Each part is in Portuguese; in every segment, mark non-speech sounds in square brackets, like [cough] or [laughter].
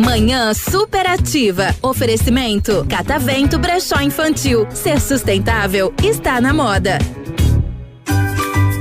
Manhã superativa. Oferecimento Catavento Brechó Infantil. Ser sustentável está na moda.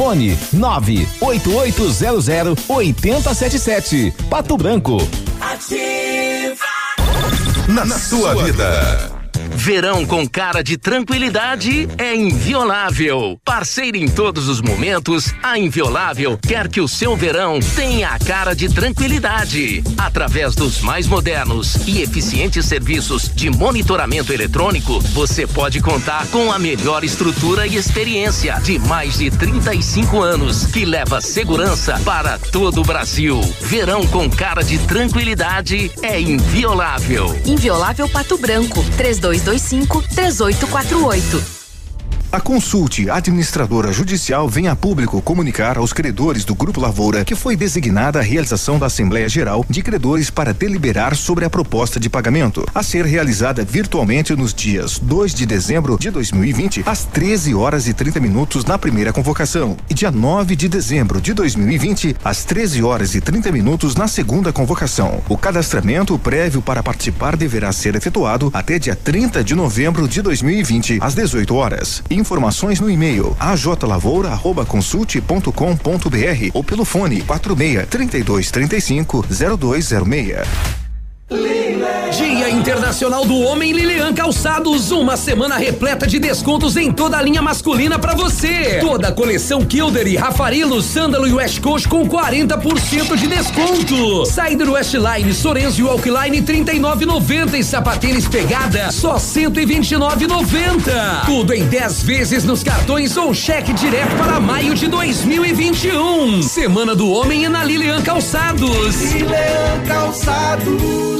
Fone 98800 8077. Pato Branco. Ativa. Na, na sua vida. Verão com cara de tranquilidade é inviolável. Parceira em todos os momentos, a Inviolável quer que o seu verão tenha a cara de tranquilidade. Através dos mais modernos e eficientes serviços de monitoramento eletrônico, você pode contar com a melhor estrutura e experiência de mais de 35 anos, que leva segurança para todo o Brasil. Verão com cara de tranquilidade é inviolável. Inviolável Pato Branco, 32 3225 3848. A Consulte Administradora Judicial vem a público comunicar aos credores do Grupo Lavoura que foi designada a realização da Assembleia Geral de Credores para deliberar sobre a proposta de pagamento, a ser realizada virtualmente nos dias 2 de dezembro de 2020, às 13 horas e 30 minutos na primeira convocação, e dia 9 de dezembro de 2020, às 13 horas e 30 minutos na segunda convocação. O cadastramento prévio para participar deverá ser efetuado até dia 30 de novembro de 2020, às 18 horas. Informações no e-mail ajlavoura@consulte.com.br ou pelo fone 46 32 35 0206. Dia Internacional do Homem Lilian Calçados, uma semana repleta de descontos em toda a linha masculina para você. Toda a coleção Kilder e Rafarilo, Sândalo e West Coast com 40% de desconto. Saída Westline, Sorenzo e Walkline 39,90 e sapatênis pegada só 129,90. Tudo em 10 vezes nos cartões ou cheque direto para maio de 2021. Semana do Homem é na Lilian Calçados. Lilian Calçados.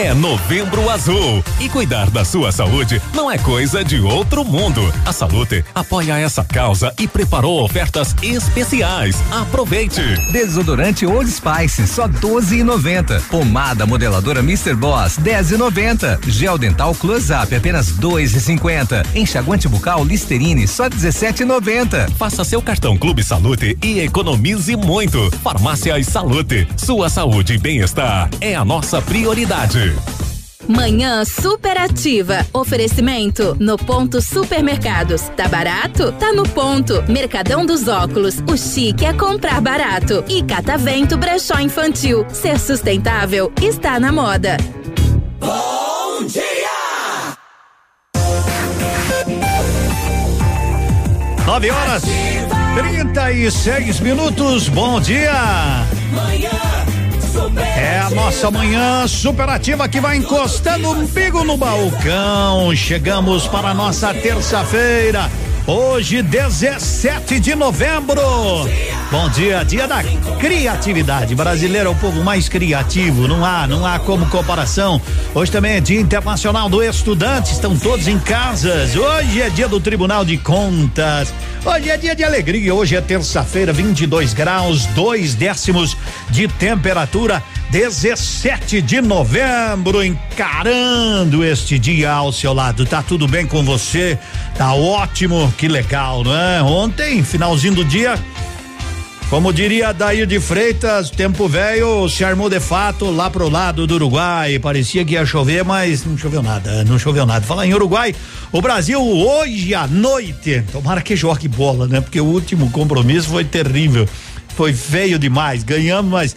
É Novembro Azul e cuidar da sua saúde não é coisa de outro mundo. A Salute apoia essa causa e preparou ofertas especiais. Aproveite. Desodorante Old Spice só 12,90. Pomada modeladora Mr. Boss 10,90. Gel dental Close Up apenas 2,50. Enxaguante bucal Listerine só 17,90. Faça seu cartão Clube Salute e economize muito. Farmácias Salute, sua saúde e bem-estar é a nossa prioridade. Manhã superativa. Oferecimento no ponto supermercados. Tá barato? Tá no ponto. Mercadão dos óculos. O chique é comprar barato. E Catavento Brechó Infantil. Ser sustentável está na moda. Bom dia! 9 horas 36 minutos. Bom dia! Manhã É a nossa manhã superativa que vai encostando o umbigo no balcão. Chegamos para a nossa terça-feira, hoje, 17 de novembro. Bom dia, dia da criatividade. Brasileiro é o povo mais criativo, não há, não há como comparação. Hoje também é Dia Internacional do Estudante, estão todos em casas. Hoje é dia do Tribunal de Contas. Hoje é dia de alegria, hoje é terça-feira, 22 graus, dois décimos de temperatura. 17 de novembro, encarando este dia ao seu lado. Tá tudo bem com você? Tá ótimo, que legal, não é? Ontem, finalzinho do dia, como diria Dair de Freitas, tempo velho se armou de fato lá pro lado do Uruguai. Parecia que ia chover, mas não choveu nada, não choveu nada. Falar em Uruguai, o Brasil hoje à noite, tomara que jogue bola, né? Porque o último compromisso foi terrível. Foi feio demais. Ganhamos, mas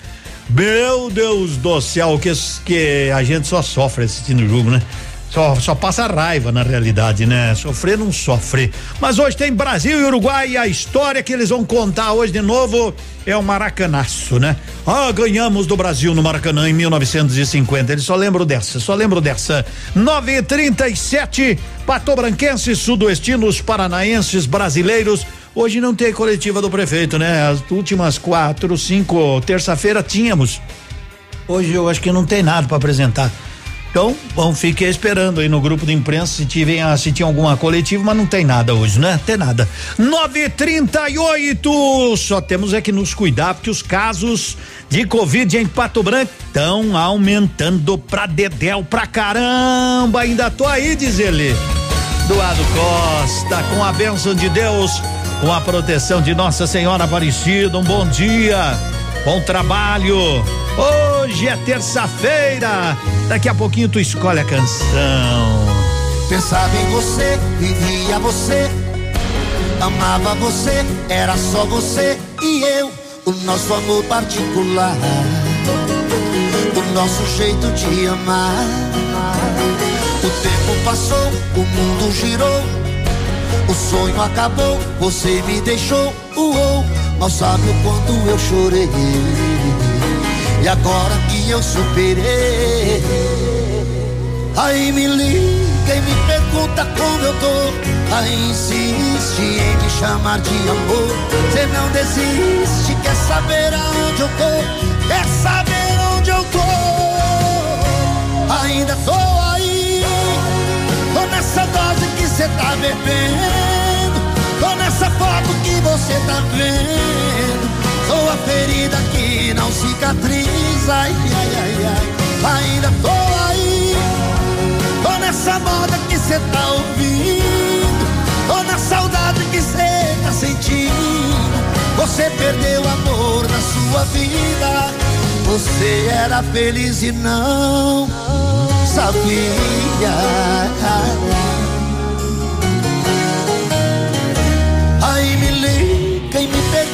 meu Deus do céu, que, que a gente só sofre assistindo o jogo, né? Só, só passa raiva na realidade, né? Sofrer não sofre. Mas hoje tem Brasil e Uruguai e a história que eles vão contar hoje de novo é um maracanaço, né? Ah, ganhamos do Brasil no Maracanã em 1950. Eles só lembram dessa, só lembro dessa. 9:37 Patobranquenses, sudoestinos, paranaenses, brasileiros. Hoje não tem coletiva do prefeito, né? As últimas quatro, cinco, terça-feira tínhamos. Hoje eu acho que não tem nada para apresentar. Então, bom, fiquei esperando aí no grupo de imprensa se tiver, ah, se alguma coletiva, mas não tem nada hoje, né? Tem nada. 938. Só temos é que nos cuidar porque os casos de Covid em Pato Branco estão aumentando pra dedéu pra caramba. Ainda tô aí, diz ele. Doado Costa, com a bênção de Deus, com a proteção de Nossa Senhora Aparecida. Um bom dia, bom trabalho. Hoje é terça-feira. Daqui a pouquinho tu escolhe a canção. Pensava em você, vivia você, amava você, era só você e eu, o nosso amor particular, o nosso jeito de amar. O tempo passou, o mundo girou, o sonho acabou, você me deixou, uou, mal sabe o quanto eu chorei. E agora que eu superei, aí me liga e me pergunta como eu tô. Aí insiste em me chamar de amor. Você não desiste, quer saber aonde eu tô? Quer saber onde eu tô? Ainda tô aí, tô nessa dose que você tá bebendo. Tô nessa foto que você tá vendo. Sou a ferida que não cicatriza, ai, ai, ai, ai. Ainda tô aí, tô nessa moda que cê tá ouvindo, tô na saudade que cê tá sentindo. Você perdeu o amor na sua vida, você era feliz e não sabia. Aí me liga e me pergunta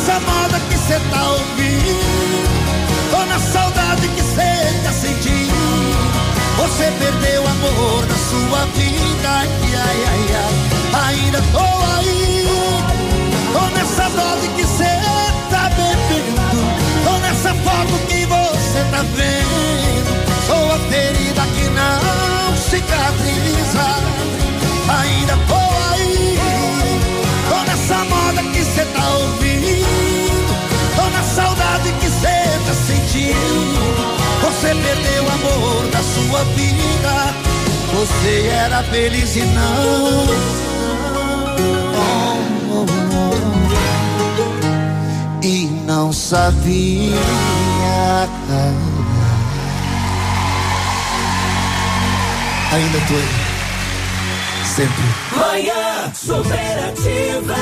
nessa moda que cê tá ouvindo. Tô na saudade que cê tá sentindo. Você perdeu o amor da sua vida. Ai, ai, ai, ai. Ainda tô aí. Tô nessa dose que cê tá bebendo. Tô nessa foto que você tá vendo. Sou a ferida que não cicatriza. Ainda tô Você perdeu o amor da sua vida. Você era feliz e não. Oh, oh, oh. E não sabia. Ainda tô aí. Sempre. Manhã superativa.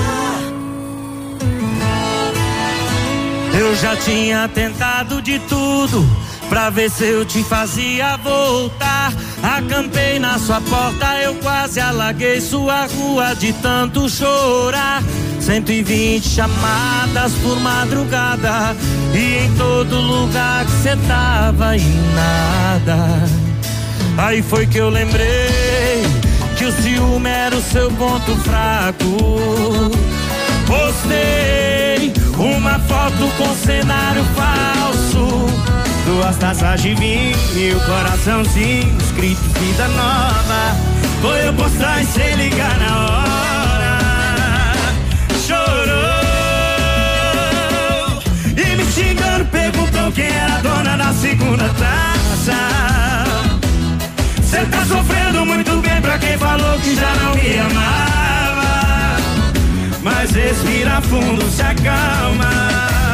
Eu já tinha tentado de tudo pra ver se eu te fazia voltar. Acampei na sua porta, eu quase alaguei sua rua de tanto chorar. 120 chamadas por madrugada e em todo lugar que cê tava e nada. Aí foi que eu lembrei que o ciúme era o seu ponto fraco. Postei uma foto com cenário falso. Duas taças de vinho e o coraçãozinho escrito vida nova. Foi eu postar e sem ligar na hora. Chorou e me xingando perguntou quem era a dona da segunda taça. Cê tá sofrendo muito bem pra quem falou que já não me amava. Mas respira fundo, se acalma.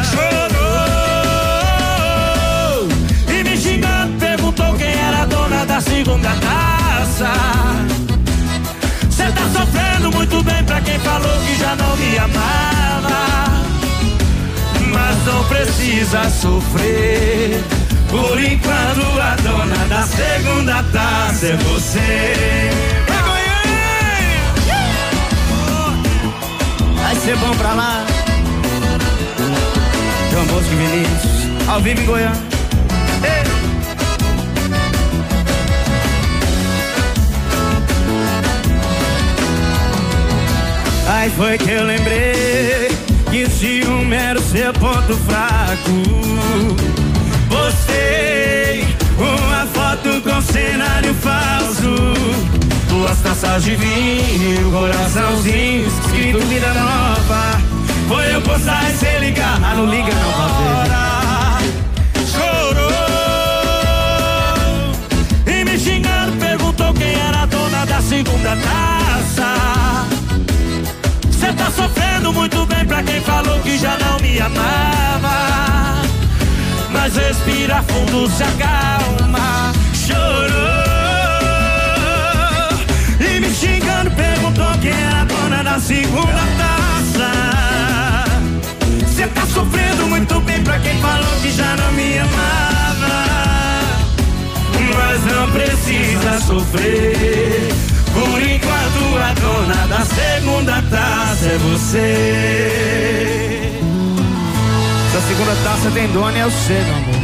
A dona da segunda taça. Cê tá sofrendo muito bem pra quem falou que já não me amava. Mas não precisa sofrer. Por enquanto a dona da segunda taça é você. Vai ser bom pra lá. João Bosco Vinícius, ao vivo em Goiânia. Aí foi que eu lembrei que ciúme era o seu ponto fraco. Postei uma foto com cenário falso. Duas taças de vinho, coraçãozinho, escrito vida nova. Foi eu postar e sem ligar. Ah, não liga não, hora. Chorou e Cê tá sofrendo muito bem pra quem falou que já não me amava. Mas respira fundo, se acalma. Chorou e me xingando, perguntou quem era a dona da segunda taça. Cê tá sofrendo muito bem pra quem falou que já não me amava. Mas não precisa sofrer. Por enquanto a dona da segunda taça é você. Essa segunda taça tem dono é o C, meu amor.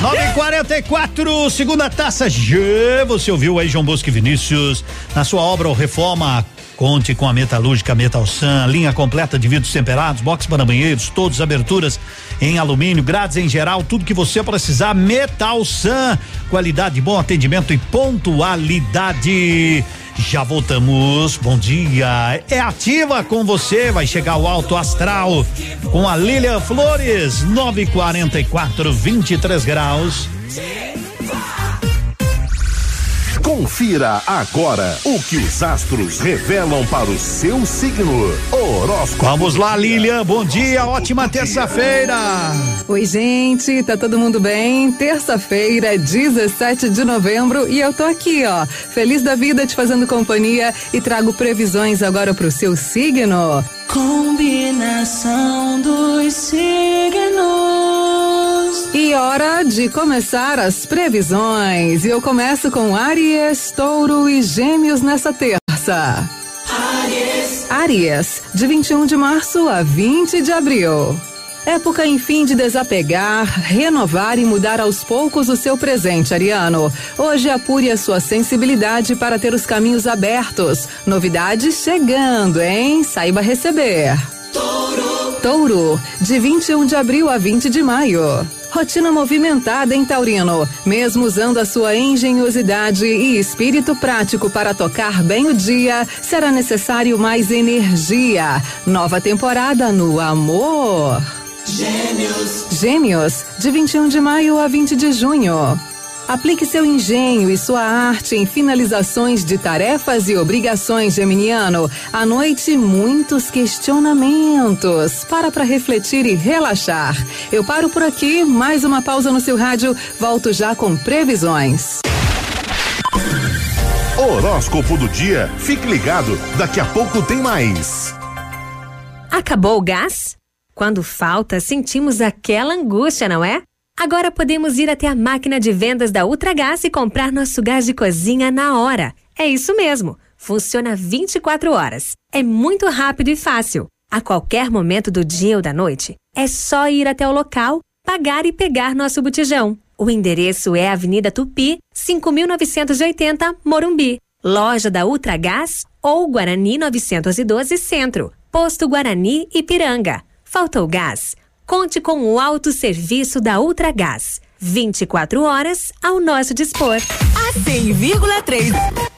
944, segunda taça G. Você ouviu aí João Bosco e Vinícius na sua obra ou reforma. Conte com a metalúrgica Metal Sun, linha completa de vidros temperados, box para banheiros, todos aberturas em alumínio, grades em geral, tudo que você precisar. Metal Sun, qualidade, bom atendimento e pontualidade. Já voltamos. Bom dia. É ativa com você. Vai chegar o Alto Astral com a Lilian Flores. 944, 23 graus. Confira agora o que os astros revelam para o seu signo. Horóscopo. Vamos lá, Lilian. Bom dia. Ótima terça-feira. Oi, gente. Tá todo mundo bem? Terça-feira, 17 de novembro. E eu tô aqui, ó. Feliz da vida te fazendo companhia e trago previsões agora pro seu signo. Combinação dos signos. E hora de começar as previsões. E eu começo com Aries, Touro e Gêmeos nessa terça. Aries. Aries, de 21 de março a 20 de abril. Época, enfim, de desapegar, renovar e mudar aos poucos o seu presente, Ariano. Hoje apure a sua sensibilidade para ter os caminhos abertos. Novidades chegando, hein? Saiba receber. Touro. Touro, de 21 de abril a 20 de maio. Rotina movimentada em Taurino. Mesmo usando a sua engenhosidade e espírito prático para tocar bem o dia, será necessário mais energia. Nova temporada no amor. Gêmeos. Gêmeos, de 21 de maio a 20 de junho. Aplique seu engenho e sua arte em finalizações de tarefas e obrigações, Geminiano. À noite, muitos questionamentos. Para para refletir e relaxar. Eu paro por aqui, mais uma pausa no seu rádio. Volto já com previsões. Horóscopo do dia. Fique ligado, daqui a pouco tem mais. Acabou o gás? Quando falta, sentimos aquela angústia, não é? Agora podemos ir até a máquina de vendas da Ultragás e comprar nosso gás de cozinha na hora. É isso mesmo. Funciona 24 horas. É muito rápido e fácil. A qualquer momento do dia ou da noite, é só ir até o local, pagar e pegar nosso botijão. O endereço é Avenida Tupi, 5980, Morumbi. Loja da Ultragás ou Guarani 912 Centro. Posto Guarani Ipiranga. Faltou gás? Conte com o autosserviço da Ultragás. 24 horas ao nosso dispor. A 100,3 é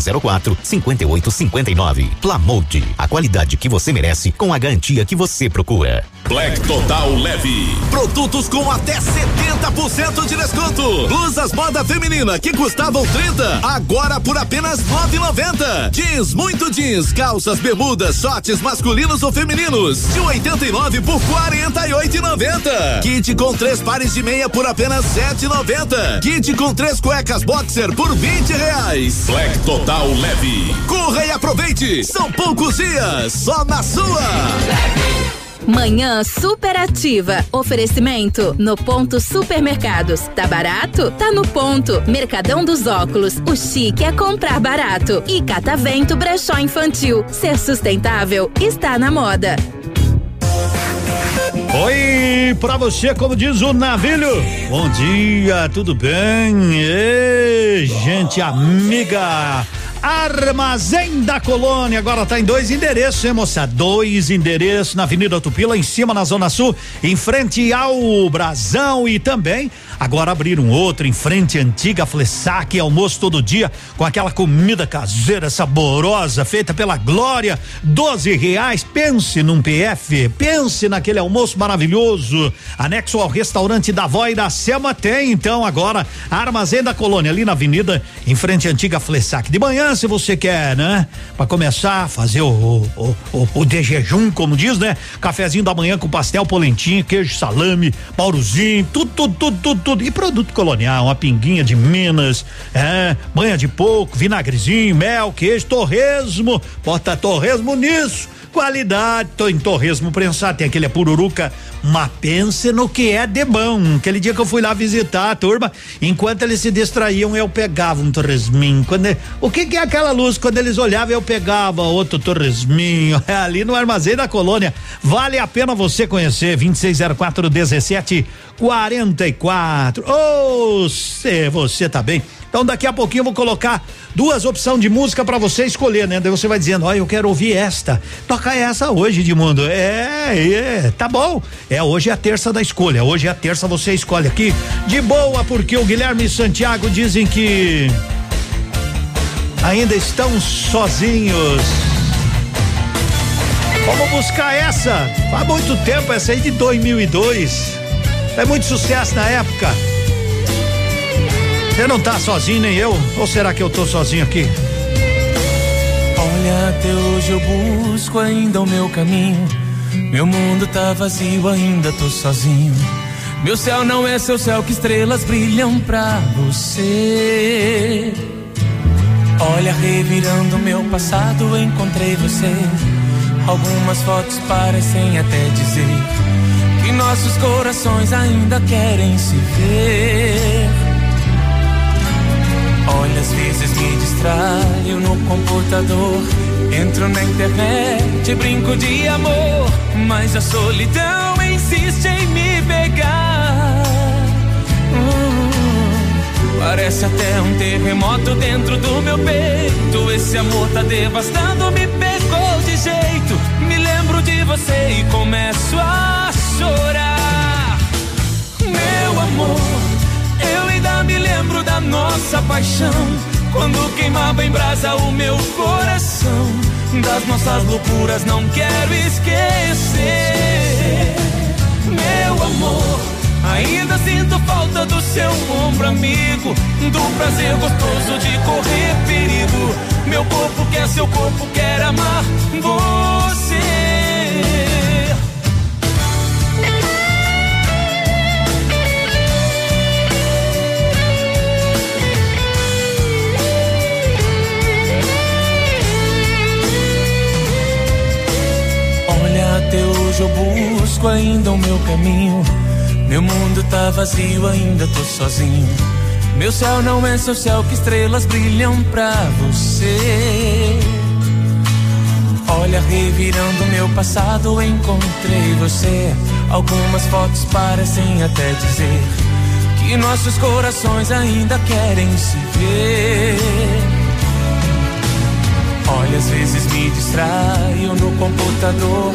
99104 5859. Plamold, a qualidade que você merece com a garantia que você procura. Black Total Leve. Produtos com até 70% de desconto. Blusas moda feminina que custavam 30, agora por apenas 9,90. Jeans, muito jeans, calças, bermudas, shorts masculinos ou femininos, de 89 por 48,90. Kit com três pares de meia por apenas 7,90. Kit com três cuecas boxer por 20 reais. Black Total Leve. Corra e aproveite. São poucos dias, só na sua. Manhã superativa. Oferecimento no ponto supermercados. Tá barato? Tá no ponto. Mercadão dos óculos. O chique é comprar barato. E Catavento Brechó Infantil. Ser sustentável está na moda. Oi, pra você, como diz o navilho. Bom dia, tudo bem? Ei, gente amiga. Armazém da Colônia, agora tá em dois endereços, hein, moça? Dois endereços na Avenida Tupila, em cima na Zona Sul, em frente ao Brasão e também agora abriram outro em frente à antiga Flessac, almoço todo dia com aquela comida caseira saborosa feita pela Glória, doze reais. Pense num PF, pense naquele almoço maravilhoso. Anexo ao restaurante da Vó e da Selma tem então agora Armazém da Colônia ali na Avenida em frente à antiga Flessac. De manhã se você quer, né? Para começar a fazer o, o, o, o, de jejum, como diz, né? Cafezinho da manhã com pastel, polentinho, queijo, salame, paurozinho, tudo, tudo, tudo, tudo, tudo. E produto colonial, uma pinguinha de Minas, é, banha de porco, vinagrezinho, mel, queijo, torresmo, bota torresmo nisso qualidade, tô em torresmo prensado, tem aquele pururuca, mas pense no que é de bom. Aquele dia que eu fui lá visitar a turma, enquanto eles se distraíam, eu pegava um torresminho. Quando, o que que é aquela luz? Quando eles olhavam, eu pegava outro torresminho. [laughs] É ali no armazém da colônia. Vale a pena você conhecer, 2604 17 44. Ô, oh, você, você tá bem. Então daqui a pouquinho eu vou colocar duas opções de música para você escolher, né? Daí você vai dizendo, ó, eu quero ouvir esta. Toca essa hoje, Edmundo. É, é, tá bom. É, hoje é a terça da escolha. Hoje é a terça, você escolhe aqui. De boa, porque o Guilherme e Santiago dizem que ainda estão sozinhos. Vamos buscar essa. Faz muito tempo, essa aí de 2002. É muito sucesso na época. Você não tá sozinho, nem eu? Ou será que eu tô sozinho aqui? Olha, até hoje eu busco ainda o meu caminho. Meu mundo tá vazio, ainda tô sozinho. Meu céu não é seu céu, que estrelas brilham pra você. Olha, revirando meu passado, encontrei você. Algumas fotos parecem até dizer que nossos corações ainda querem se ver. Olha, às vezes me distraio no computador. Entro na internet, brinco de amor. Mas a solidão insiste em me pegar. Hum, parece até um terremoto dentro do meu peito. Esse amor tá devastando, me pegou de jeito. Me lembro de você e começo a chorar. Meu amor me lembro da nossa paixão. Quando queimava em brasa o meu coração. Das nossas loucuras não quero esquecer. Meu amor, Ainda sinto falta do seu ombro amigo, do prazer gostoso de correr perigo. Meu corpo quer, seu corpo quer amar você. Hoje eu busco ainda o meu caminho. Meu mundo tá vazio, ainda tô sozinho. Meu céu não é seu céu, que estrelas brilham pra você. Olha, revirando meu passado, encontrei você. Algumas fotos parecem até dizer que nossos corações ainda querem se ver. Olha, às vezes me distraio no computador.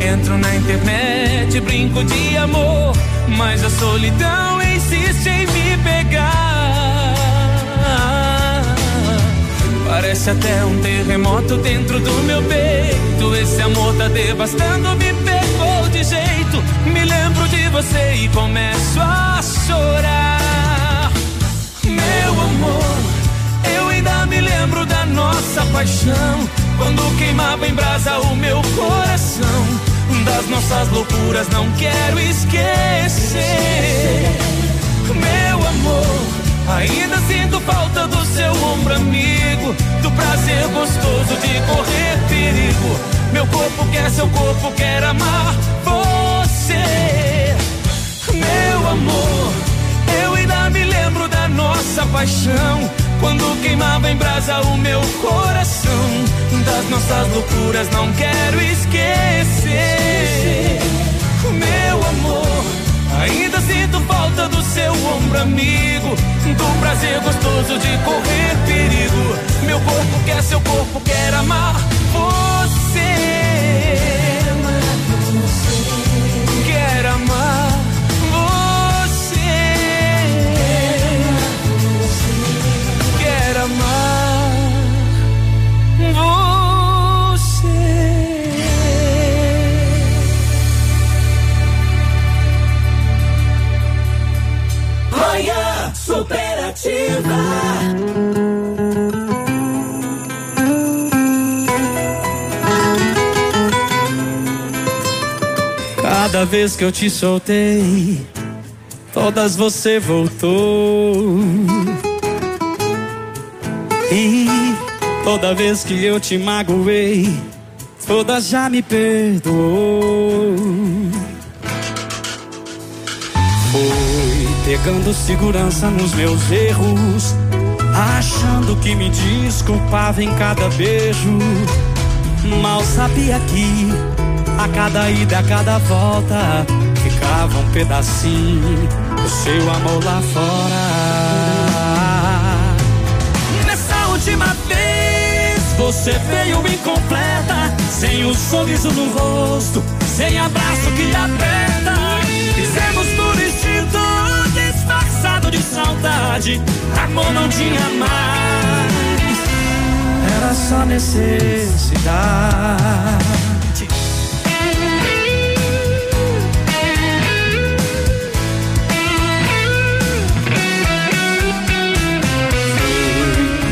Entro na internet, brinco de amor. Mas a solidão insiste em me pegar. Parece até um terremoto dentro do meu peito. Esse amor tá devastando, me pegou de jeito. Me lembro de você e começo a chorar. Meu amor. Ainda me lembro da nossa paixão. Quando queimava em brasa o meu coração. Das nossas loucuras não quero esquecer. Meu amor, ainda sinto falta do seu ombro amigo. Do prazer gostoso de correr perigo. Meu corpo quer, seu corpo quer amar você. Meu amor, eu ainda me lembro da nossa paixão. Quando queimava em brasa o meu coração. Das nossas loucuras não quero esquecer. Meu amor, ainda sinto falta do seu ombro amigo. Do prazer gostoso de correr perigo. Meu corpo quer, seu corpo quer amar você. Manhã superativa. Cada vez que eu te soltei, todas você voltou. E toda vez que eu te magoei, todas já me perdoou. Foi pegando segurança nos meus erros, achando que me desculpava em cada beijo. Mal sabia que a cada ida, a cada volta, ficava um pedacinho do seu amor lá fora. Nessa última vez, você veio incompleta, sem o sorriso no rosto, sem abraço que aperta. De saudade, amor não tinha mais, era só necessidade.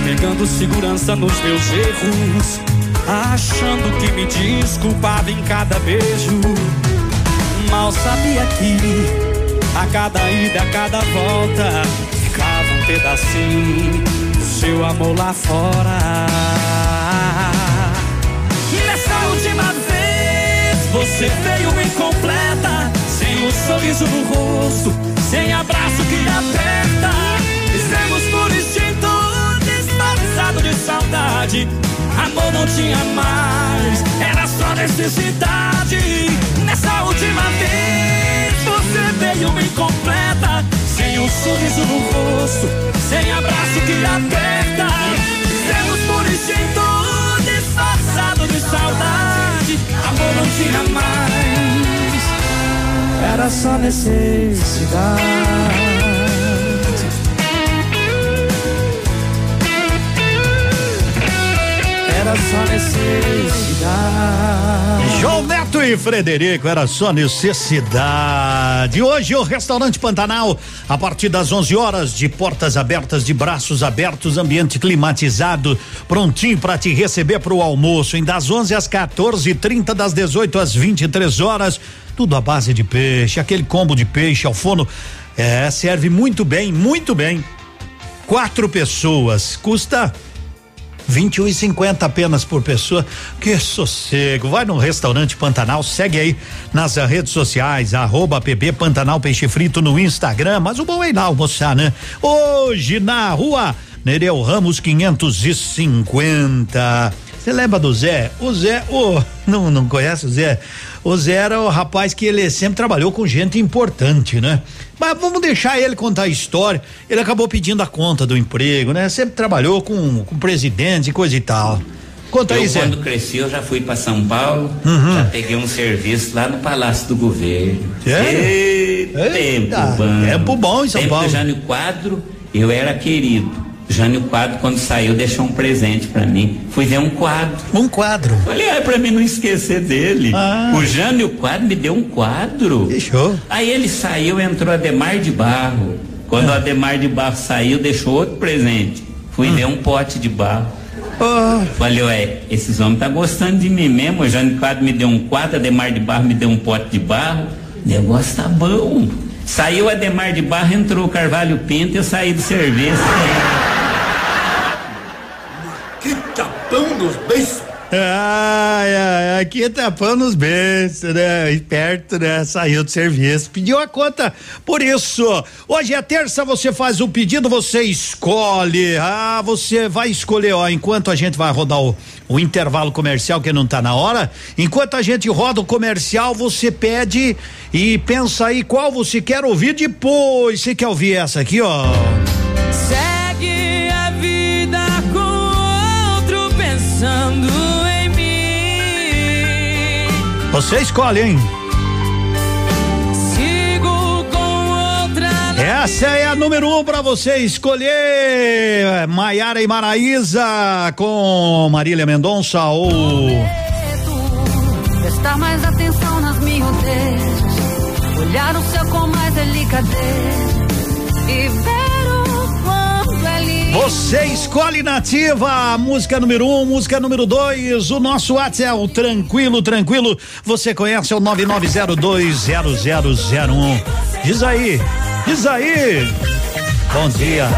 Pegando segurança nos meus erros, achando que me desculpava em cada beijo. Mal sabia que a cada ida, a cada volta, ficava um pedacinho do seu amor lá fora. Nessa última vez, você veio incompleta, sem o sorriso no rosto, sem abraço que aperta. Fizemos por instinto, disfarçado de saudade. Amor não tinha mais, era só necessidade. Nessa última vez, você veio incompleta, sem um sorriso no rosto, sem abraço que aperta. Fizemos por instinto, disfarçado de saudade. Amor não tinha mais, era só necessidade. Era só necessidade. João Neto Oi, Frederico, era só necessidade. Hoje o restaurante Pantanal, a partir das 11 horas, de portas abertas, de braços abertos, ambiente climatizado, prontinho para te receber para o almoço. Em das 11 às 14h30, das 18 às 23 horas, tudo à base de peixe, aquele combo de peixe ao forno. É, serve muito bem, muito bem. Quatro pessoas, custa 21 e 50 apenas por pessoa. Que sossego. Vai no restaurante Pantanal, segue aí nas redes sociais, arroba PB Pantanal Peixe Frito no Instagram. Mas o bom é ir lá almoçar, né? Hoje na rua Nereu Ramos 550. Você lembra do Zé? O Zé, oh, não, não conhece o Zé? O Zé era o rapaz que ele sempre trabalhou com gente importante, né? Mas vamos deixar ele contar a história. Ele acabou pedindo a conta do emprego, né? Sempre trabalhou com, com presidentes e coisa e tal. Conta eu, aí, Zé. quando cresci, eu já fui para São Paulo, Uhum. já peguei um serviço lá no Palácio do Governo. Ei, Eita, tempo bom. tempo bom em São Tempo Paulo. do Jânio Quadro, eu era querido. Jânio Quadro, quando saiu, deixou um presente para mim. Fui ver um quadro. Um quadro? Falei, ah, é pra mim não esquecer dele. Ah. O Jânio Quadro me deu um quadro. Fechou. Aí ele saiu, entrou Ademar de Barro. Quando o Ademar de Barro saiu, deixou outro presente. Fui ver um pote de barro. Falei, ué, esses homens tá gostando de mim mesmo. O Jânio Quadro me deu um quadro, Ademar de Barro me deu um pote de barro. O negócio tá bom. Saiu Ademar de Barro, entrou o Carvalho Pinto e eu saí do serviço. Que tapão nos beijos. Ai, ai, aqui tapão nos beijos, né? Esperto, né? Saiu do serviço, pediu a conta. Por isso, hoje é terça, você faz o pedido, você escolhe. Ah, você vai escolher, ó, enquanto a gente vai rodar o, o intervalo comercial, que não tá na hora, enquanto a gente roda o comercial, você pede e pensa aí qual você quer ouvir depois. Você quer ouvir essa aqui, ó? Segue Você escolhe, hein? Sigo com outra. Essa é a número um pra você escolher. Maiara e Maraísa com Marília Mendonça ou. Prestar mais atenção nas miudezas. Olhar o céu com mais delicadeza. E ver Você escolhe nativa, música número um, música número dois. O nosso WhatsApp é o tranquilo, tranquilo. Você conhece é o 99020001. Diz aí, diz aí. Bom dia.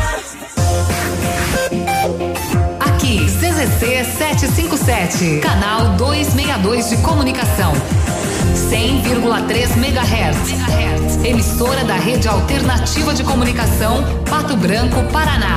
Aqui, CZC 757, canal 262 de comunicação. 100,3 MHz. Emissora da Rede Alternativa de Comunicação, Pato Branco, Paraná.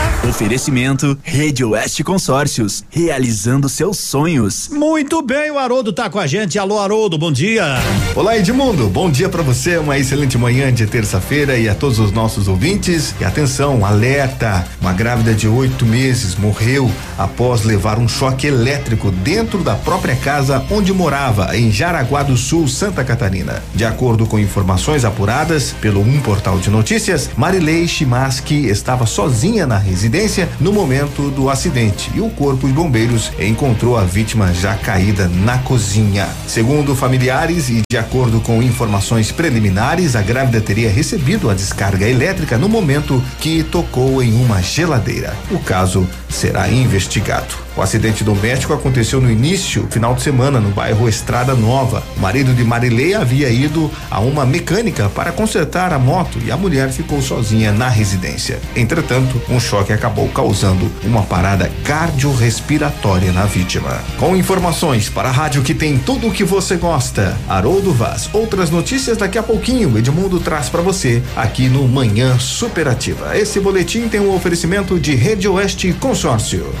Oferecimento Rede Oeste Consórcios, realizando seus sonhos. Muito bem, o Haroldo tá com a gente. Alô, Haroldo, bom dia. Olá, Edmundo. Bom dia para você. Uma excelente manhã de terça-feira e a todos os nossos ouvintes. E atenção, alerta: uma grávida de oito meses morreu após levar um choque elétrico dentro da própria casa onde morava, em Jaraguá do Sul, Santa Catarina. De acordo com informações apuradas pelo um portal de notícias, Marilei Chimaski estava sozinha na residência no momento do acidente e o corpo de bombeiros encontrou a vítima já caída na cozinha. Segundo familiares e de acordo com informações preliminares, a grávida teria recebido a descarga elétrica no momento que tocou em uma geladeira. O caso será investigado. O acidente doméstico aconteceu no início, final de semana, no bairro Estrada Nova. O marido de Marilei havia ido a uma mecânica para consertar a moto e a mulher ficou sozinha na residência. Entretanto, um choque acabou causando uma parada cardiorrespiratória na vítima. Com informações para a rádio que tem tudo o que você gosta, Haroldo Vaz. Outras notícias daqui a pouquinho, Edmundo traz para você aqui no Manhã Superativa. Esse boletim tem um oferecimento de Rede Oeste Consórcio.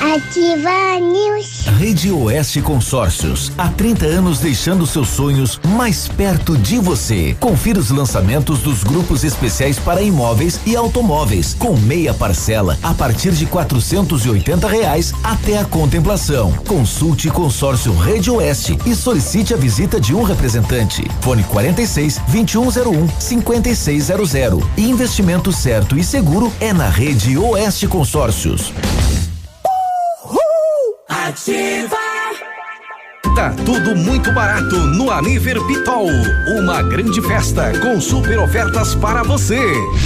Ativa News. Rede Oeste Consórcios, há 30 anos deixando seus sonhos mais perto de você. Confira os lançamentos dos grupos especiais para imóveis e automóveis, com meia parcela a partir de quatrocentos e oitenta reais até a contemplação. Consulte Consórcio Rede Oeste e solicite a visita de um representante. Fone 46 2101 5600. Investimento certo e seguro é na Rede Oeste Consórcios. Ativa. Tá tudo muito barato no Aniver Pitol. Uma grande festa com super ofertas para você.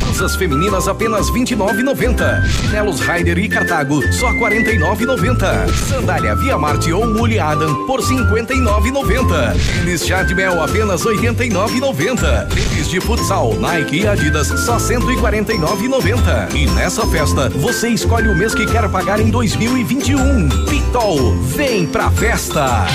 Blusas femininas apenas 29,90. Chinelos Rider e Cartago só 49,90. Sandália Via Marte ou Mule Adam por 59,90. Tênis Chadmel apenas 89,90. Tênis de futsal Nike e Adidas só 149,90. E nessa festa você escolhe o mês que quer pagar em 2021. Pitol, vem pra festa.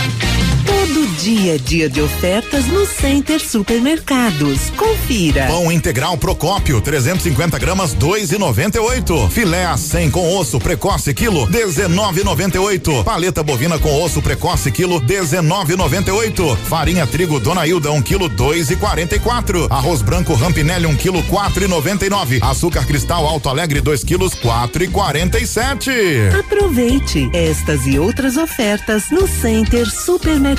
Todo dia é dia de ofertas no Center Supermercados. Confira. Pão integral Procópio, 350 gramas, 2,98. Filé a 100 com osso precoce quilo, 19,98. Paleta bovina com osso precoce quilo, 19,98. Farinha trigo Dona Hilda, 1 um quilo, 2,44. Arroz branco Rampinelli, 1 um quilo, 4,99. Açúcar cristal Alto Alegre, 2 quilos, 4,47. Aproveite estas e outras ofertas no Center Supermercados.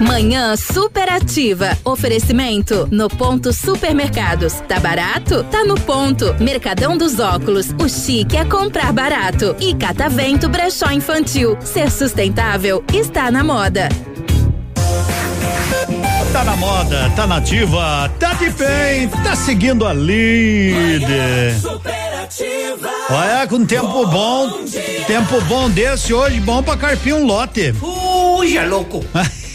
Manhã superativa. Oferecimento no ponto supermercados. Tá barato? Tá no ponto. Mercadão dos óculos. O chique é comprar barato. E Catavento Brechó Infantil. Ser sustentável está na moda. Tá na moda, tá nativa, tá de bem, tá seguindo a líder. Olha, com tempo bom, tempo bom desse hoje, bom pra carpir um lote. Uja, louco. [laughs]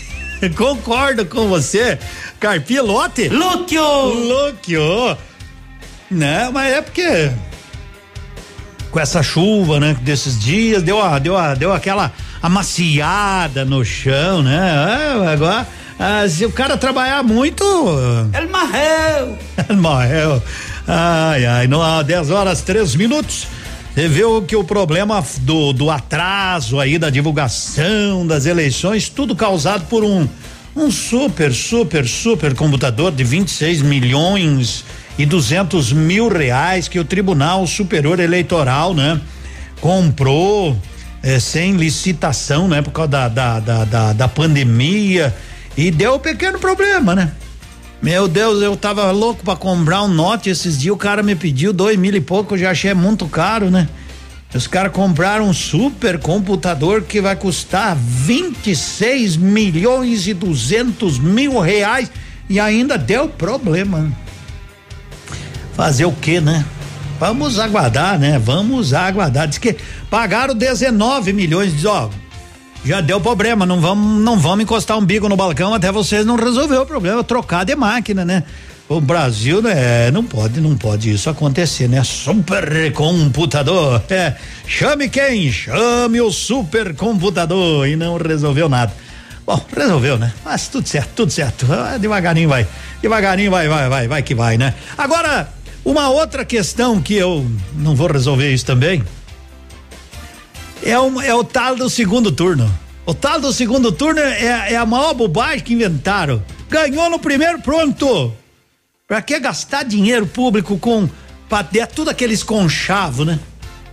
[laughs] Concordo com você. Carpir lote? Lúquio! Lúquio! Né, mas é porque com essa chuva, né, desses dias, deu, a, deu, a, deu aquela amaciada no chão, né? É, agora, ah, se o cara trabalhar muito. Ele morreu! Ele morreu. Ai, ai, não, 10 horas, 3 minutos. Você viu que o problema do, do atraso aí da divulgação das eleições, tudo causado por um, um super, super, super computador de 26 milhões e 200 mil reais que o Tribunal Superior Eleitoral, né, comprou eh, sem licitação, né, por causa da, da, da, da, da pandemia e deu um pequeno problema, né? Meu Deus, eu tava louco pra comprar um Note esses dias, o cara me pediu dois mil e pouco, eu já achei muito caro, né? Os caras compraram um super computador que vai custar 26 milhões e 200 mil reais e ainda deu problema. Fazer o que, né? Vamos aguardar, né? Vamos aguardar. Diz que pagaram 19 milhões, diz, ó, já deu problema, não vamos, não vamos encostar um bico no balcão até vocês não resolver o problema, trocar de máquina, né? O Brasil, né, não pode, não pode isso acontecer, né? Supercomputador, é, chame quem? Chame o supercomputador e não resolveu nada. Bom, resolveu, né? Mas tudo certo, tudo certo. Ah, devagarinho vai, devagarinho vai, vai, vai, vai que vai, né? Agora, uma outra questão que eu não vou resolver isso também, é, um, é o tal do segundo turno. O tal do segundo turno é, é a maior bobagem que inventaram. Ganhou no primeiro, pronto. Pra que gastar dinheiro público com ter tudo aqueles conchavos, né?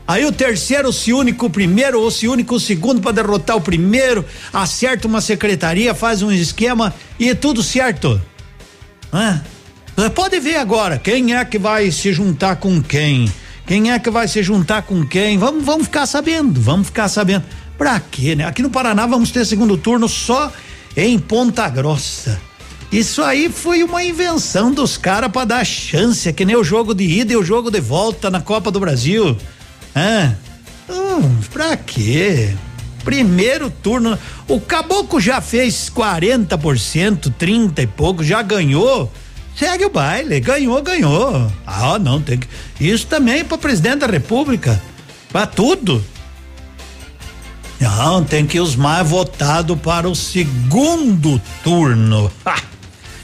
Aí o terceiro se une com o primeiro ou se une com o segundo para derrotar o primeiro, acerta uma secretaria, faz um esquema e é tudo certo. Ah, pode ver agora quem é que vai se juntar com quem. Quem é que vai se juntar com quem? Vamos, vamos ficar sabendo, vamos ficar sabendo. Pra quê, né? Aqui no Paraná vamos ter segundo turno só em Ponta Grossa. Isso aí foi uma invenção dos caras para dar chance, é que nem o jogo de ida e o jogo de volta na Copa do Brasil. Ah, hum, pra quê? Primeiro turno. O Caboclo já fez 40%, 30 e pouco, já ganhou. Segue o baile. Ganhou, ganhou. Ah, não, tem que. Isso também para presidente da República. Para tudo. Não, tem que os mais votados para o segundo turno. Ha!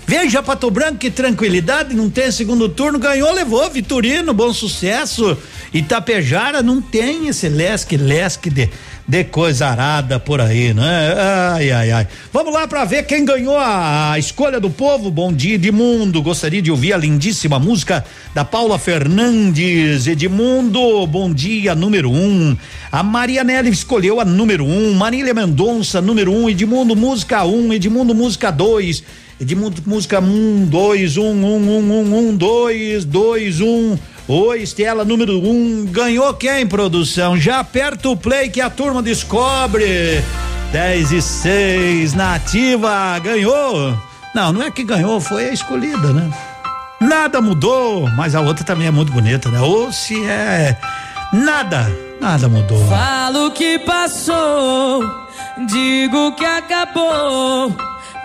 Veja Pato Branco, que tranquilidade, não tem segundo turno, ganhou, levou, Vitorino, bom sucesso. Itapejara não tem esse lesque-lesque de, de coisa arada por aí, né? Ai, ai, ai. Vamos lá para ver quem ganhou a, a, escolha do povo. Bom dia, Edmundo. Gostaria de ouvir a lindíssima música da Paula Fernandes. Edmundo, bom dia, número um. A Maria Nelly escolheu a número um. Marília Mendonça, número um. Edmundo, música um. Edmundo, música dois. Edmundo, música um, dois, um, um, um, um, um, dois, dois, um. Oi, Estela, número um. Ganhou quem, produção? Já aperta o play que a turma descobre. 10 e 6, nativa, ganhou. Não, não é que ganhou, foi a escolhida, né? Nada mudou, mas a outra também é muito bonita, né? Ou se é. Nada, nada mudou. Falo que passou, digo que acabou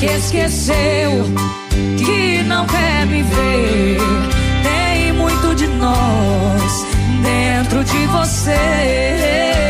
que esqueceu, que não quer me ver. Tem muito de nós dentro de você.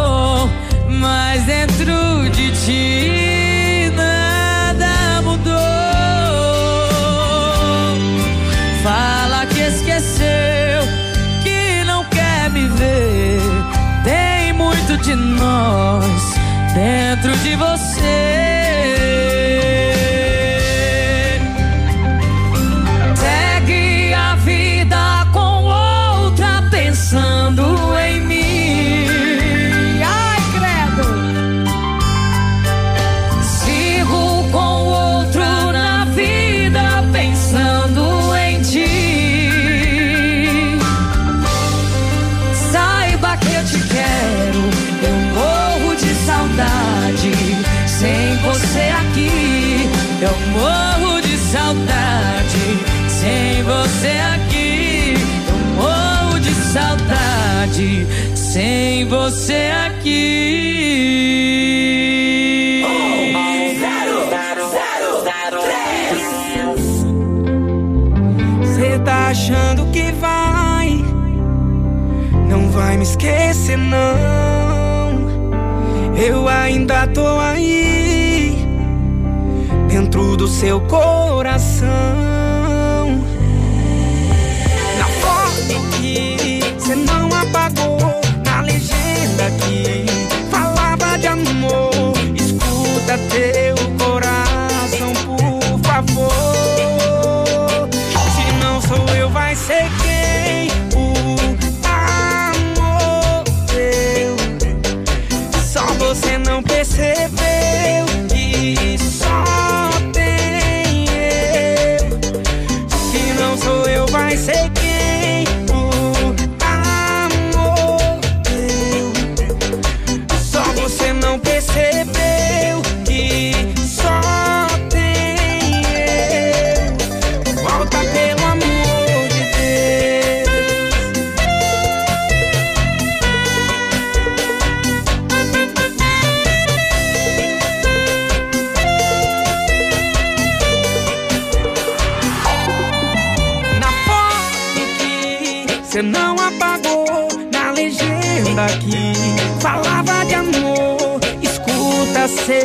mas dentro de ti nada mudou. Fala que esqueceu, que não quer me ver. Tem muito de nós dentro de você. Sem você aqui. Um, zero, zero, zero, três. Cê tá achando que vai, não vai me esquecer não. Eu ainda tô aí, dentro do seu coração. say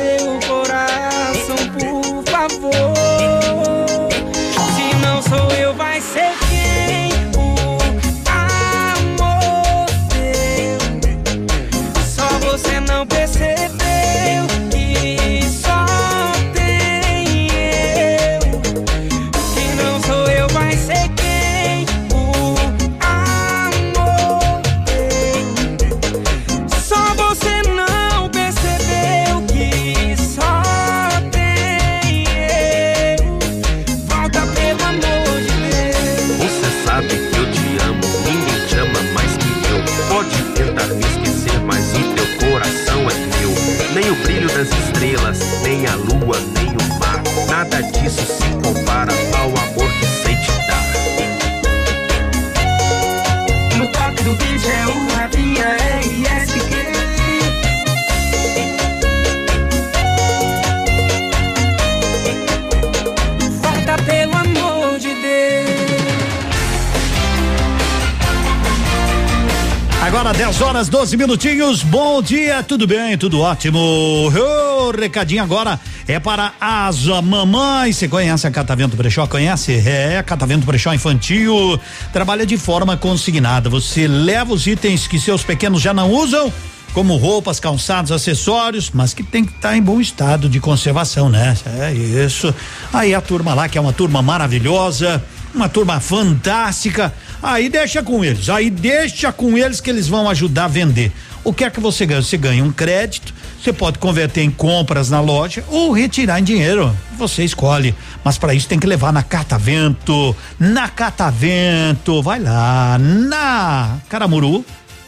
10 horas 12 minutinhos. Bom dia, tudo bem? Tudo ótimo. Ô, recadinho agora é para Asa Mamãe. Você conhece a Catavento Brechó? Conhece? É, Catavento Brechó Infantil. Trabalha de forma consignada. Você leva os itens que seus pequenos já não usam como roupas, calçados, acessórios, mas que tem que estar em bom estado de conservação, né? É isso. Aí a turma lá, que é uma turma maravilhosa, uma turma fantástica. Aí deixa com eles, aí deixa com eles que eles vão ajudar a vender. O que é que você ganha? Você ganha um crédito, você pode converter em compras na loja ou retirar em dinheiro. Você escolhe. Mas para isso tem que levar na Catavento. Na Catavento, vai lá, na Caramuru.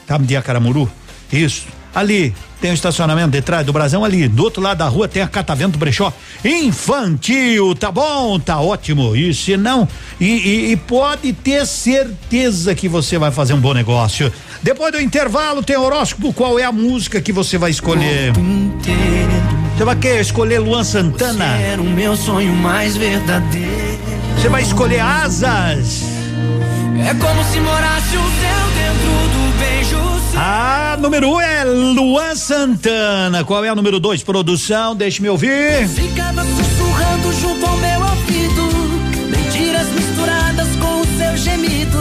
Tá dia Caramuru? Isso. Ali tem o estacionamento de trás do Brasão ali, do outro lado da rua tem a Catavento Brechó infantil, tá bom? Tá ótimo. E se não, e, e, e pode ter certeza que você vai fazer um bom negócio. Depois do intervalo tem horóscopo, qual é a música que você vai escolher? Você vai querer escolher Luan Santana? Era o meu sonho mais verdadeiro. Você vai escolher asas? É como se morasse o céu dentro. A número um é Luan Santana. Qual é a número dois? Produção, deixe-me ouvir. Ficava sussurrando junto ao meu ouvido. Mentiras misturadas com o seu gemido.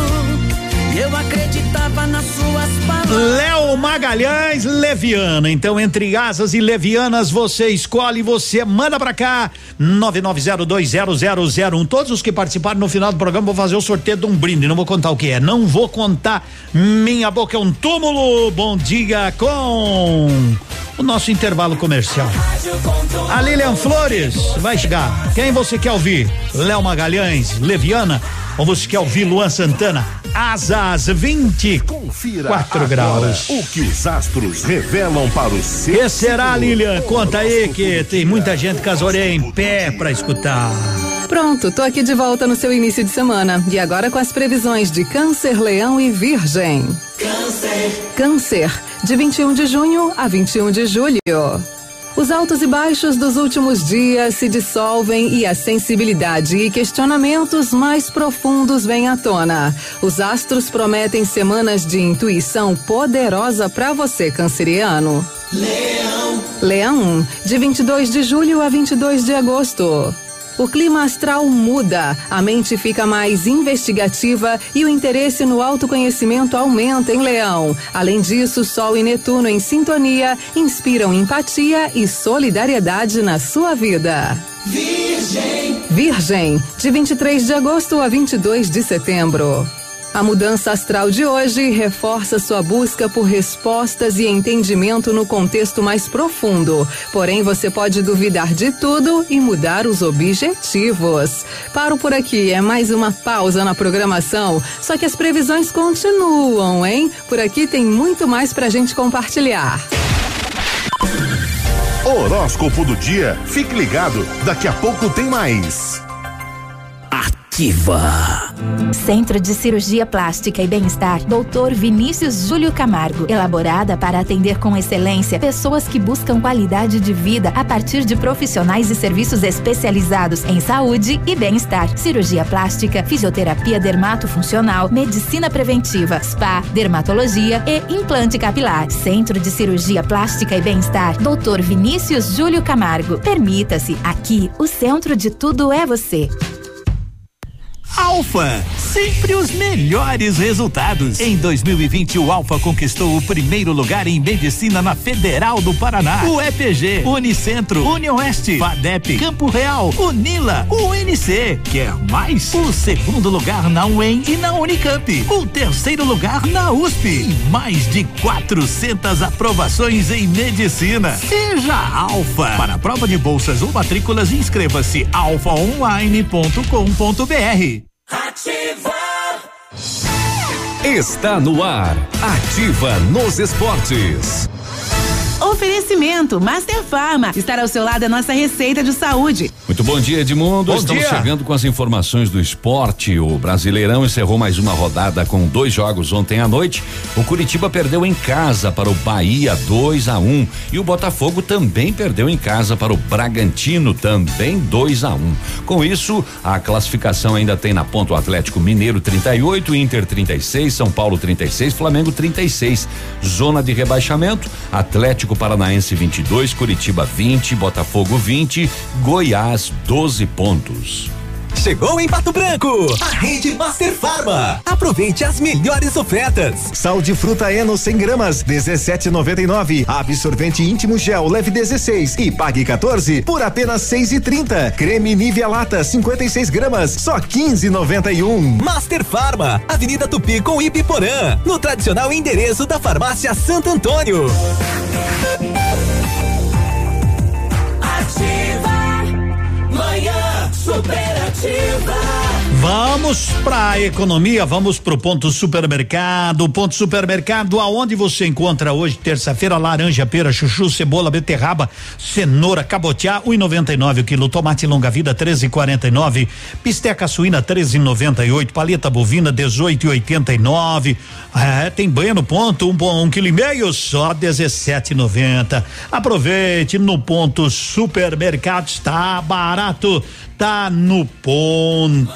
Eu acreditava nas suas palavras. Léo Magalhães, Leviana. Então, entre asas e levianas, você escolhe, você manda pra cá. 990200001. Todos os que participaram no final do programa vou fazer o sorteio de um brinde. Não vou contar o que é. Não vou contar. Minha boca é um túmulo. Bom dia com o nosso intervalo comercial. A Lilian Flores vai chegar. Quem você quer ouvir? Léo Magalhães, Leviana? Ou você quer ouvir Luan Santana? Asas 24 graus. O que os astros revelam para o seu. Que será, Lilian? Conta aí que tem muita gente com as orelhas em pé pra escutar. Pronto, tô aqui de volta no seu início de semana. E agora com as previsões de Câncer, Leão e Virgem. Câncer. Câncer, de 21 de junho a 21 de julho. Os altos e baixos dos últimos dias se dissolvem e a sensibilidade e questionamentos mais profundos vêm à tona. Os astros prometem semanas de intuição poderosa para você, canceriano. Leão. Leão, de 22 de julho a 22 de agosto. O clima astral muda, a mente fica mais investigativa e o interesse no autoconhecimento aumenta em Leão. Além disso, Sol e Netuno em sintonia inspiram empatia e solidariedade na sua vida. Virgem. Virgem, de 23 de agosto a 22 de setembro. A mudança astral de hoje reforça sua busca por respostas e entendimento no contexto mais profundo. Porém, você pode duvidar de tudo e mudar os objetivos. Paro por aqui, é mais uma pausa na programação. Só que as previsões continuam, hein? Por aqui tem muito mais pra gente compartilhar. Horóscopo do dia. Fique ligado, daqui a pouco tem mais. Ativa. Centro de Cirurgia Plástica e Bem-Estar, Dr. Vinícius Júlio Camargo. Elaborada para atender com excelência pessoas que buscam qualidade de vida a partir de profissionais e serviços especializados em saúde e bem-estar. Cirurgia plástica, fisioterapia dermatofuncional, medicina preventiva, spa, dermatologia e implante capilar. Centro de Cirurgia Plástica e Bem-Estar, Dr. Vinícius Júlio Camargo. Permita-se, aqui o centro de tudo é você. Alfa, sempre os melhores resultados. Em 2020, o Alfa conquistou o primeiro lugar em medicina na Federal do Paraná. O EPG, Unicentro, Unioeste, FADEP, Campo Real, Unila, UNC. Quer mais? O segundo lugar na UEM e na Unicamp. O terceiro lugar na USP. E mais de 400 aprovações em medicina. Seja Alfa. Para a prova de bolsas ou matrículas, inscreva-se alfaonline.com.br. Ativa! Está no ar. Ativa nos esportes. Oferecimento Master Farma. Estar ao seu lado é nossa receita de saúde. Muito bom dia, Edmundo. Bom Estamos dia. chegando com as informações do esporte. O Brasileirão encerrou mais uma rodada com dois jogos ontem à noite. O Curitiba perdeu em casa para o Bahia 2 a 1 e o Botafogo também perdeu em casa para o Bragantino também 2 a 1. Com isso, a classificação ainda tem na ponta o Atlético Mineiro 38, Inter 36, São Paulo 36, Flamengo 36. Zona de rebaixamento: Atlético Paranaense 22, Curitiba 20, Botafogo 20, Goiás 12 pontos. Chegou em Pato Branco, a rede Master Farma. Aproveite as melhores ofertas. Sal de fruta Eno 100 gramas, 17,99. Absorvente íntimo gel leve 16 e pague 14 por apenas 6,30. Creme Nivea Lata 56 gramas, só 15,91. Master Farma, Avenida Tupi com Ipiporã, no tradicional endereço da Farmácia Santo Antônio. Superativa. Vamos pra economia, vamos pro ponto supermercado. Ponto supermercado, aonde você encontra hoje, terça-feira, laranja, pera, chuchu, cebola, beterraba, cenoura, cabotiá, 1,99 o quilo, tomate longa vida, 13,49, bisteca suína, 13,98, paleta bovina, 18,89. É, tem banha no ponto, um, um quilo e meio, só 17,90. Aproveite no ponto supermercado, está barato, tá no ponto.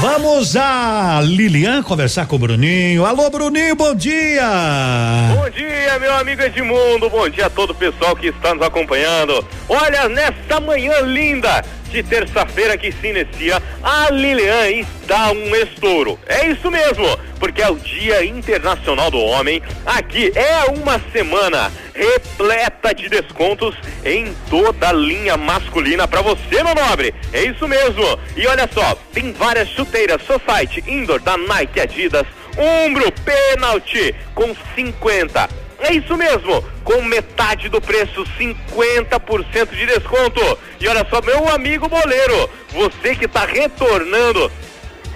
Vamos a Lilian conversar com o Bruninho. Alô, Bruninho, bom dia. Bom dia, meu amigo Edmundo. Bom dia a todo o pessoal que está nos acompanhando. Olha, nesta manhã linda de terça-feira que se inicia, a Lilian está um estouro. É isso mesmo, porque é o Dia Internacional do Homem. Aqui é uma semana repleta de descontos em toda a linha masculina para você, meu nobre. É isso mesmo. E olha só, tem várias chuteiras Society Indoor da Nike Adidas, Umbro Penalty com 50. É isso mesmo, com metade do preço, 50% de desconto. E olha só, meu amigo boleiro, você que está retornando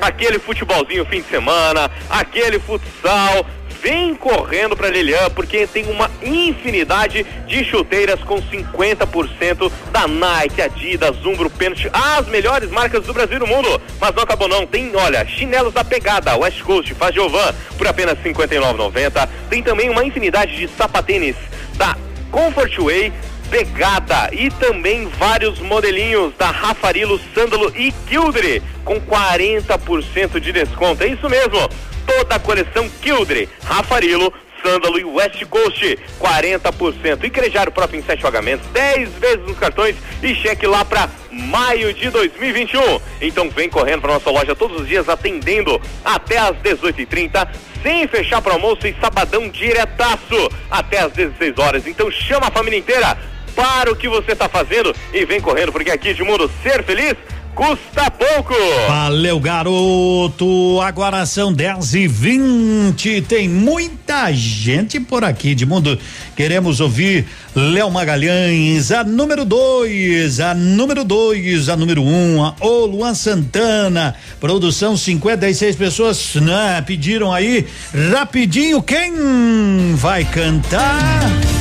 aquele futebolzinho fim de semana, aquele futsal, vem correndo para Lilian porque tem uma infinidade de chuteiras com 50% da Nike, Adidas, Umbro, Pênalti, as melhores marcas do Brasil e do mundo. Mas não acabou não, tem, olha, chinelos da pegada, West Coast, Faz Jovan, por apenas R$ 59,90. Tem também uma infinidade de sapatênis da Comfort Way, pegada e também vários modelinhos da Rafarilo, Sândalo e Kildre com 40% de desconto. É isso mesmo. Toda a coleção Kildre, Rafarilo, Sândalo e West Coast, 40%. E Crejar próprio em 7 pagamentos, 10 vezes nos cartões e cheque lá para maio de 2021. Então vem correndo para nossa loja todos os dias, atendendo até às 18h30, sem fechar para almoço e sabadão diretaço até às 16 horas. Então chama a família inteira para o que você está fazendo e vem correndo, porque aqui de mundo ser feliz custa pouco. Valeu, garoto. Agora são 10 e 20 Tem muita gente por aqui de mundo. Queremos ouvir Léo Magalhães, a número 2, a número 2, a número 1, um, o Luan Santana. Produção 56 pessoas né, pediram aí. Rapidinho, quem vai cantar?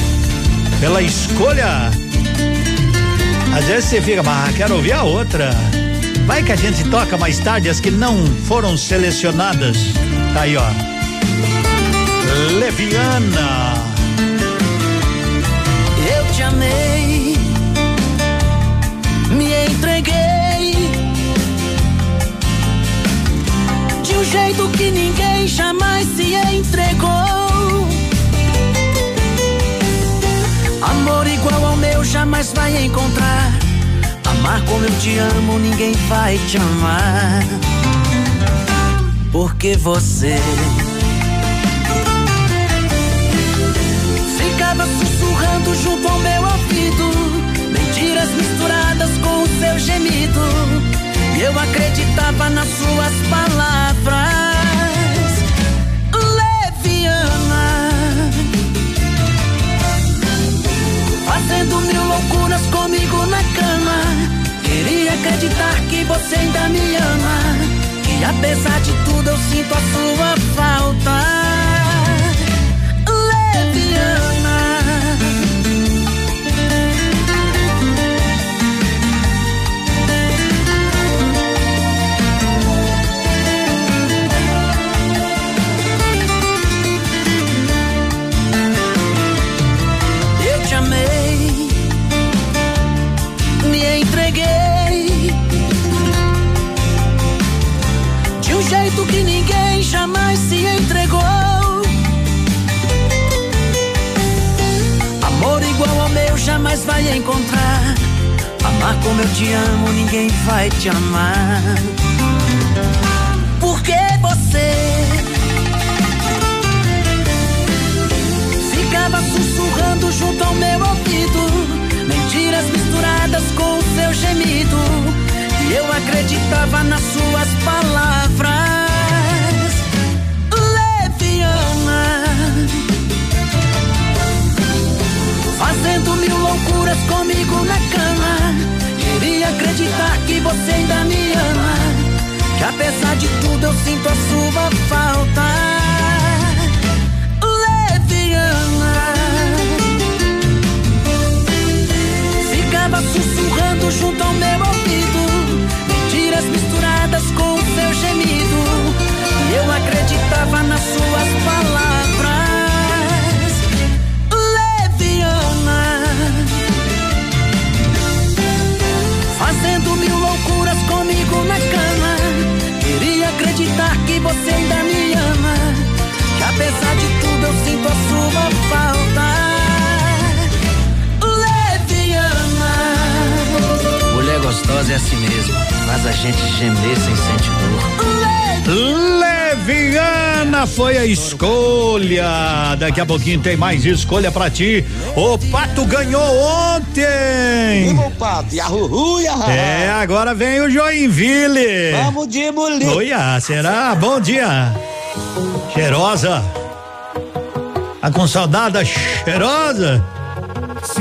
Pela escolha. Às vezes você fica, mas quero ouvir a outra. Vai que a gente toca mais tarde as que não foram selecionadas. Tá aí, ó. Leviana. Eu te amei, me entreguei de um jeito que ninguém jamais se entregou. Amor igual ao meu jamais vai encontrar. Amar como eu te amo, ninguém vai te amar. Porque você ficava sussurrando junto ao meu ouvido, mentiras misturadas com o seu gemido. E eu acreditava nas suas palavras. Loucuras comigo na cama. Queria acreditar que você ainda me ama. Que apesar de tudo eu sinto a sua falta. Jamais vai encontrar. Amar como eu te amo, ninguém vai te amar. Porque você ficava sussurrando junto ao meu ouvido, mentiras misturadas com o seu gemido. E eu acreditava nas suas palavras. Leviana, comigo na cama. Queria acreditar que você ainda me ama. Que apesar de tudo eu sinto a sua falta. Ficava sussurrando junto ao meu ouvido, mentiras misturadas com o seu gemido. E eu acreditava nas suas palavras. Mulher gostosa é assim mesmo, faz a gente gemer sem sentir dor. Leviana foi a escolha. Daqui a pouquinho tem mais escolha pra ti. O Pato ganhou ontem. Vamos, Pato. Yahuhu, yahu. É, agora vem o Joinville. Vamos de molinho. Olha, será? Bom dia. Cheirosa. Tá com saudade da cheirosa?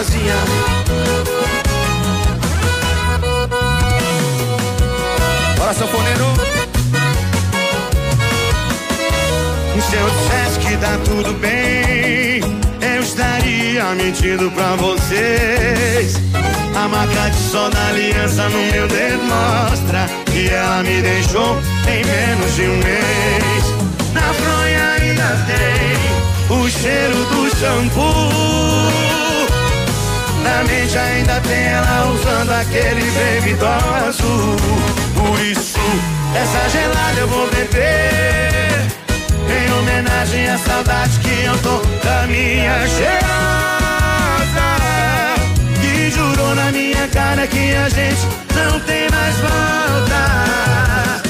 Cheirosinha. Bora, sanfoneiro. Se eu dissesse que tá tudo bem, eu estaria mentindo pra vocês. A marca de sol da aliança no meu dedo mostra que ela me deixou em menos de um mês. Na fronha ainda tem o cheiro do shampoo. Na mente ainda tem ela usando aquele baby azul. Por isso, essa gelada eu vou beber. Em homenagem à saudade que eu tô da minha cheirosa. Que jurou na minha cara que a gente não tem mais volta.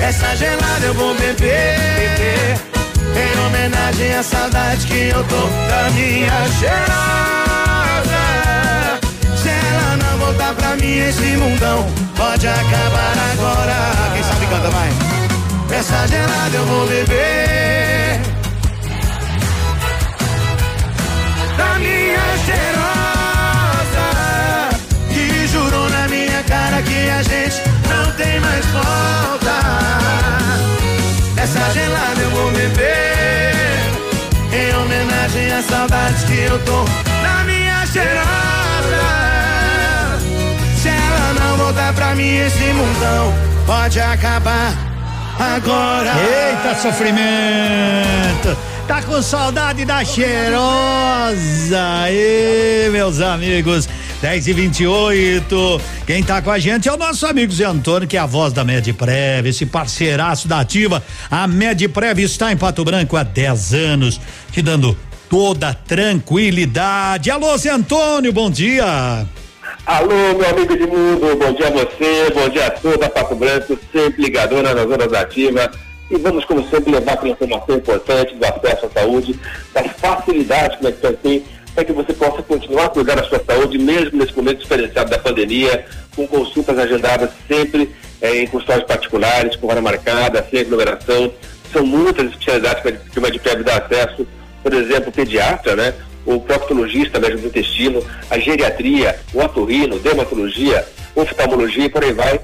Essa gelada eu vou beber. Em homenagem à saudade que eu tô da minha cheirosa. Voltar pra mim, esse mundão pode acabar agora. Quem sabe canta, vai. Essa gelada eu vou beber. Da minha cheirosa. Que jurou na minha cara que a gente não tem mais volta. Essa gelada eu vou beber Em homenagem à saudade que eu tô Na minha cheirosa pra mim Esse mundão pode acabar agora Eita sofrimento! Tá com saudade da cheirosa? Ê, meus amigos. 10 e 28 Quem tá com a gente é o nosso amigo Zé Antônio, que é a voz da Medprev, esse parceiraço da Ativa. A Medprev está em Pato Branco há 10 anos, te dando toda tranquilidade. Alô, Zé Antônio, bom dia. Alô, meu amigo de mundo, bom dia a você, bom dia a toda a Pato Branco, sempre ligadona nas zonas ativas. E vamos, como sempre, levar aquela informação importante do acesso à saúde, das facilidades que nós tem para que você possa continuar a cuidar da sua saúde, mesmo nesse momento diferenciado da pandemia, com consultas agendadas sempre eh, em consultórios particulares, com hora marcada, sem aglomeração. São muitas especialidades que o Medipeb dá acesso, por exemplo, pediatra, né? O proctologista médico do intestino, a geriatria, o otorrino, dermatologia, oftalmologia e por aí vai.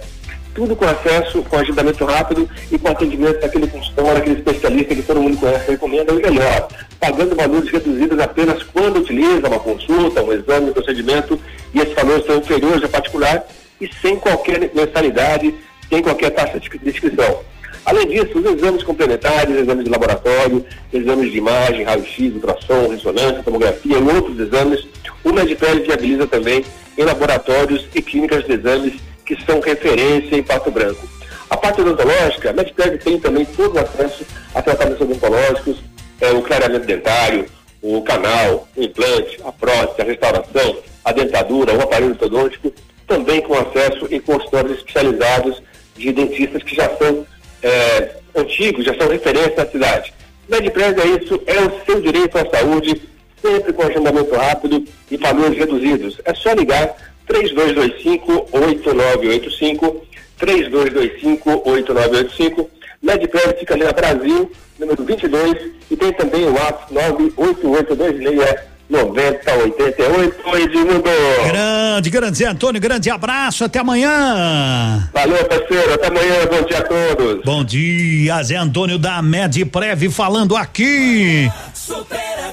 Tudo com acesso, com agendamento rápido e com atendimento daquele consultório, aquele especialista que todo mundo conhece, recomenda e melhor, pagando valores reduzidos apenas quando utiliza uma consulta, um exame, um procedimento, e esses valores são inferiores ao particular e sem qualquer mensalidade, sem qualquer taxa de inscrição. Além disso, os exames complementares, exames de laboratório, exames de imagem, raio-x, ultrassom, ressonância, tomografia e outros exames, o Medipel viabiliza também em laboratórios e clínicas de exames que são referência em Pato Branco. A parte odontológica, a Medipeg tem também todo o acesso a tratamentos odontológicos, é, o clareamento dentário, o canal, o implante, a prótese, a restauração, a dentadura, o aparelho ortodôntico, também com acesso em consultórios especializados de dentistas que já são é, antigos, já são referência na cidade. Medipres é isso, é o seu direito à saúde, sempre com agendamento rápido e valores reduzidos. É só ligar 3225-8985, 3225-8985. Medipred fica ali na Brasil, número 22, e tem também o WhatsApp 98826 9088. Edmundo. Grande, grande Zé Antônio, grande abraço, até amanhã. Valeu, parceiro, até amanhã, bom dia a todos. Bom dia, Zé Antônio da Medprev falando aqui.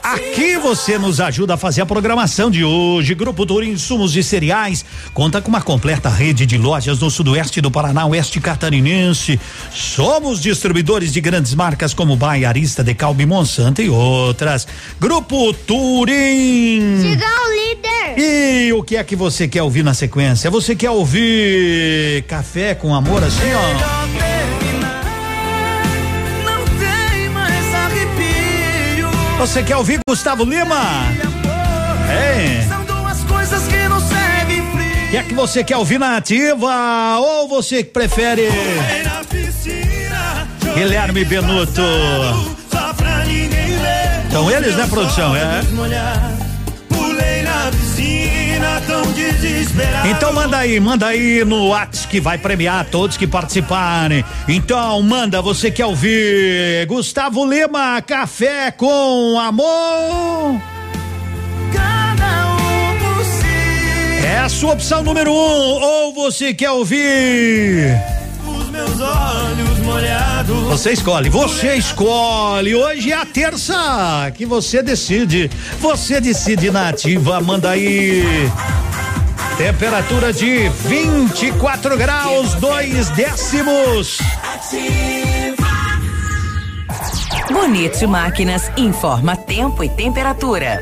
Aqui você nos ajuda a fazer a programação de hoje. Grupo Tour Insumos e Cereais conta com uma completa rede de lojas no sudoeste do Paraná, oeste catarinense. Somos distribuidores de grandes marcas como Baiarista, Decalbe, Monsanto e outras. Grupo Turim. Siga o líder. E o que é que você quer ouvir na sequência? Você quer ouvir café com amor assim, ó? Você quer ouvir Gustavo Lima? É. São duas coisas que não servem frio. O que é que você quer ouvir na ativa? Ou você prefere Guilherme Benuto? São eles, né, produção? É. Então manda aí, manda aí no WhatsApp que vai premiar todos que participarem. Então manda, você quer ouvir Gustavo Lima, Café com Amor? Cada um por si. É a sua opção número um. Ou você quer ouvir? Os meus olhos molhados. Você escolhe, você escolhe. Hoje é a terça que você decide. Você decide na ativa, manda aí. Temperatura de 24 graus, dois décimos. Bonito Máquinas informa tempo e temperatura.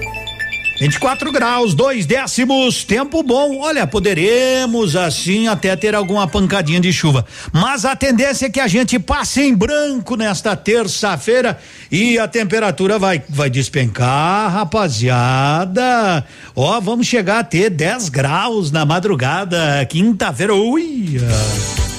24 graus, dois décimos, tempo bom. Olha, poderemos assim até ter alguma pancadinha de chuva. Mas a tendência é que a gente passe em branco nesta terça-feira e a temperatura vai, vai despencar, rapaziada. Ó, vamos chegar a ter 10 graus na madrugada, quinta-feira. Ui!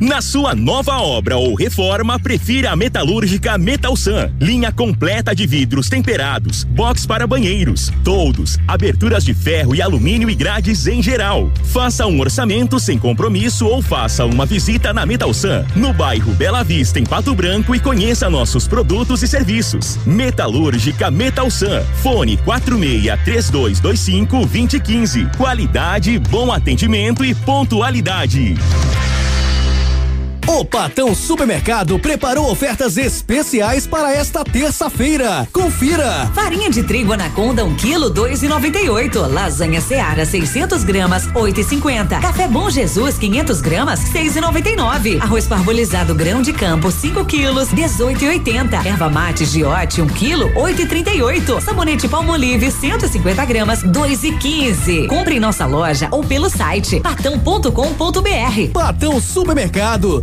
Na sua nova obra ou reforma, prefira a Metalúrgica Metalsan. Linha completa de vidros temperados, box para banheiros, toldos, aberturas de ferro e alumínio e grades em geral. Faça um orçamento sem compromisso ou faça uma visita na Metalsan, no bairro Bela Vista, em Pato Branco e conheça nossos produtos e serviços. Metalúrgica Metalsan. Fone 46 3225 2015. Qualidade, bom atendimento e pontualidade. O Patão Supermercado preparou ofertas especiais para esta terça-feira. Confira. Farinha de trigo anaconda, 1 quilo, 2,98. Lasanha Seara, 600 gramas, 8,50. Café Bom Jesus, 500 gramas, 6,99. Arroz parbolizado grão de campo, 5 quilos, 18,80. Erva mate Giote, 1 quilo, 8,38. Sabonete Palmolive, 150 gramas, 2,15. Compre em nossa loja ou pelo site patão.com.br. Patão Supermercado,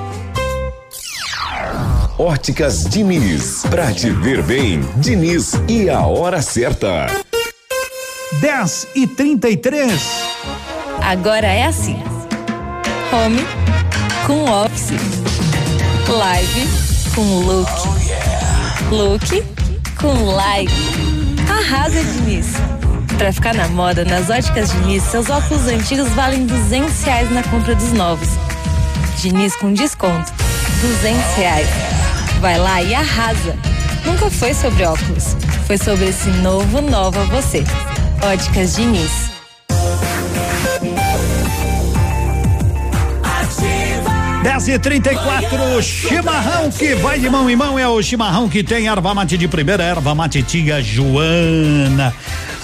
Óticas Diniz. Pra te ver bem, Diniz e a hora certa. 10 e 33 Agora é assim: home com office, live com look, look com live. Arrasa, Diniz! Pra ficar na moda, nas óticas Diniz, seus óculos antigos valem 200 reais na compra dos novos. Diniz com desconto, 200 reais. Vai lá e arrasa! Nunca foi sobre óculos, foi sobre esse novo nova você. Óticas Diniz. 10 e 34 chimarrão que vai de mão em mão é o chimarrão que tem erva mate de primeira, erva mate tia Joana.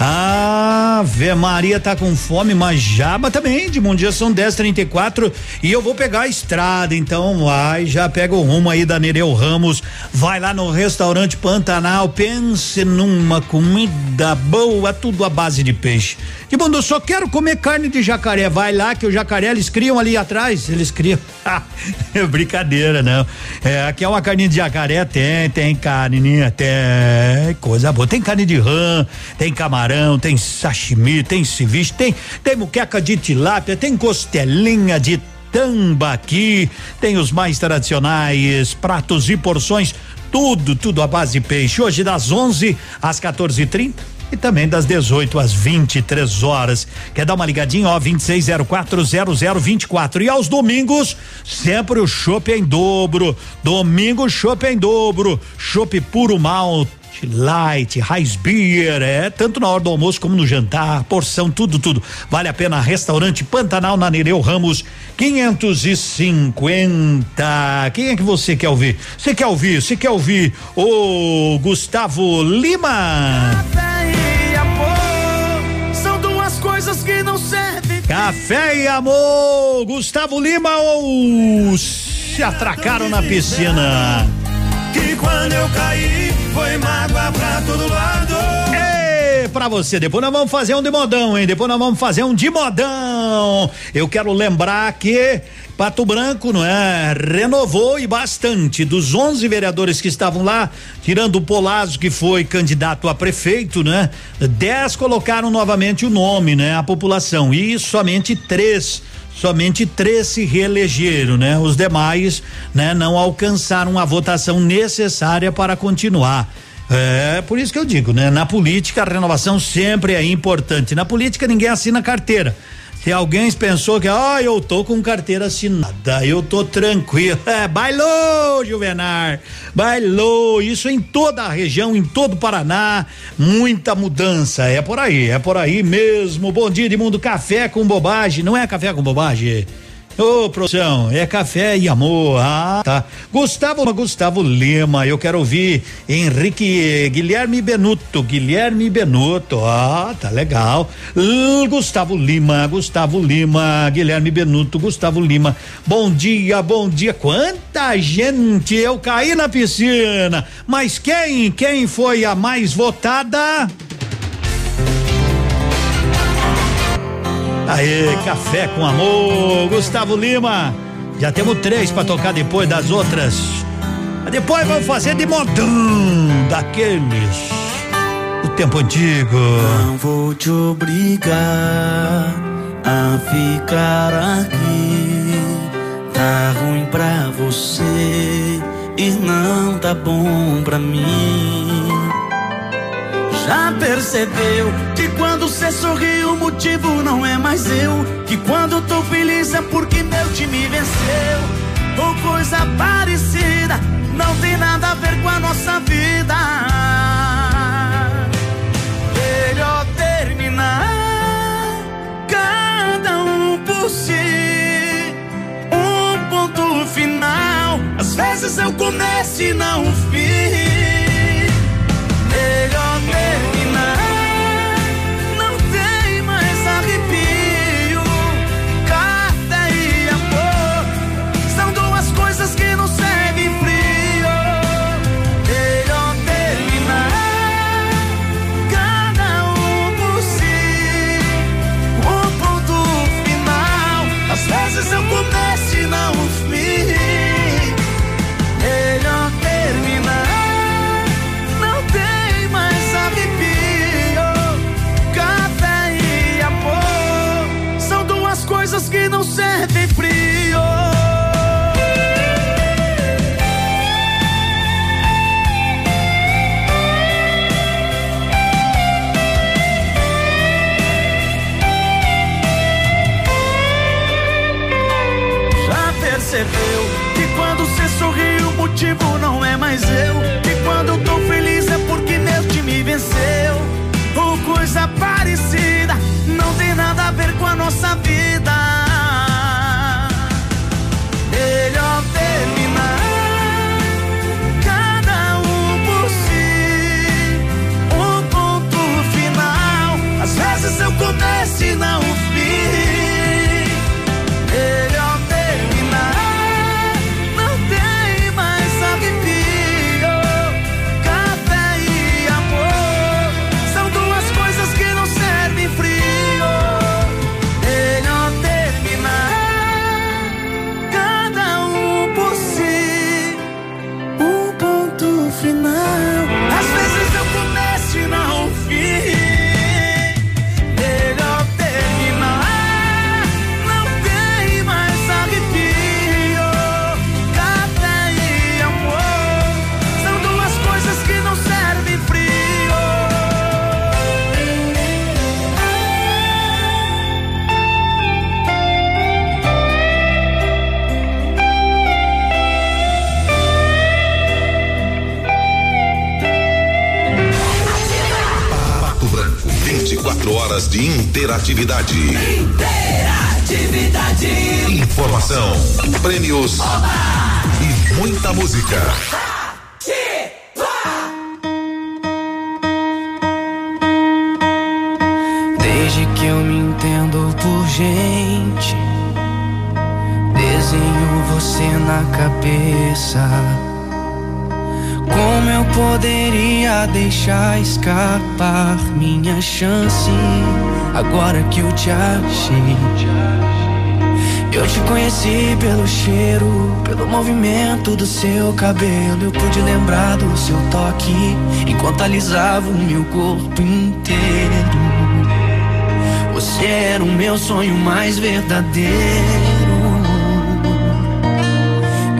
Ave Maria tá com fome, mas Jaba também, de bom dia são 10:34 e eu vou pegar a estrada, então vai, já pega o rumo aí da Nereu Ramos, vai lá no restaurante Pantanal, pense numa comida boa, tudo à base de peixe. De bom, eu só quero comer carne de jacaré, vai lá que o jacaré eles criam ali atrás, eles criam. [laughs] brincadeira, não. É, aqui é uma carne de jacaré, tem, tem carne, tem coisa boa, tem carne de rã, tem camarão, tem sashimi, tem ceviche, tem, tem muqueca de tilápia, tem costelinha de tambaqui, tem os mais tradicionais pratos e porções, tudo, tudo à base de peixe. Hoje das 11 às 14h30 e também das 18 às 23 horas. Quer dar uma ligadinha? Ó, 26040024. E aos domingos, sempre o chopp em dobro. Domingo, chopp em dobro. Chopp puro malte light, Heiss Beer, é, tanto na hora do almoço como no jantar, porção, tudo, tudo. Vale a pena, restaurante Pantanal na Nereu Ramos, 550. Quem é que você quer ouvir? Você quer ouvir? Você quer ouvir o Gustavo Lima? Café e amor são duas coisas que não servem. Café e amor, Gustavo Lima ou se atracaram na piscina? Que quando eu caí foi mágoa pra todo lado. pra você. Depois nós vamos fazer um de modão, hein? Depois nós vamos fazer um de modão. Eu quero lembrar que Pato Branco, não é? Renovou e bastante. Dos 11 vereadores que estavam lá, tirando o Polazzo, que foi candidato a prefeito, né? 10 colocaram novamente o nome, né? A população. E somente três somente três se reelegeram, né? Os demais, né, não alcançaram a votação necessária para continuar. É, por isso que eu digo, né? Na política a renovação sempre é importante. Na política ninguém assina carteira. Se alguém pensou que, oh, eu tô com carteira assinada, eu tô tranquilo. [laughs] É, bailou, Juvenar, bailou. Isso em toda a região, em todo o Paraná, muita mudança. É por aí, é por aí mesmo. Bom dia de mundo café com bobagem. Não é café com bobagem? Ô, oh, produção, é café e amor. Ah, tá. Gustavo, Gustavo Lima, eu quero ouvir Henrique Guilherme Benuto, Guilherme Benuto. Ah, tá legal. Gustavo Lima, Gustavo Lima, Guilherme Benuto, Gustavo Lima. Bom dia, bom dia. Quanta gente! Eu caí na piscina. Mas quem, quem foi a mais votada? Aê, café com amor, Gustavo Lima. Já temos três para tocar depois das outras. Depois vamos fazer de modão daqueles do tempo antigo. Não vou te obrigar a ficar aqui. Tá ruim pra você e não tá bom pra mim. Já percebeu que quando cê sorri o motivo não é mais eu? Que quando tô feliz é porque meu time venceu? Ou coisa parecida, não tem nada a ver com a nossa vida. Melhor terminar, cada um por si. Um ponto final, às vezes eu começo e não o fim. Interatividade. Interatividade. Informação, prêmios e muita música. Desde que eu me entendo por gente, desenho você na cabeça. Como eu poderia deixar escapar minha chance agora que eu te achei? Eu te conheci pelo cheiro, pelo movimento do seu cabelo. Eu pude lembrar do seu toque enquanto alisava o meu corpo inteiro. Você era o meu sonho mais verdadeiro.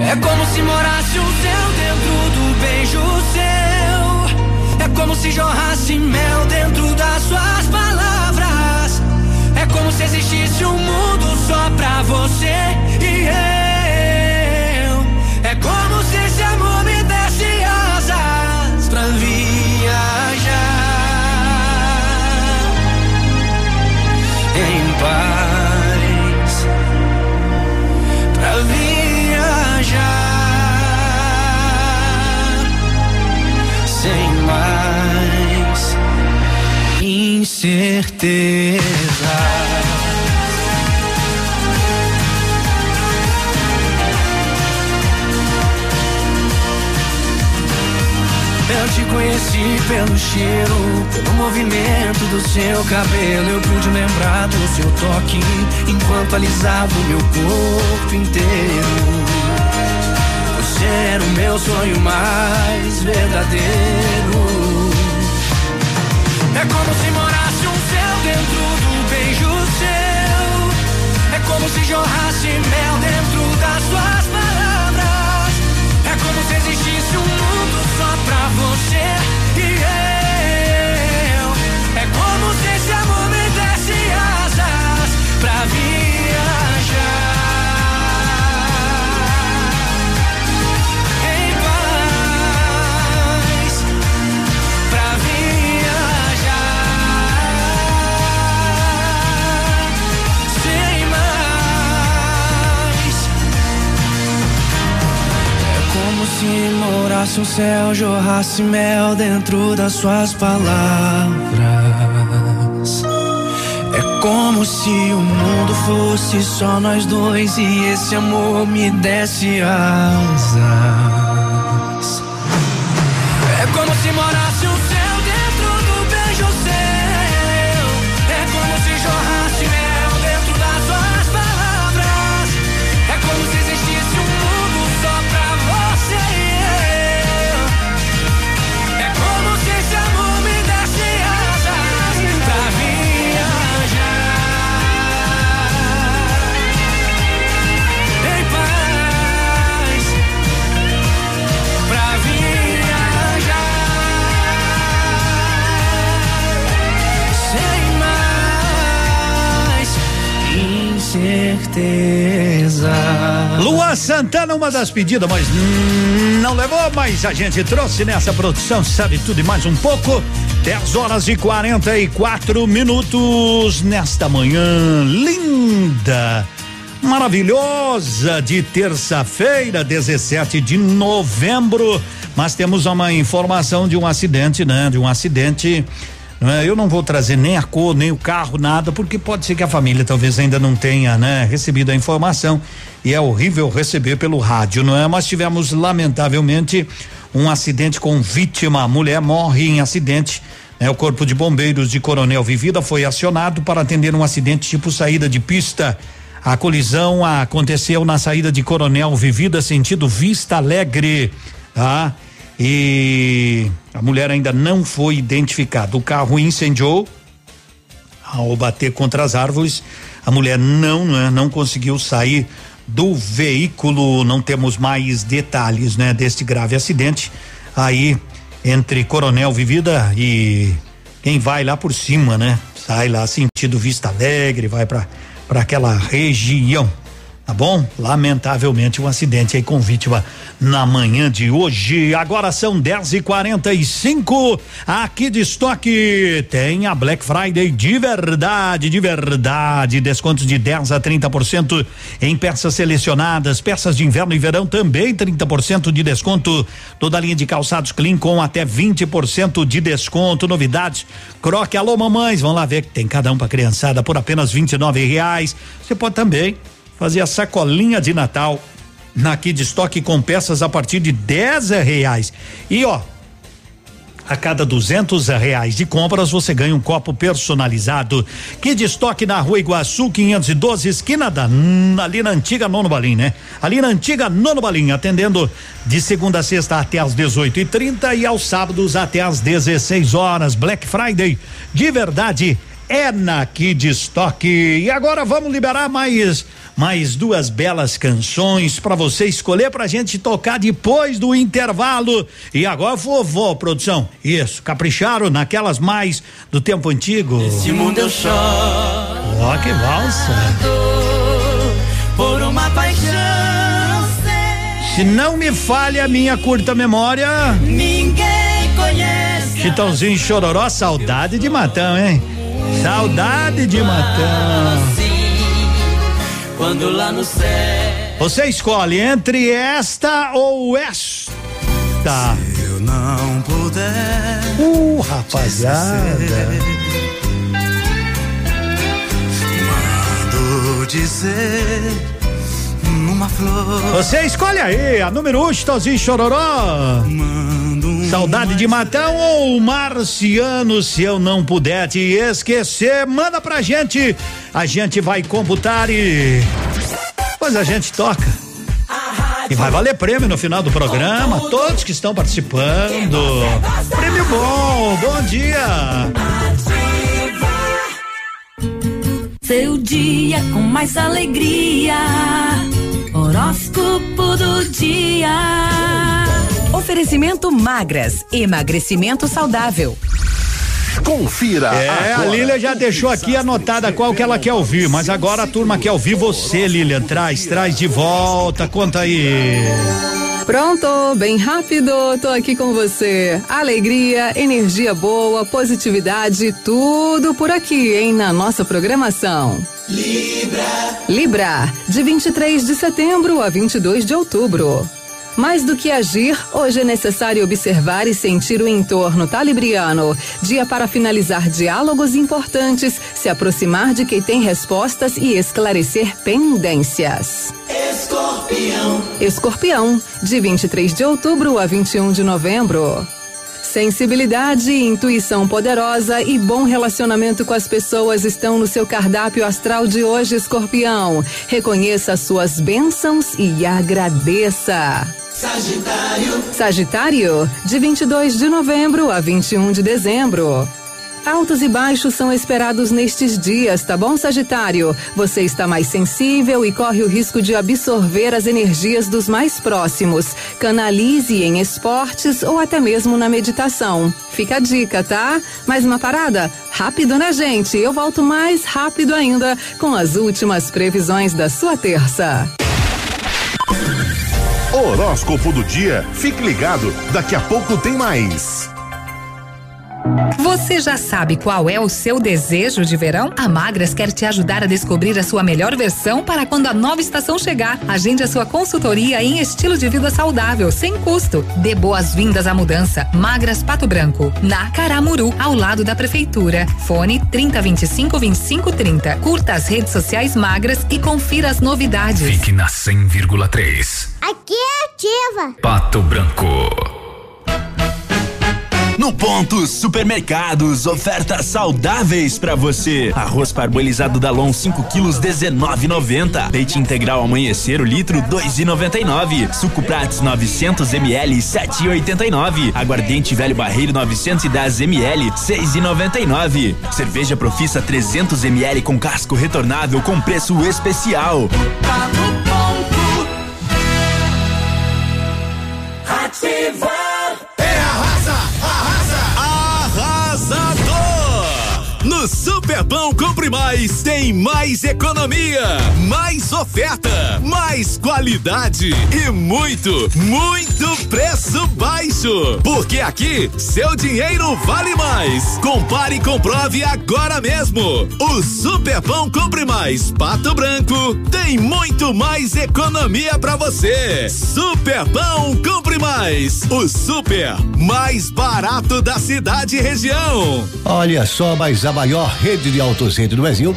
É como se morasse como se jorrasse mel dentro das suas palavras. É como se existisse um mundo só pra você incerteza. Eu te conheci pelo cheiro, pelo movimento do seu cabelo. Eu pude lembrar do seu toque enquanto alisava o meu corpo inteiro. Você era o meu sonho mais verdadeiro. É como se morasse dentro do beijo seu. É como se jorrasse mel dentro das suas palavras. Se morasse um céu, jorrasse mel dentro das suas palavras. É como se o mundo fosse só nós dois e esse amor me desse asas. Incerteza. Lua Santana, uma das pedidas, mas hum, não levou, mas a gente trouxe nessa produção, sabe tudo e mais um pouco. 10 horas e 44 minutos nesta manhã linda, maravilhosa de terça-feira, 17 de novembro. Mas temos uma informação de um acidente, né? De um acidente. É? Eu não vou trazer nem a cor, nem o carro, nada, porque pode ser que a família talvez ainda não tenha, né, recebido a informação e é horrível receber pelo rádio, não é? Mas tivemos lamentavelmente um acidente com vítima, a mulher morre em acidente. Né? O corpo de bombeiros de Coronel Vivida foi acionado para atender um acidente tipo saída de pista. A colisão aconteceu na saída de Coronel Vivida sentido Vista Alegre, tá? E a mulher ainda não foi identificada. O carro incendiou ao bater contra as árvores. A mulher não, né, não conseguiu sair do veículo. Não temos mais detalhes, né, deste grave acidente aí entre Coronel Vivida e quem vai lá por cima, né? Sai lá sentido Vista Alegre, vai para para aquela região. Tá bom? Lamentavelmente um acidente aí com vítima na manhã de hoje. Agora são 10 e 45 Aqui de estoque tem a Black Friday de verdade, de verdade. Descontos de 10 a 30% em peças selecionadas. Peças de inverno e verão também 30% de desconto. Toda a linha de calçados clean com até 20% de desconto. Novidades. Croque, alô, mamães. Vão lá ver que tem cada um pra criançada por apenas 29 reais. Você pode também fazer a sacolinha de Natal na Kid Stock com peças a partir de 10 reais. E ó, a cada duzentos reais de compras você ganha um copo personalizado. Kid Stock na Rua Iguaçu 512 esquina da ali na antiga Nono Balim, né? Ali na antiga Nono Balim, atendendo de segunda a sexta até às 18 e 30 e aos sábados até às 16 horas. Black Friday de verdade é na Kid Stock. E agora vamos liberar mais mais duas belas canções para você escolher pra gente tocar depois do intervalo. E agora vovó, produção. Isso, capricharam naquelas mais do tempo antigo. Esse mundo eu choro. Ó, que valsa. Por uma paixão. Se não me falha a minha curta memória. Ninguém conhece. Chitãozinho Chororó, saudade de Matão, hein? Saudade de Matão. Quando lá no céu. Você escolhe entre esta ou esta. Se eu não puder. Uh, rapaziada. Mando dizer numa flor. Você escolhe aí, a número um, Chitãozinho Chororó. Saudade de Matão ou Marciano, se eu não puder te esquecer, manda pra gente. A gente vai computar e. Pois a gente toca. E vai valer prêmio no final do programa. Todos que estão participando. Prêmio bom, bom dia. Seu dia com mais alegria. Horóscopo do dia. Oferecimento magras, emagrecimento saudável. Confira. É, a Lília já deixou aqui anotada qual que ela quer ouvir, mas agora a turma quer ouvir você, Lilian. Traz, traz de volta, conta aí. Pronto, bem rápido, tô aqui com você. Alegria, energia boa, positividade, tudo por aqui, hein, na nossa programação. Libra. Libra, de 23 de setembro a 22 de outubro. Mais do que agir, hoje é necessário observar e sentir o entorno talibriano. Dia para finalizar diálogos importantes, se aproximar de quem tem respostas e esclarecer pendências. Escorpião. Escorpião, de 23 de outubro a 21 de novembro. Sensibilidade, intuição poderosa e bom relacionamento com as pessoas estão no seu cardápio astral de hoje, Escorpião. Reconheça suas bênçãos e agradeça. Sagitário. Sagitário, de 22 de novembro a 21 de dezembro. Altos e baixos são esperados nestes dias, tá bom, Sagitário? Você está mais sensível e corre o risco de absorver as energias dos mais próximos. Canalize em esportes ou até mesmo na meditação. Fica a dica, tá? Mais uma parada? Rápido, né, gente? Eu volto mais rápido ainda com as últimas previsões da sua terça. Horóscopo do dia. Fique ligado, daqui a pouco tem mais. Você já sabe qual é o seu desejo de verão? A Magras quer te ajudar a descobrir a sua melhor versão para quando a nova estação chegar. Agende a sua consultoria em estilo de vida saudável, sem custo. Dê boas-vindas à mudança. Magras Pato Branco, na Caramuru, ao lado da prefeitura. Fone 3025 2530. Curta as redes sociais Magras e confira as novidades. Fique na 100,3. Aqui é ativa. Pato Branco. No ponto Supermercados, ofertas saudáveis para você. Arroz parbolizado Dalon 5 quilos 19,90. Leite integral amanhecer o litro 2,99. Suco Prates 900 ml 7,89. Aguardente velho barreiro 910 ml 6,99. Cerveja Profissa 300 ml com casco retornável com preço especial. Ativa. Mais tem mais economia, mais oferta, mais qualidade e muito, muito preço baixo. Porque aqui seu dinheiro vale mais. Compare e comprove agora mesmo. O Superpão Compre Mais Pato Branco tem muito mais economia para você. Superpão Compre Mais, o super mais barato da cidade e região. Olha só, mas a maior rede de autocentro do Brasil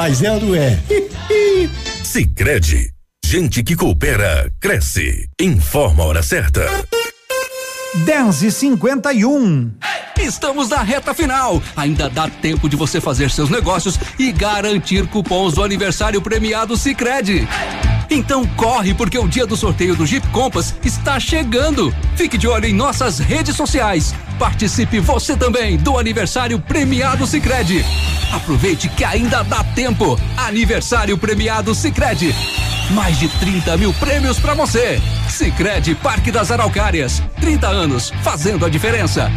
mas é é? [laughs] Sicredi, gente que coopera cresce. Informa a hora certa. 10 e 51 Estamos na reta final. Ainda dá tempo de você fazer seus negócios e garantir cupons do aniversário premiado Sicredi. Então corre porque o dia do sorteio do Jeep Compass está chegando. Fique de olho em nossas redes sociais. Participe você também do aniversário premiado Sicredi. Aproveite que ainda dá tempo. Aniversário premiado Sicredi. Mais de 30 mil prêmios para você. Sicredi Parque das Araucárias. 30 anos fazendo a diferença.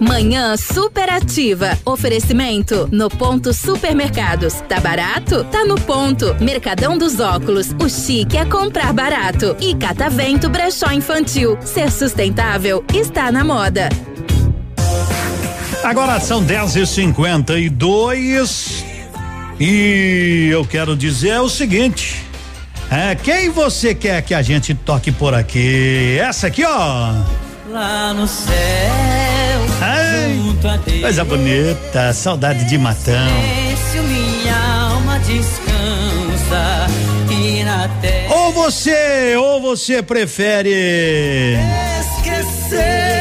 Manhã superativa. Oferecimento no ponto supermercados. Tá barato? Tá no ponto. Mercadão dos óculos. O chique é comprar barato. E Catavento Brechó Infantil. Ser sustentável está na moda. Agora são 10 e 52 e eu quero dizer o seguinte. É, quem você quer que a gente toque por aqui? Essa aqui, ó. Lá no céu, Ai, junto a Deus. coisa bonita, saudade de matão. Silêncio, minha alma descansa e na terra Ou você, ou você prefere. esquecer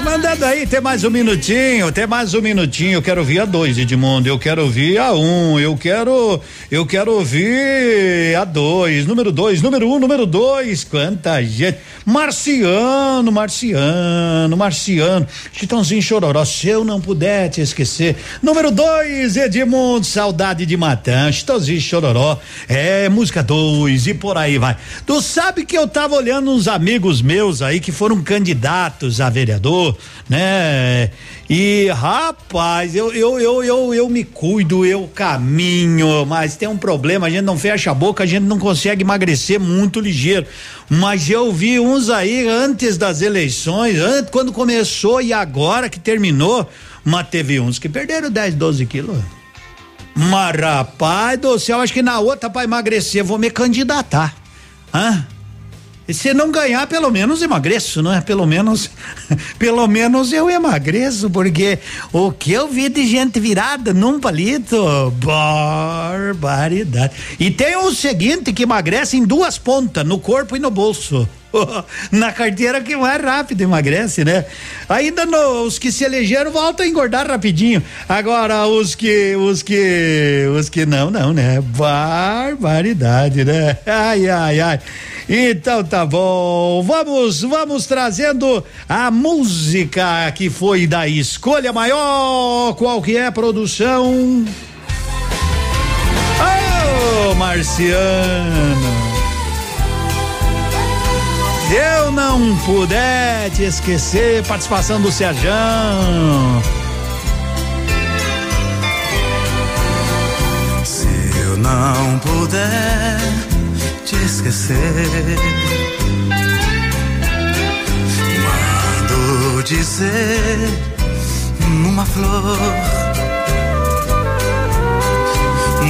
Vai mandando aí, tem mais um minutinho, tem mais um minutinho. Eu quero ouvir a dois, Edmundo. Eu quero ouvir a um. Eu quero, eu quero ouvir a dois. Número dois, número um, número dois. Quanta gente. Marciano, Marciano, Marciano. Chitãozinho Chororó, se eu não puder te esquecer. Número dois, Edmundo, saudade de Matã. Chitãozinho Chororó. É, música dois e por aí vai. Tu sabe que eu tava olhando uns amigos meus aí que foram candidatos a vereador, né? E rapaz, eu, eu, eu, eu, eu me cuido, eu caminho, mas tem um problema, a gente não fecha a boca, a gente não consegue emagrecer muito ligeiro. Mas eu vi uns aí antes das eleições, antes, quando começou e agora que terminou, mas teve uns que perderam 10, 12 quilos. Mas rapaz do céu, acho que na outra pra emagrecer vou me candidatar. Hã? Se não ganhar, pelo menos emagreço, não é? Pelo menos, [laughs] pelo menos eu emagreço, porque o que eu vi de gente virada num palito, barbaridade. E tem o seguinte que emagrece em duas pontas, no corpo e no bolso. [laughs] Na carteira que mais rápido emagrece, né? Ainda no, os que se elegeram voltam a engordar rapidinho. Agora os que os que os que não, não, né? Barbaridade, né? Ai, ai, ai. Então tá bom. Vamos, vamos trazendo a música que foi da escolha maior. Qual que é produção? Ô, Marciano. Se eu não puder te esquecer, participação do Serjão. Se eu não puder te esquecer, mando dizer numa flor,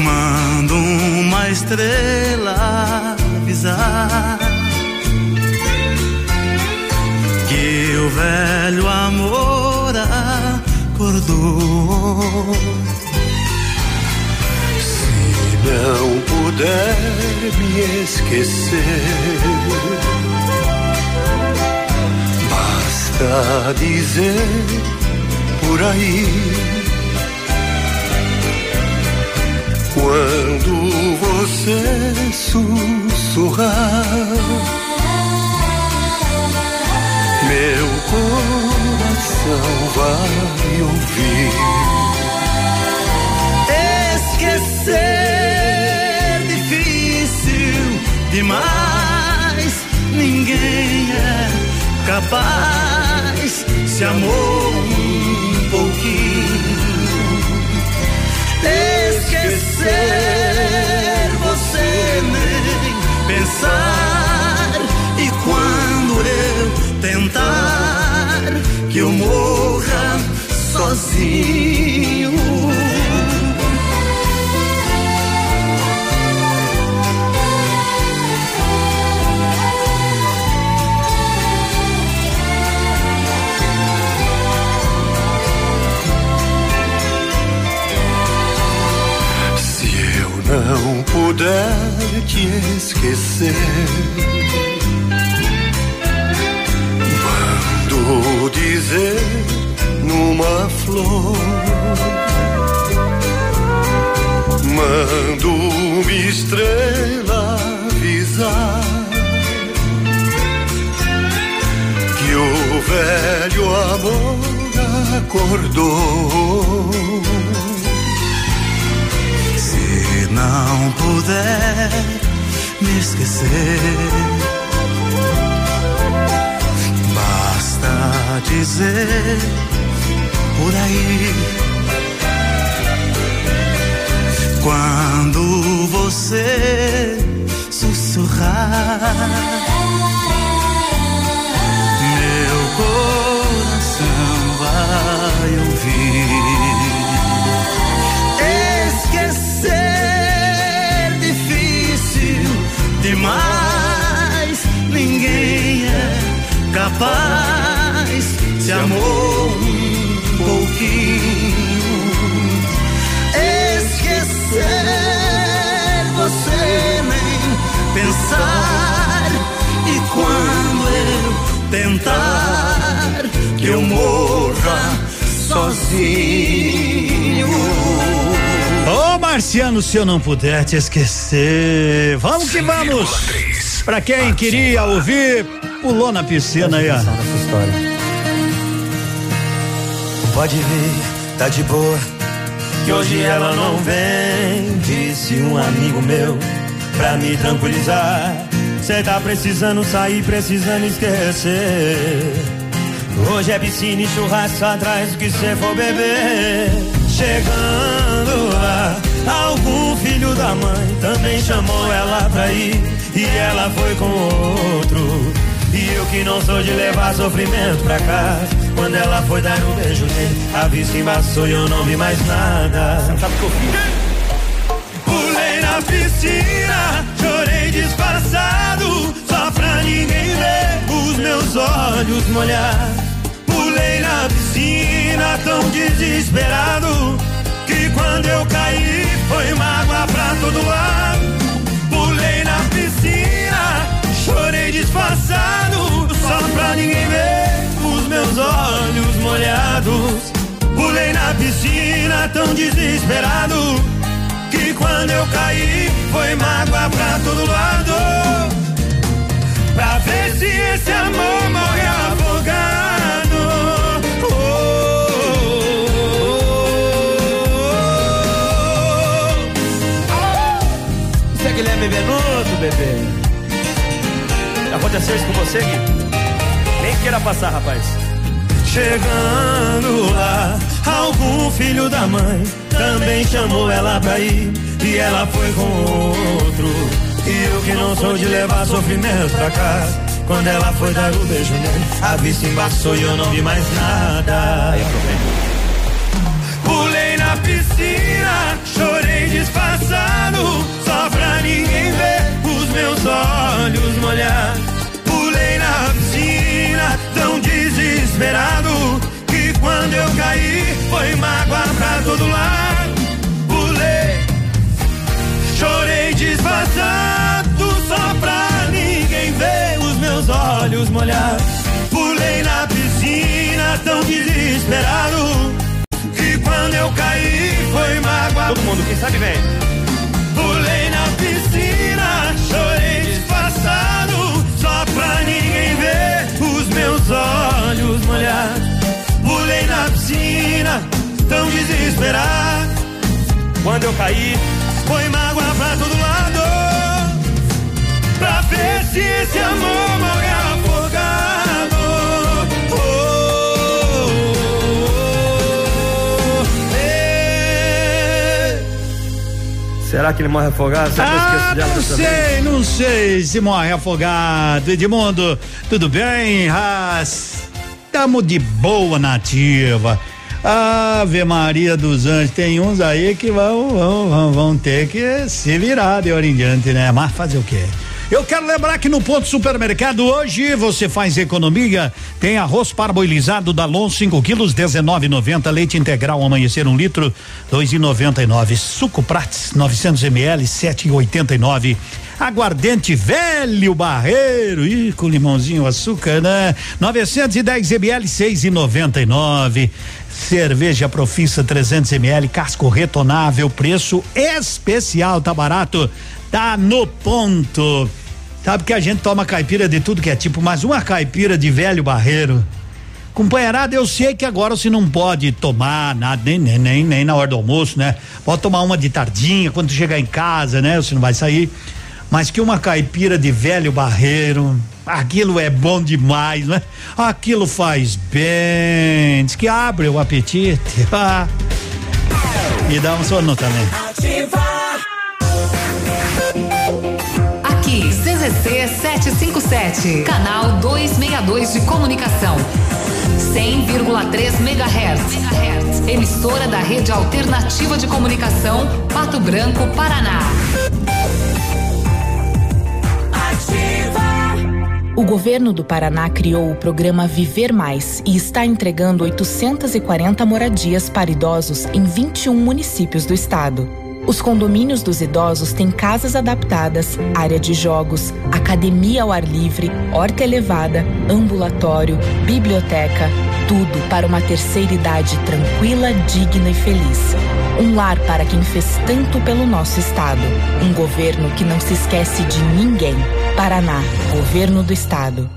mando uma estrela avisar velho amor acordou. Se não puder me esquecer, basta dizer por aí. Quando você sussurrar meu coração vai ouvir. Esquecer difícil demais, ninguém é capaz. Se amou um pouquinho, esquecer você nem pensar que eu morra sozinho. Se eu não puder te esquecer, mando dizer numa flor, mando uma estrela avisar que o velho amor acordou. Se não puder me esquecer, dizer por aí. Quando você sussurrar, meu coração vai ouvir. Esquecer difícil demais, ninguém é capaz. Se amou um pouquinho, esquecer você nem pensar. E quando eu tentar que eu morra sozinho. Ô Marciano, se eu não puder te esquecer. Vamos que vamos! Pra quem queria ouvir, pulou na piscina aí, ó. Pode vir, tá de boa. Que hoje ela não vem, disse um amigo meu, pra me tranquilizar. Cê tá precisando sair, precisando esquecer. Hoje é piscina e churrasco atrás do que cê for beber. Chegando lá, algum filho da mãe também chamou ela pra ir. E ela foi com outro. E eu que não sou de levar sofrimento pra casa. Quando ela foi dar um beijo nele, a vista embaçou e eu não vi mais nada. Sabe o que eu fiz? Pulei na piscina, chorei disfarçado, só pra ninguém ver os meus olhos molhar. Pulei na piscina tão desesperado, que quando eu caí foi mágoa pra todo lado. Pulei na piscina, chorei disfarçado, só pra ninguém ver meus olhos molhados. Pulei na piscina tão desesperado, que quando eu caí foi mágoa pra todo lado. Pra ver se esse amor morre afogado. Você é Guilherme Venuto, bebê. Aconteceu isso com você, Gui? Nem queira passar, rapaz. Chegando lá, algum filho da mãe também chamou ela pra ir. E ela foi com outro. E eu que não sou de levar sofrimento pra casa. Quando ela foi dar o beijo nele, a vista embaçou e eu não vi mais nada. Pulei na piscina, chorei disfarçado, só pra ninguém ver os meus olhos molhados. Desesperado, que quando eu caí, foi mágoa pra todo lado. Pulei, chorei disfarçado, só pra ninguém ver os meus olhos molhados. Pulei na piscina, tão desesperado, que quando eu caí, foi mágoa. Todo mundo, quem sabe vem. Tão desesperado. Quando eu caí, foi mágoa pra todo lado. Pra ver se esse amor morre afogado. Oh, oh, oh. Será que ele morre afogado? Será que eu Ah, não sei, vez? não sei se morre afogado. Edmundo, tudo bem? Ras, tamo de boa nativa. Ave Maria dos Anjos, tem uns aí que vão, vão, vão, ter que se virar de hora em diante, né? Mas fazer o quê? Eu quero lembrar que no ponto supermercado hoje você faz economia. Tem arroz parboilizado da Lon 5 quilos 19,90. Leite integral amanhecer um litro 2,99. Suco Prates 900 ml 7,89. Aguardente velho barreiro, ih, com limãozinho açúcar, né? 910 ml 6,99. Cerveja Profissa 300 ml, casco retonável, preço especial, tá barato, tá no ponto. Sabe que a gente toma caipira de tudo que é tipo, mas uma caipira de velho barreiro. Companheirada, eu sei que agora você não pode tomar nada, nem, nem, nem, nem na hora do almoço, né? Pode tomar uma de tardinha, quando chegar em casa, né? Você não vai sair. Mas que uma caipira de velho barreiro, aquilo é bom demais, né? Aquilo faz bem, diz que abre o apetite. [laughs] E dá um sono também. Aqui, CZC 757, canal 262 de comunicação. 100,3 MHz. Emissora da Rede Alternativa de Comunicação, Pato Branco, Paraná. O governo do Paraná criou o programa Viver Mais e está entregando 840 moradias para idosos em 21 municípios do estado. Os condomínios dos idosos têm casas adaptadas, área de jogos, academia ao ar livre, horta elevada, ambulatório, biblioteca, tudo para uma terceira idade tranquila, digna e feliz. Um lar para quem fez tanto pelo nosso estado. Um governo que não se esquece de ninguém. Paraná, Governo do Estado.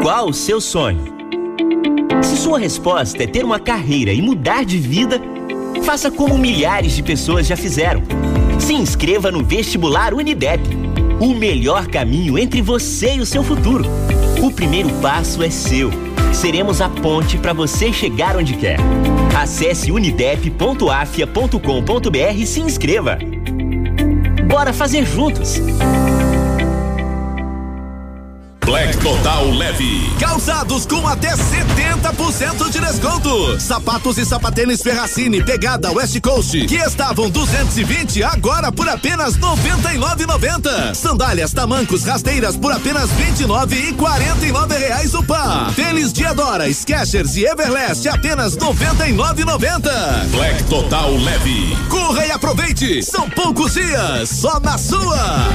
Qual o seu sonho? Se sua resposta é ter uma carreira e mudar de vida, faça como milhares de pessoas já fizeram. Se inscreva no vestibular Unidep. O melhor caminho entre você e o seu futuro. O primeiro passo é seu. Seremos a ponte para você chegar onde quer. Acesse unidep.afia.com.br e se inscreva. Bora fazer juntos! Black Total Leve. Calçados com até 70% de desconto. Sapatos e sapatênis Ferracini pegada West Coast que estavam 220 agora por apenas 99,90. Sandálias, tamancos, rasteiras por apenas 29 e 49 reais o par. Tênis Diadora, Skechers e Everlast apenas 99,90. Black Total Leve. Corra e aproveite. São poucos dias só na sua.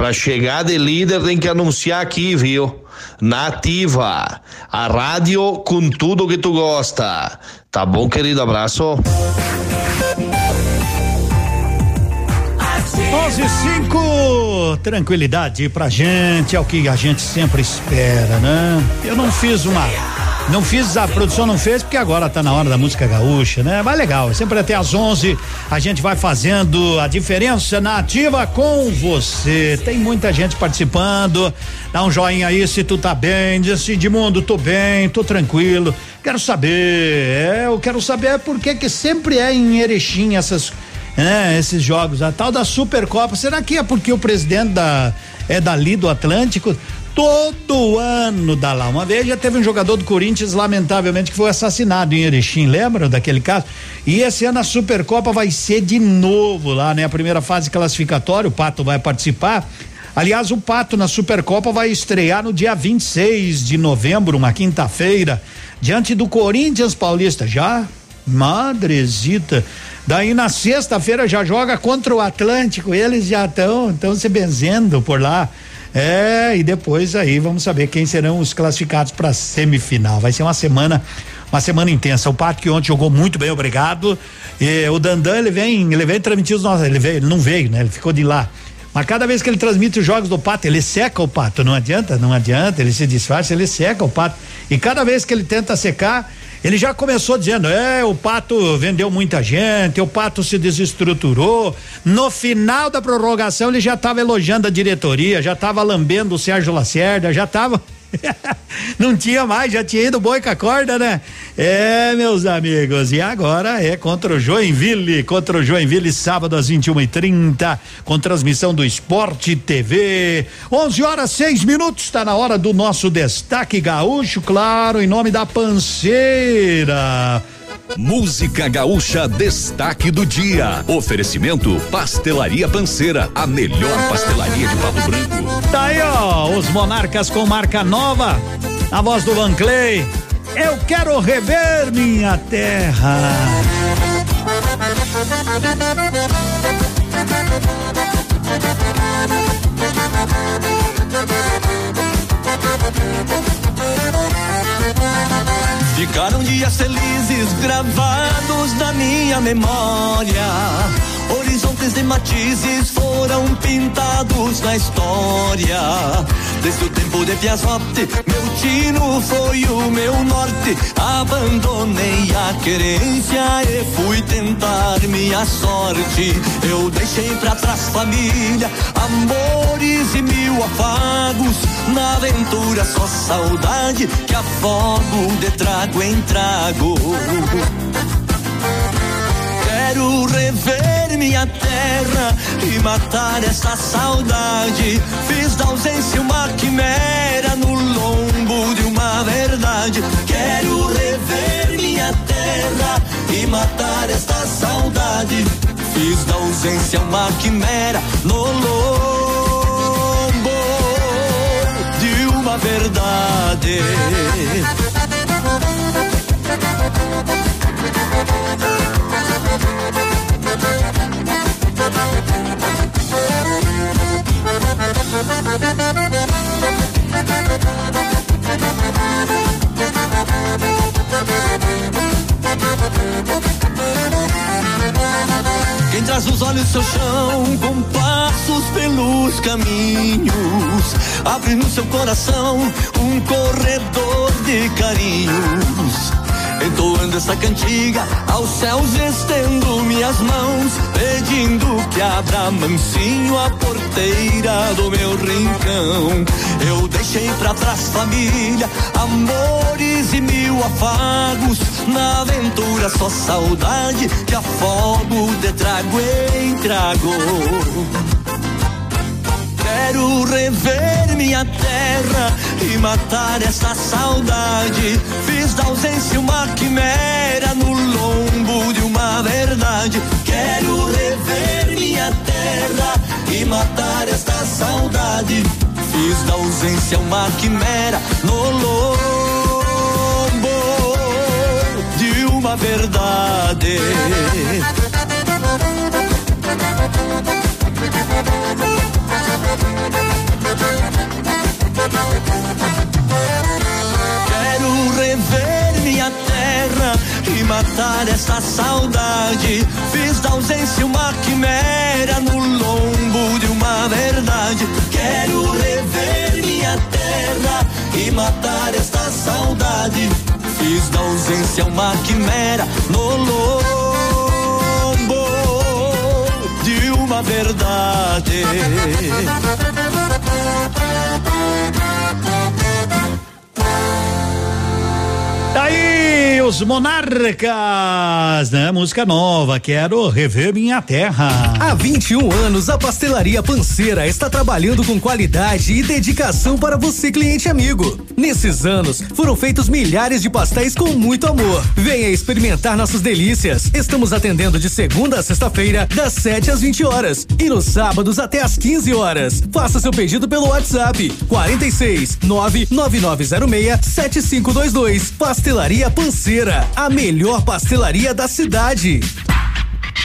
Pra chegar de líder tem que anunciar aqui, viu? Nativa, a rádio com tudo que tu gosta. Tá bom, querido? Abraço. 11 5 tranquilidade pra gente, é o que a gente sempre espera, né? Eu não fiz uma. Não fiz, a produção não fez porque agora tá na hora da música gaúcha, né? Mas legal, sempre até às 11 a gente vai fazendo a diferença na ativa com você. Tem muita gente participando. Dá um joinha aí se tu tá bem, diz assim, Edmundo, tô bem, tô tranquilo. Quero saber, é, eu quero saber por que que sempre é em Erechim essas né, esses jogos, a tal da Supercopa. Será que é porque o presidente da é dali do Atlântico? Todo ano dá lá. Uma vez já teve um jogador do Corinthians, lamentavelmente, que foi assassinado em Erechim, lembram daquele caso? E esse ano a Supercopa vai ser de novo lá, né? A primeira fase classificatória, o Pato vai participar. Aliás, o Pato na Supercopa vai estrear no dia 26 de novembro, uma quinta-feira, diante do Corinthians Paulista. Já? Madrezita. Daí na sexta-feira já joga contra o Atlântico. Eles já estão estão se benzendo por lá. É, e depois aí vamos saber quem serão os classificados para semifinal. Vai ser uma semana uma semana intensa. O Pato que ontem jogou muito bem, obrigado. E o Dandan, ele vem, ele vem transmitir os nossos, ele veio, ele não veio, né? Ele ficou de lá. Mas cada vez que ele transmite os jogos do Pato, ele seca o Pato, não adianta, não adianta, ele se disfarça, ele seca o Pato. E cada vez que ele tenta secar, ele já começou dizendo: é, o Pato vendeu muita gente, o Pato se desestruturou. No final da prorrogação, ele já estava elogiando a diretoria, já estava lambendo o Sérgio Lacerda, já estava. [laughs] Não tinha mais, já tinha ido boi com a corda, né? É, meus amigos, e agora é contra o Joinville, contra o Joinville, sábado às 21 e 30 com transmissão do Esporte TV. 11 horas 6 minutos, está na hora do nosso destaque gaúcho, claro, em nome da Panceira. Música Gaúcha Destaque do Dia. Oferecimento Pastelaria Panceira, a melhor pastelaria de Pato Branco. Tá aí, ó, os monarcas com marca nova. A voz do Van Clay. Eu quero rever minha terra. Ficaram dias felizes gravados na minha memória. Horizontes de matizes foram pintados na história. Desde o tempo de Piazotti, meu tino foi o meu norte. Abandonei a querência e fui tentar minha sorte. Eu deixei pra trás família, amores e mil afagos. Na aventura só saudade que afogo de trago em trago. Quero rever minha terra e matar essa saudade. Fiz da ausência uma quimera no lombo de uma verdade. Quero rever minha terra e matar esta saudade. Fiz da ausência uma quimera no lombo de uma verdade. Quem traz os olhos seu chão com passos pelos caminhos, abre no seu coração um corredor de carinhos. Entoando essa cantiga, aos céus estendo minhas mãos, pedindo que abra mansinho a porteira do meu rincão. Eu deixei pra trás família, amores e mil afagos. Na aventura só saudade que afogo de trago em trago. Quero rever minha terra e matar essa saudade. Fiz da ausência uma quimera no lombo de uma verdade. Quero rever minha terra e matar esta saudade. Fiz da ausência uma quimera no lombo de uma verdade. Quero rever minha terra e matar essa saudade. Fiz da ausência uma quimera no lombo de uma verdade. Quero rever minha terra e matar esta saudade. Fiz da ausência uma quimera no lombo uma verdade. Daí O Os Monarcas, né? Música nova, quero rever minha terra. Há 21 anos, a Pastelaria Panceira está trabalhando com qualidade e dedicação para você, cliente amigo. Nesses anos, foram feitos milhares de pastéis com muito amor. Venha experimentar nossas delícias. Estamos atendendo de segunda a sexta-feira, das 7 às 20 horas e nos sábados até às 15 horas. Faça seu pedido pelo WhatsApp 46 99906 7522. Pastelaria Panceira, a melhor pastelaria da cidade.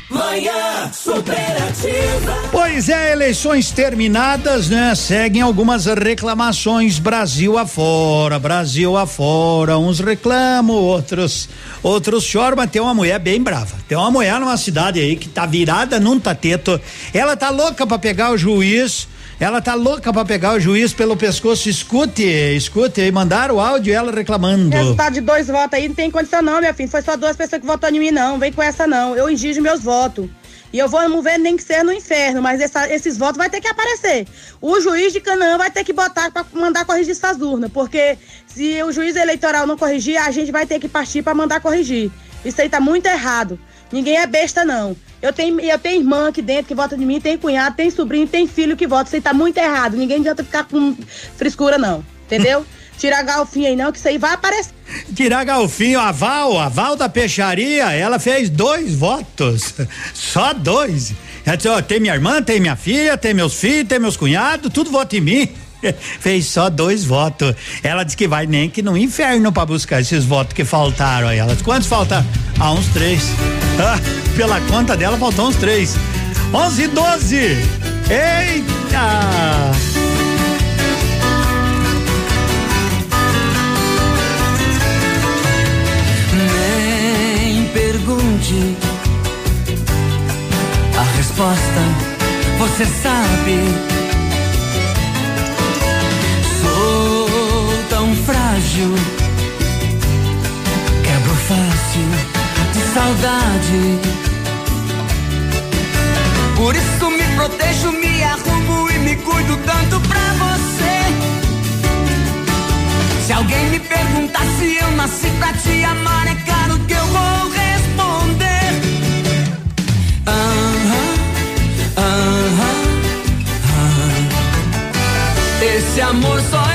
Manhã superativa. Pois é, eleições terminadas, né? Seguem algumas reclamações Brasil afora, Brasil afora. Uns reclamam, outros outros choram, mas tem uma mulher bem brava. Tem uma mulher numa cidade aí que tá virada num tateto. Ela tá louca para pegar o juiz ela tá louca para pegar o juiz pelo pescoço. Escute, escute. E mandaram o áudio ela reclamando. Resultado de dois votos aí não tem condição, não, minha filha. Foi só duas pessoas que votaram em mim, não. Vem com essa, não. Eu exijo meus votos. E eu vou mover nem que seja no inferno, mas essa, esses votos vai ter que aparecer. O juiz de Canaã vai ter que botar para mandar corrigir essas urnas, porque se o juiz eleitoral não corrigir, a gente vai ter que partir para mandar corrigir. Isso aí tá muito errado. Ninguém é besta, não. Eu tenho, eu tenho irmã aqui dentro que vota de mim, tem cunhado, tem sobrinho, tem filho que vota. Isso aí tá muito errado. Ninguém adianta ficar com frescura, não. Entendeu? [laughs] Tirar galfinho aí não, que isso aí vai aparecer. Tirar galfinho, a Val, a Val da peixaria, ela fez dois votos. [laughs] Só dois. Ela disse, ó, tem minha irmã, tem minha filha, tem meus filhos, tem meus cunhados, tudo vota em mim. [laughs] Fez só dois votos. Ela disse que vai nem que no inferno para buscar esses votos que faltaram aí. Ela disse, quantos faltam? Ah, uns três. Ah, pela conta dela, faltou uns três. Onze e doze. Eita! Pergunte a resposta, você sabe. Frágil, quebro fácil de saudade. Por isso me protejo, me arrumo e me cuido tanto pra você. Se alguém me perguntar se eu nasci pra te amar, é claro que eu vou responder. Aham, aham, aham. Esse amor só dois.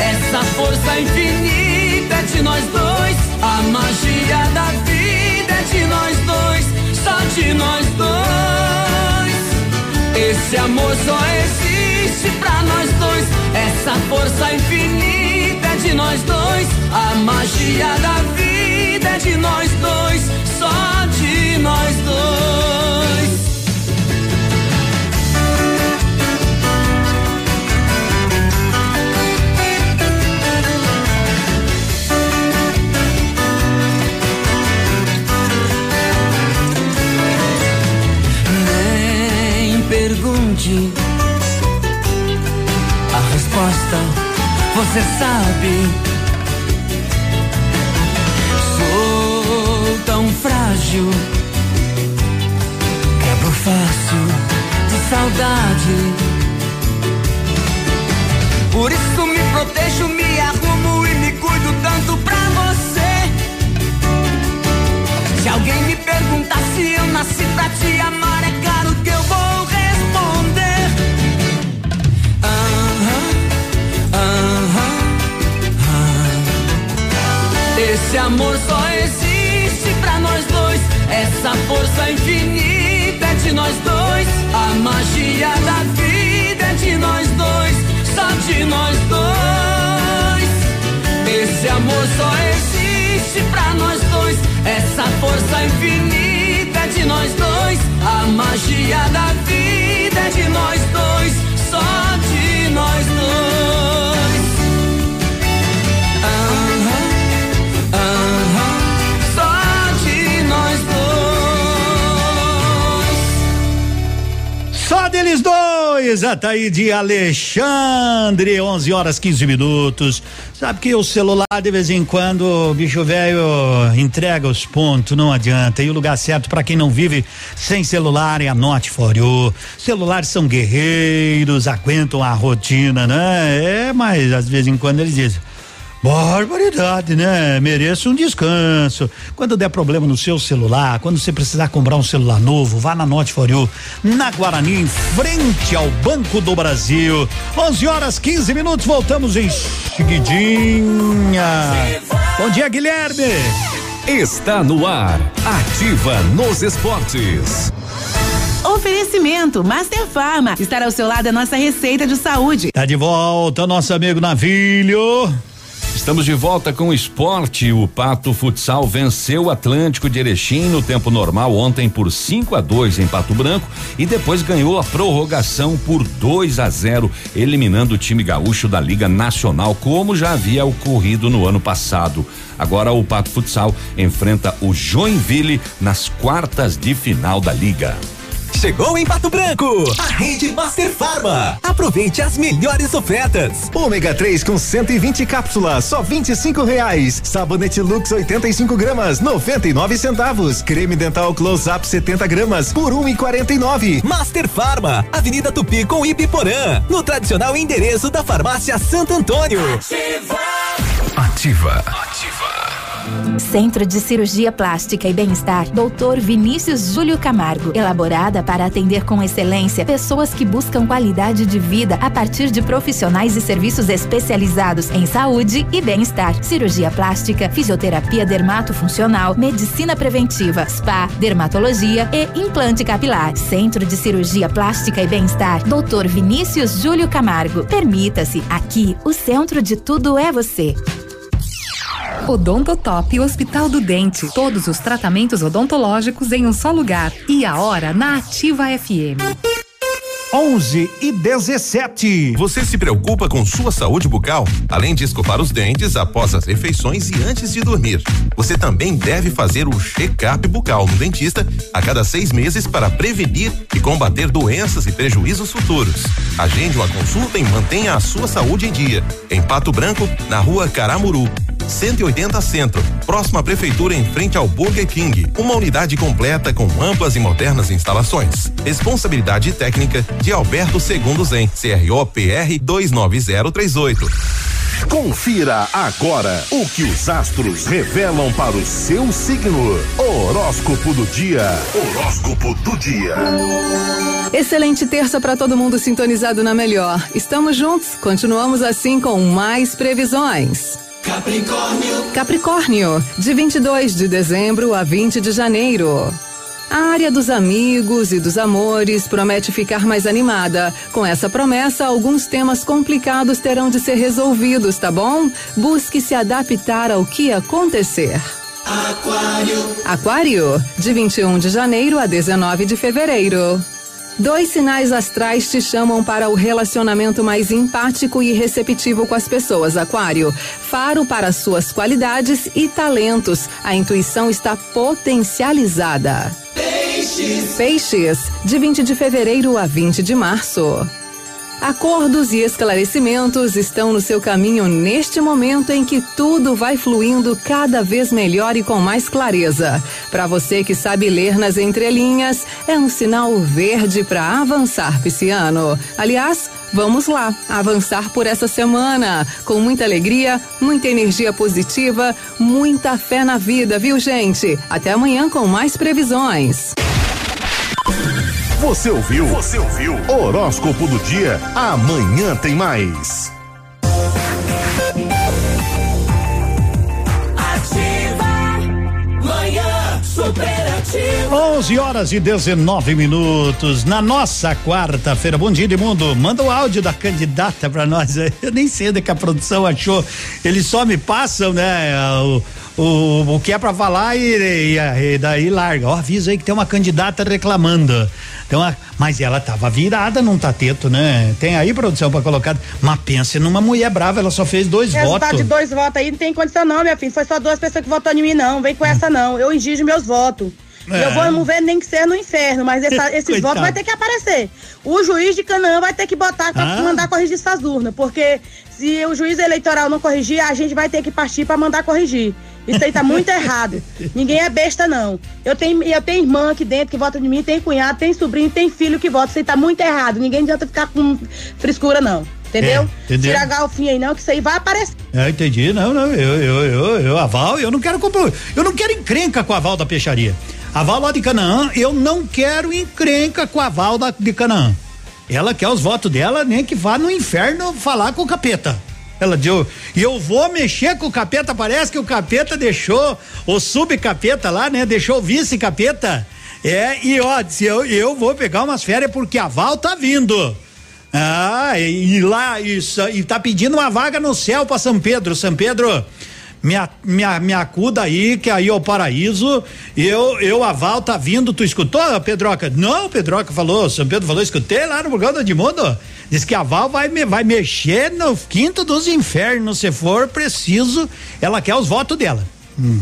Essa força infinita é de nós dois. A magia da vida é de nós dois. Só de nós dois. Esse amor só existe pra nós dois. Essa força infinita é de nós dois. A magia da vida é de nós dois. Só de nós dois. A resposta, você sabe. Sou tão frágil, quebro fácil de saudade. Por isso me protejo, me arrumo e me cuido tanto pra você. Se alguém me perguntar se eu nasci pra te amar, é claro que eu vou Esse amor só existe pra nós dois. Essa força infinita é de nós dois. A magia da vida é de nós dois. Só de nós dois. Esse amor só existe pra nós dois. Essa força infinita é de nós dois. A magia da vida é de nós dois. Só deles dois, Ataíde Alexandre, 11 horas 15 minutos. Sabe que o celular de vez em quando o bicho velho entrega os pontos, não adianta. E o lugar certo para quem não vive sem celular é a Note For You. Celulares são guerreiros, aguentam a rotina, né? É, mas às vezes em quando eles dizem Barbaridade, né? Mereço um descanso. Quando der problema no seu celular, quando você precisar comprar um celular novo, vá na Note For You, na Guarani, em frente ao Banco do Brasil. 11 horas 15 minutos, voltamos em seguidinha. Bom dia, Guilherme. Está no ar. Ativa nos esportes. Oferecimento Master Farma. Estar ao seu lado é nossa receita de saúde. Tá de volta, nosso amigo Navilho. Estamos de volta com o esporte. O Pato Futsal venceu o Atlântico de Erechim no tempo normal ontem por 5 a 2 em Pato Branco e depois ganhou a prorrogação por 2 a 0, eliminando o time gaúcho da Liga Nacional, como já havia ocorrido no ano passado. Agora o Pato Futsal enfrenta o Joinville nas quartas de final da liga. Chegou em Pato Branco, a rede Master Farma. Aproveite as melhores ofertas. Ômega 3 com 120 cápsulas, só 25 reais. Sabonete Lux 85 gramas, 99 centavos. Creme dental Close Up 70 gramas por 1,49. Master Farma, Avenida Tupi com Ipiporã, no tradicional endereço da Farmácia Santo Antônio. Ativa. Centro de Cirurgia Plástica e Bem-Estar, Dr. Vinícius Júlio Camargo. Elaborada para atender com excelência pessoas que buscam qualidade de vida a partir de profissionais e serviços especializados em saúde e bem-estar. Cirurgia plástica, fisioterapia dermatofuncional, medicina preventiva, spa, dermatologia e implante capilar. Centro de Cirurgia Plástica e Bem-Estar, Dr. Vinícius Júlio Camargo. Permita-se, aqui o centro de tudo é você. Odontotop Hospital do Dente. Todos os tratamentos odontológicos em um só lugar. E a hora na Ativa FM. 11 e 17. Você se preocupa com sua saúde bucal? Além de escovar os dentes após as refeições e antes de dormir, você também deve fazer o check-up bucal no dentista a cada seis meses para prevenir e combater doenças e prejuízos futuros. Agende uma consulta e mantenha a sua saúde em dia. Em Pato Branco, na rua Caramuru. 180 Centro, próximo à prefeitura em frente ao Burger King. Uma unidade completa com amplas e modernas instalações. Responsabilidade técnica de Alberto Segundo Zen, CRO PR 29038. Confira agora o que os astros revelam para o seu signo. Horóscopo do dia. Horóscopo do dia. Excelente terça para todo mundo sintonizado na melhor. Estamos juntos, continuamos assim com mais previsões. Capricórnio. Capricórnio, de 22 de dezembro a 20 de janeiro. A área dos amigos e dos amores promete ficar mais animada. Com essa promessa, alguns temas complicados terão de ser resolvidos, tá bom? Busque se adaptar ao que acontecer. Aquário. Aquário, de 21 de janeiro a 19 de fevereiro. Dois sinais astrais te chamam para o relacionamento mais empático e receptivo com as pessoas, Aquário. Faro para suas qualidades e talentos. A intuição está potencializada. Peixes. Peixes, de 20 de fevereiro a 20 de março. Acordos e esclarecimentos estão no seu caminho neste momento em que tudo vai fluindo cada vez melhor e com mais clareza. Para você que sabe ler nas entrelinhas, é um sinal verde para avançar, Pisciano. Aliás, vamos lá, avançar por essa semana com muita alegria, muita energia positiva, muita fé na vida, viu, gente? Até amanhã com mais previsões. Você ouviu? Você ouviu? Horóscopo do dia. Amanhã tem mais. Ativa. Manhã superativa. 11 horas e 19 minutos na nossa quarta-feira. Bom dia, mundo. Manda o áudio da candidata pra nós. [laughs] Eu nem sei onde é que a produção achou. Eles só me passam, né? O, o, o que é pra falar e, e- e daí larga. Ó, avisa aí que tem uma candidata reclamando. Então, mas ela tava virada num tateto, né? Tem aí produção pra colocar. Mas pense numa mulher brava, ela só fez dois Resultado votos. de dois votos aí não tem condição não, minha filha. Foi só duas pessoas que votaram em mim, não. Vem com essa não. Eu exijo meus votos. É. eu vou não ver nem que ser no inferno, mas essa- [laughs] esses votos vai ter que aparecer. O juiz de Canaã vai ter que botar pra Ah. mandar corrigir essas urnas, porque se o juiz eleitoral não corrigir, a gente vai ter que partir pra mandar corrigir. Isso aí tá muito [laughs] errado. Ninguém é besta, não. Eu tenho, eu tenho irmã aqui dentro que vota de mim, tem cunhado, tem sobrinho, tem filho que vota. Isso aí tá muito errado. Ninguém adianta ficar com frescura, não. Entendeu? É, entendeu? Tira a galfinha aí não, que isso aí vai aparecer. É, entendi. Não, não, eu, eu, eu, eu, aval, eu não quero compro- eu não quero encrenca com a Val da peixaria. A Val lá de Canaã, eu não quero encrenca com a Val da, de Canaã. Ela quer os votos dela, nem que vá no inferno falar com o capeta. Ela deu, e eu vou mexer com o capeta, parece que o capeta deixou o subcapeta lá, né? Deixou o vice-capeta. É, e ó, disse, eu, eu vou pegar umas férias porque a Val tá vindo. Ah, e, e lá, isso, e tá pedindo uma vaga no céu pra São Pedro. São Pedro, me, me, me acuda aí, que aí é o paraíso. Eu, eu, a Val tá vindo. Tu escutou, Pedroca? Não, Pedroca falou, São Pedro falou, escutei lá no programa de mundo. Diz que a Val vai, me, vai mexer no quinto dos infernos, se for preciso. Ela quer os votos dela. Hum.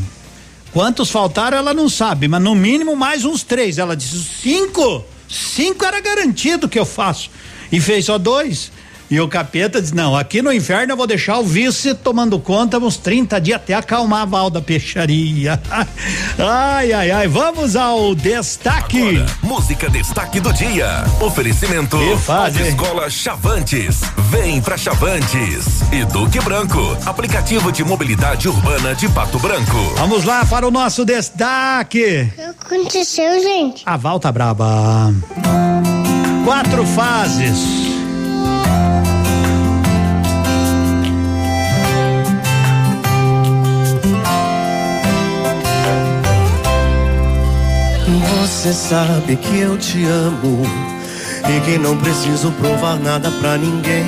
Quantos faltaram, ela não sabe, mas no mínimo mais uns três. Ela disse cinco. Cinco era garantido que eu faço. E fez só dois. E o capeta diz: não, aqui no inferno eu vou deixar o vice tomando conta uns 30 dias até acalmar a Val da peixaria. [laughs] ai, ai, ai. Vamos ao destaque. Música destaque do dia. Oferecimento. Que fase, hein? Escola Chavantes. Vem pra Chavantes. E Duque Branco. Aplicativo de mobilidade urbana de Pato Branco. Vamos lá para o nosso destaque. O que aconteceu, gente? A Val tá braba. Quatro fases. Você sabe que eu te amo e que não preciso provar nada pra ninguém.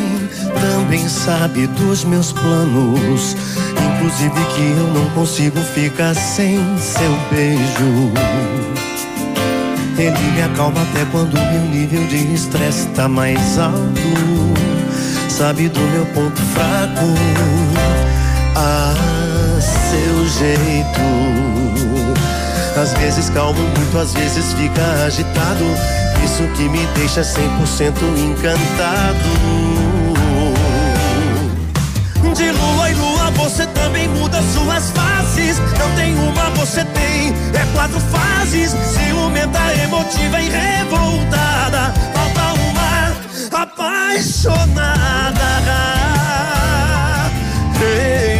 Também sabe dos meus planos, inclusive que eu não consigo ficar sem seu beijo. Ele me acalma até quando meu nível de estresse tá mais alto. Sabe do meu ponto fraco, ah, seu jeito. Às vezes calmo muito, às vezes fica agitado. Isso que me deixa 100% encantado. De lua em lua você também muda suas faces. Não tem uma, você tem, é quatro fases. Ciumenta, emotiva e revoltada. Falta uma apaixonada. Em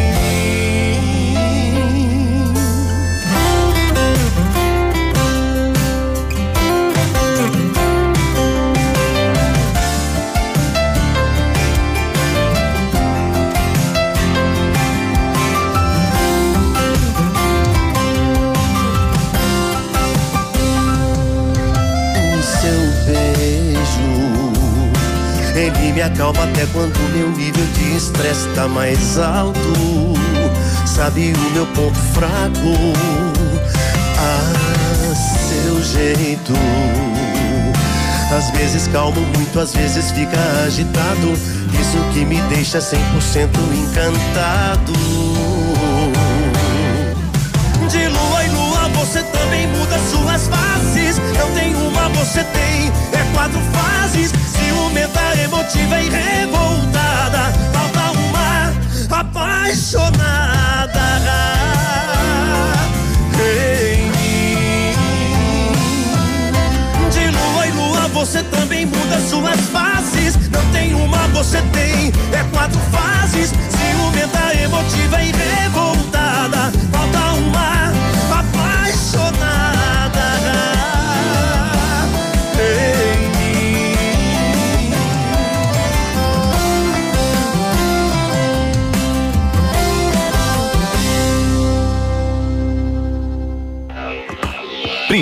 me acalma até quando meu nível de estresse tá mais alto. Sabe o meu ponto fraco? Ah, seu jeito. Às vezes calmo muito, às vezes fica agitado. Isso que me deixa 100% encantado. De lua em lua você também muda suas faces. Não tem uma, você tem, quatro fases. Ciumenta, emotiva e revoltada. Falta uma apaixonada. De lua em lua você também muda suas faces. Não tem uma, você tem, é quatro fases. Ciumenta, emotiva e revoltada. Falta uma apaixonada.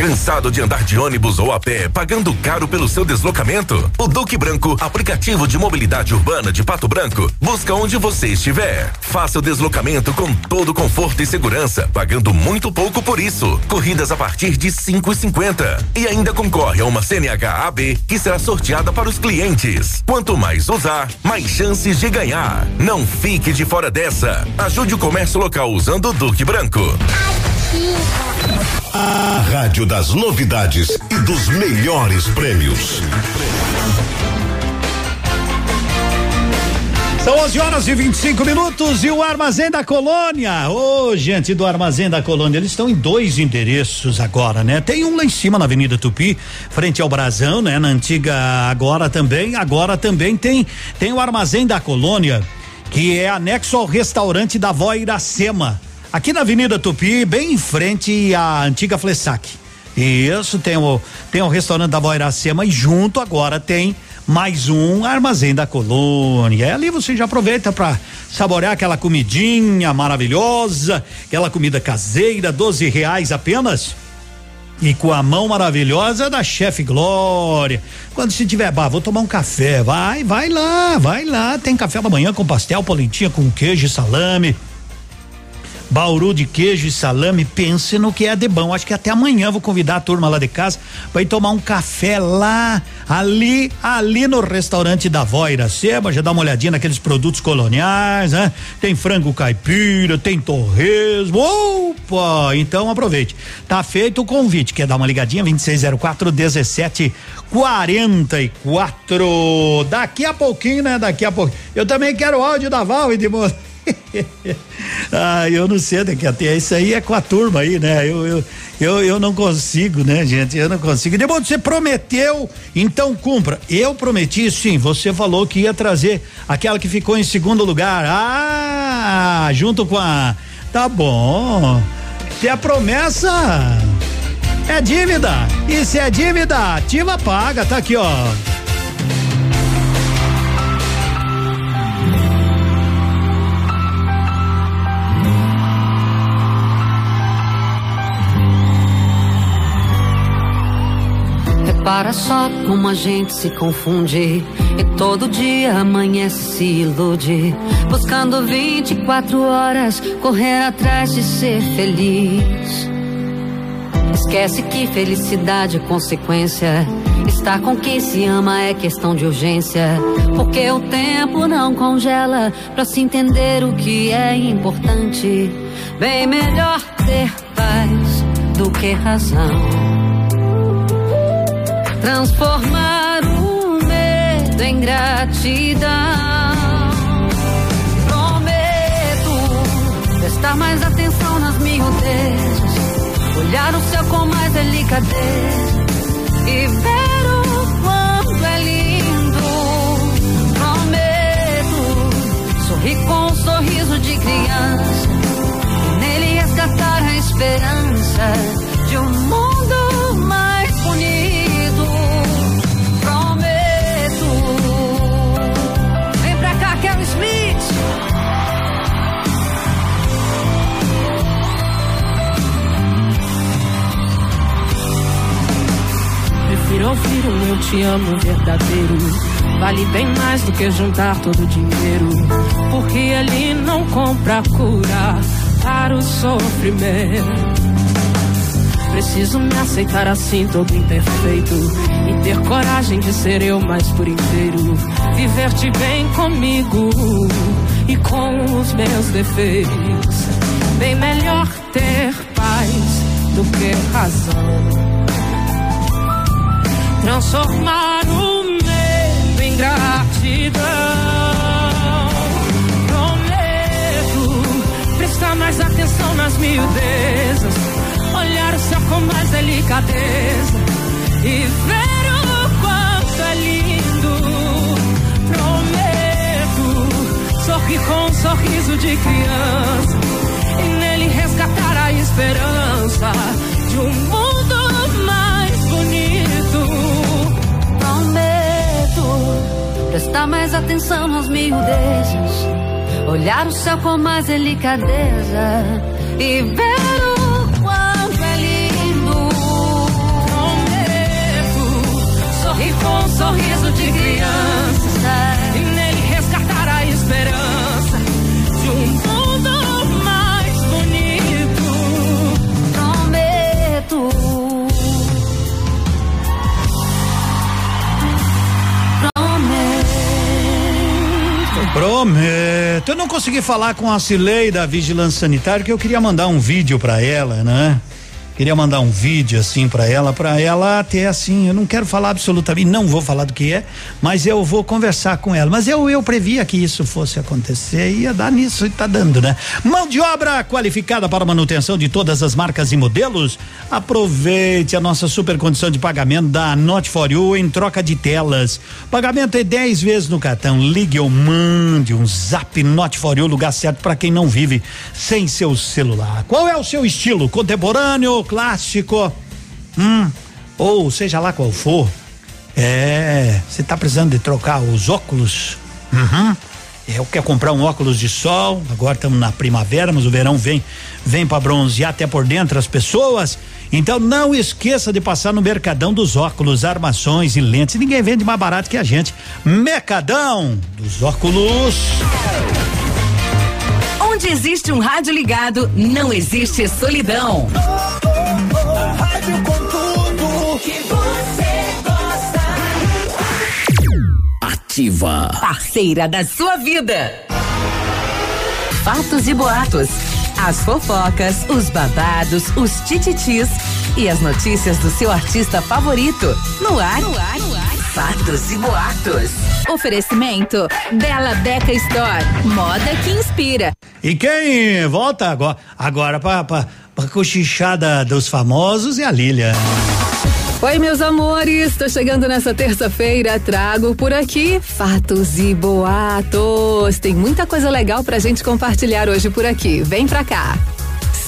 Cansado de andar de ônibus ou a pé, pagando caro pelo seu deslocamento? O Duque Branco, aplicativo de mobilidade urbana de Pato Branco, busca onde você estiver. Faça o deslocamento com todo conforto e segurança, pagando muito pouco por isso. Corridas a partir de cinco e cinquenta. E ainda concorre a uma CNH AB que será sorteada para os clientes. Quanto mais usar, mais chances de ganhar. Não fique de fora dessa. Ajude o comércio local usando o Duque Branco. A rádio das novidades e dos melhores prêmios. São 11 horas e 25 minutos e o Armazém da Colônia. Ô, gente do Armazém da Colônia, eles estão em dois endereços agora, né? Tem um lá em cima na Avenida Tupi, frente ao Brasão, né? Na antiga agora também, agora também tem tem o Armazém da Colônia, que é anexo ao restaurante da Vó Iracema, aqui na Avenida Tupi, bem em frente à antiga Flessac. Isso, tem o tem o restaurante da Vó Iracema e junto agora tem mais um armazém da colônia. E ali você já aproveita para saborear aquela comidinha maravilhosa, aquela comida caseira, 12 reais apenas. E com a mão maravilhosa da chefe Glória. Quando se tiver, bah, vou tomar um café, vai, vai lá, vai lá. Tem café da manhã com pastel, polentinha com queijo e salame. Bauru de queijo e salame, pense no que é de bom. Acho que até amanhã vou convidar a turma lá de casa para ir tomar um café lá, ali, ali no restaurante da Vó Iracema, já dá uma olhadinha naqueles produtos coloniais, né? Tem frango caipira, tem torresmo, opa! Então aproveite. Tá feito o convite, quer dar uma ligadinha? 2604 1744. Daqui a pouquinho, né? Daqui a pouquinho. Eu também quero o áudio da Val, Edmundo. [laughs] ah, eu não sei, daqui até isso aí é com a turma aí, né? Eu, eu, eu, eu não consigo, né, gente? Eu não consigo. Depois você prometeu, então cumpra. Eu prometi, sim. Você falou que ia trazer aquela que ficou em segundo lugar. Ah, junto com a. Tá bom. Se é promessa, é dívida. E se é dívida, ativa paga. Tá aqui, ó. Repara só como a gente se confunde e todo dia amanhece se ilude, buscando 24 horas correr atrás de ser feliz. Esquece que felicidade é consequência. Estar com quem se ama é questão de urgência. Porque o tempo não congela pra se entender o que é importante. Bem melhor ter paz do que razão transformar o medo em gratidão. Prometo prestar mais atenção nas miudezas, olhar o céu com mais delicadeza e ver o quanto é lindo. Prometo sorrir com um sorriso de criança e nele resgatar a esperança de um mundo Prefiro ouvir um eu te amo verdadeiro. Vale bem mais do que juntar todo o dinheiro. Porque ele não compra cura para o sofrimento. Preciso me aceitar assim, todo imperfeito. E ter coragem de ser eu mais por inteiro. Viver-te bem comigo e com os meus defeitos. Bem melhor ter paz do que razão. Transformar o medo em gratidão. Prometo prestar mais atenção nas miudezas olhar o céu com mais delicadeza e ver o quanto é lindo. Prometo sorrir com um sorriso de criança e nele resgatar a esperança de um mundo prestar mais atenção nas miudezas, olhar o céu com mais delicadeza e ver o quanto é com um sorriso de criança Prometo. Eu não consegui falar com a Cilei da Vigilância Sanitária que eu queria mandar um vídeo para ela, né? Queria mandar um vídeo assim para ela, para ela ter assim, eu não quero falar absolutamente, não vou falar do que é, mas eu vou conversar com ela. Mas eu eu previa que isso fosse acontecer e ia dar nisso e tá dando, né? Mão de obra qualificada para manutenção de todas as marcas e modelos. Aproveite a nossa super condição de pagamento da Not for You em troca de telas. Pagamento é 10 vezes no cartão. Ligue ou mande um Zap Not for You, lugar certo para quem não vive sem seu celular. Qual é o seu estilo? Contemporâneo, clássico? Hum, ou seja lá qual for. É, você tá precisando de trocar os óculos? Uhum. Eu quero comprar um óculos de sol. Agora estamos na primavera, mas o verão vem vem para bronzear até por dentro as pessoas. Então não esqueça de passar no Mercadão dos Óculos, armações e lentes. Ninguém vende mais barato que a gente. Mercadão dos Óculos. Onde existe um rádio ligado, não existe solidão. Rádio com tudo que você gosta. Ativa. Parceira da sua vida. Fatos e boatos. As fofocas, os babados, os tititis e as notícias do seu artista favorito. No ar, no ar, no ar. Fatos e boatos. Oferecimento Bela Beca Store. Moda que inspira. E quem volta agora, agora pra, pra, pra cochichada dos famosos é a Lília. Oi, meus amores, tô chegando nessa terça-feira, trago por aqui fatos e boatos. Tem muita coisa legal pra gente compartilhar hoje por aqui. Vem pra cá.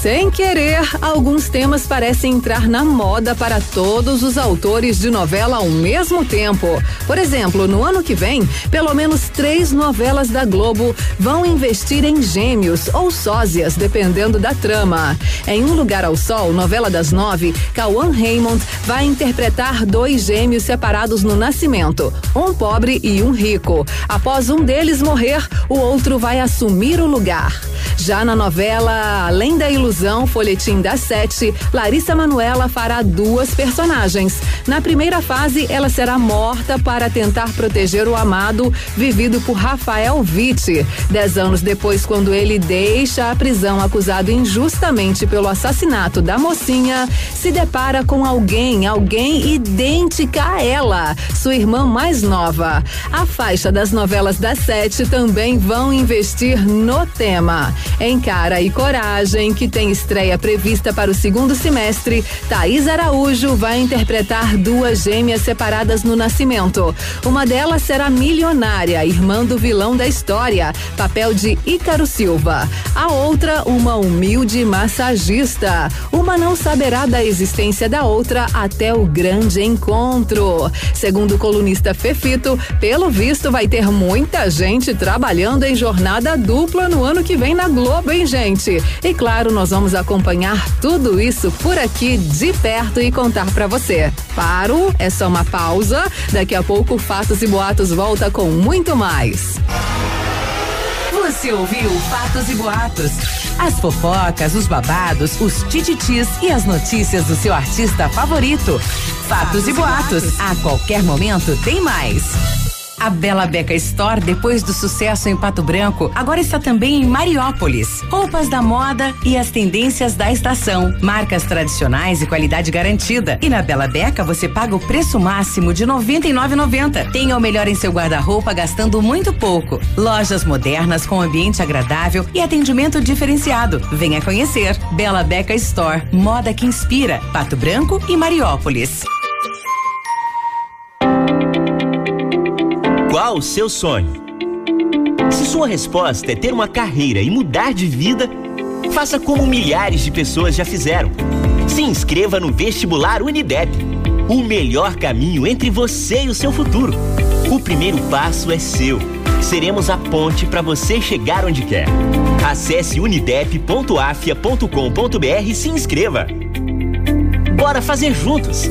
Sem querer, alguns temas parecem entrar na moda para todos os autores de novela ao mesmo tempo. Por exemplo, no ano que vem, pelo menos três novelas da Globo vão investir em gêmeos ou sósias, dependendo da trama. Em Um Lugar ao Sol, novela das nove, Cauã Raymond vai interpretar dois gêmeos separados no nascimento, um pobre e um rico. Após um deles morrer, o outro vai assumir o lugar. Já na novela Além da Ilusão, Folhetim das Sete, Larissa Manuela fará duas personagens. Na primeira fase, ela será morta para tentar proteger o amado, vivido por Rafael Witt. Dez anos depois, quando ele deixa a prisão acusado injustamente pelo assassinato da mocinha, se depara com alguém, alguém idêntica a ela, sua irmã mais nova. A faixa das novelas das sete também vão investir no tema. Em Cara e Coragem, que tem estreia prevista para o segundo semestre, Thaís Araújo vai interpretar duas gêmeas separadas no nascimento. Uma delas será milionária, irmã do vilão da história, papel de Ícaro Silva. A outra, uma humilde massagista. Uma não saberá da existência da outra até o grande encontro. Segundo o colunista Fefito, pelo visto vai ter muita gente trabalhando em jornada dupla no ano que vem na Globo, hein, gente? E claro, nós vamos acompanhar tudo isso por aqui de perto e contar para você. Paro, é só uma pausa. Daqui a pouco, Fatos e Boatos volta com muito mais. Você ouviu Fatos e Boatos? As fofocas, os babados, os tititis e as notícias do seu artista favorito. Fatos e Boatos. A qualquer momento tem mais. A Bela Beca Store, depois do sucesso em Pato Branco, agora está também em Mariópolis. Roupas da moda e as tendências da estação. Marcas tradicionais e qualidade garantida. E na Bela Beca você paga o preço máximo de R$ 99,90. Tenha o melhor em seu guarda-roupa gastando muito pouco. Lojas modernas com ambiente agradável e atendimento diferenciado. Venha conhecer. Bela Beca Store, moda que inspira. Pato Branco e Mariópolis. Qual o seu sonho? Se sua resposta é ter uma carreira e mudar de vida, faça como milhares de pessoas já fizeram. Se inscreva no vestibular Unidep. O melhor caminho entre você e o seu futuro. O primeiro passo é seu. Seremos a ponte para você chegar onde quer. Acesse unidep.afia.com.br e se inscreva. Bora fazer juntos!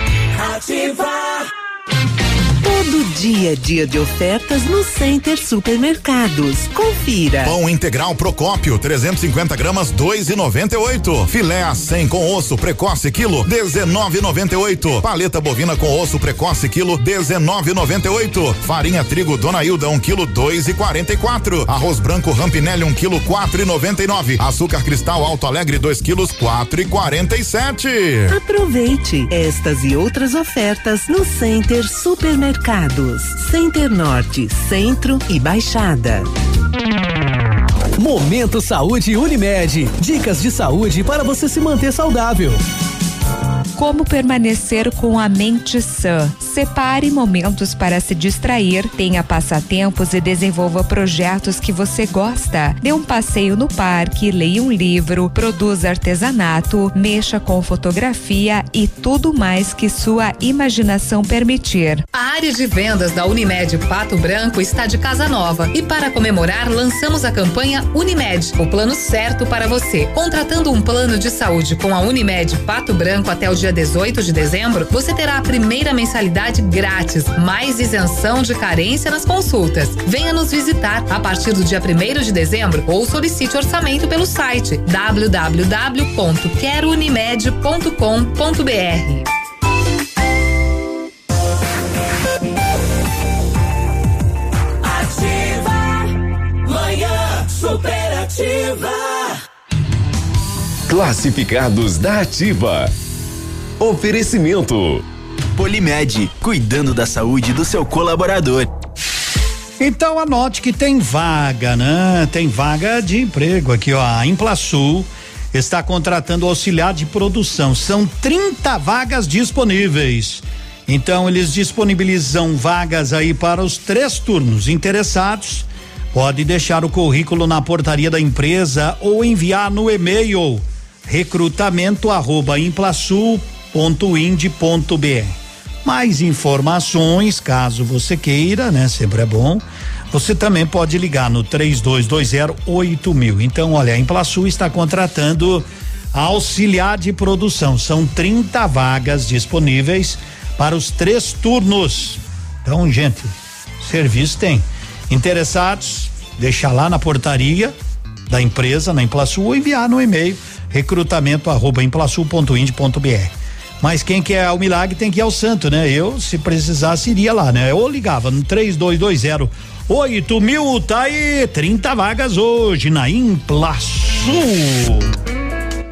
Ativar. Todo dia é dia de ofertas no Center Supermercados. Confira. Pão integral Procópio, 350 gramas, 2,98. Filé a 100 com osso precoce quilo, 19,98. Paleta bovina com osso precoce quilo, 19,98. Farinha trigo Dona Hilda 1 um quilo, 2,44. Arroz branco Rampinelli 1 um quilo, 4,99. Açúcar cristal Alto Alegre 2 quilos, 4,47. Aproveite estas e outras ofertas no Center Supermercados. Center Norte, Centro e Baixada. Momento Saúde Unimed. Dicas de saúde para você se manter saudável. Como permanecer com a mente sã? Separe momentos para se distrair, tenha passatempos e desenvolva projetos que você gosta. Dê um passeio no parque, leia um livro, produza artesanato, mexa com fotografia e tudo mais que sua imaginação permitir. A área de vendas da Unimed Pato Branco está de casa nova e para comemorar lançamos a campanha Unimed, o plano certo para você. Contratando um plano de saúde com a Unimed Pato Branco até o dia 18 de dezembro, você terá a primeira mensalidade grátis, mais isenção de carência nas consultas. Venha nos visitar a partir do dia 1 de dezembro ou solicite orçamento pelo site www.querounimed.com.br. Superativa. Classificados da Ativa. Oferecimento. Polimed, cuidando da saúde do seu colaborador. Então anote que tem vaga, né? Tem vaga de emprego aqui, ó. A Implasul está contratando auxiliar de produção. São 30 vagas disponíveis. Então eles disponibilizam vagas aí para os três turnos. Interessados, pode deixar o currículo na portaria da empresa ou enviar no e-mail recrutamento arroba implasul.com www.ind.br. Mais informações, caso você queira, né? Sempre é bom. Você também pode ligar no 3220 mil. Então, olha, a Implaçu está contratando auxiliar de produção. São 30 vagas disponíveis para os três turnos. Então, gente, serviço tem. Interessados, deixa lá na portaria da empresa, na Implaçu, ou enviar no e-mail recrutamento arroba implaçu.ind.br. Mas quem quer o milagre tem que ir ao santo, né? Eu, se precisasse, iria lá, né? Ou ligava no 3220 oito mil, tá aí, 30 vagas hoje na Implaçu.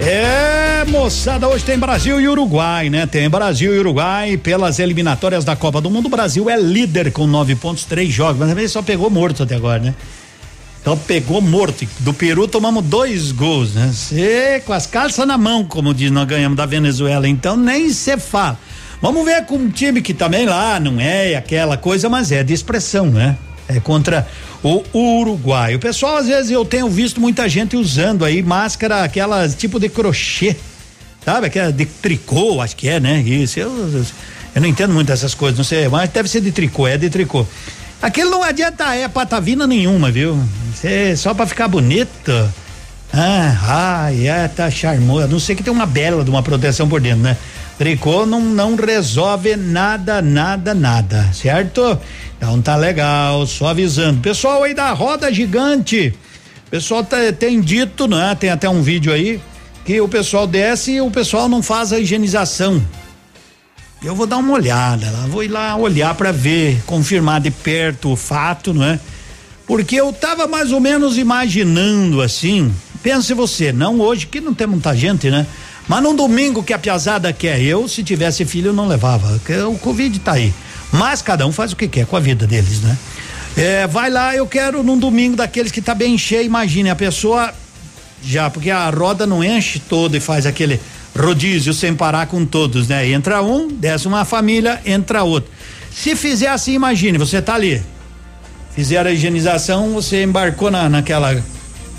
É, moçada, hoje tem Brasil e Uruguai, né? Tem Brasil e Uruguai pelas eliminatórias da Copa do Mundo. O Brasil é líder com nove pontos, três jogos, mas também só pegou morto até agora, né? Então pegou morto. Do Peru tomamos dois gols, né? Cê, com as calças na mão, como diz, nós ganhamos da Venezuela. Então nem se fala. Vamos ver com um time que também lá não é aquela coisa, mas é de expressão, né? É contra o Uruguai. O pessoal, às vezes, eu tenho visto muita gente usando aí máscara, aquela tipo de crochê, sabe? Aquela de tricô, acho que é, né? Isso. Eu, eu não entendo muito dessas coisas, não sei, mas deve ser de tricô, é de tricô. Aquilo não adianta, é patavina nenhuma, viu? É só para ficar bonito. Ah, ai, é, tá charmoso. A não sei que tem uma bela de uma proteção por dentro, né? Tricô não, não resolve nada, nada, nada, certo? Então tá legal, só avisando. Pessoal aí da roda gigante, pessoal tá, tem dito, né? Tem até um vídeo aí, que o pessoal desce e o pessoal não faz a higienização. Eu vou dar uma olhada lá, vou ir lá olhar para ver, confirmar de perto o fato, não é? Porque eu tava mais ou menos imaginando assim, pense você, não hoje que não tem muita gente, né? Mas num domingo que a piazada quer, eu se tivesse filho não levava, o Covid tá aí. Mas cada um faz o que quer com a vida deles, né? É, vai lá, eu quero num domingo daqueles que tá bem cheio, imagine, a pessoa já, porque a roda não enche toda e faz aquele rodízio sem parar com todos, né? Entra um, desce uma família, entra outro. Se fizer assim, imagine, você tá ali, fizeram a higienização, você embarcou na, naquela,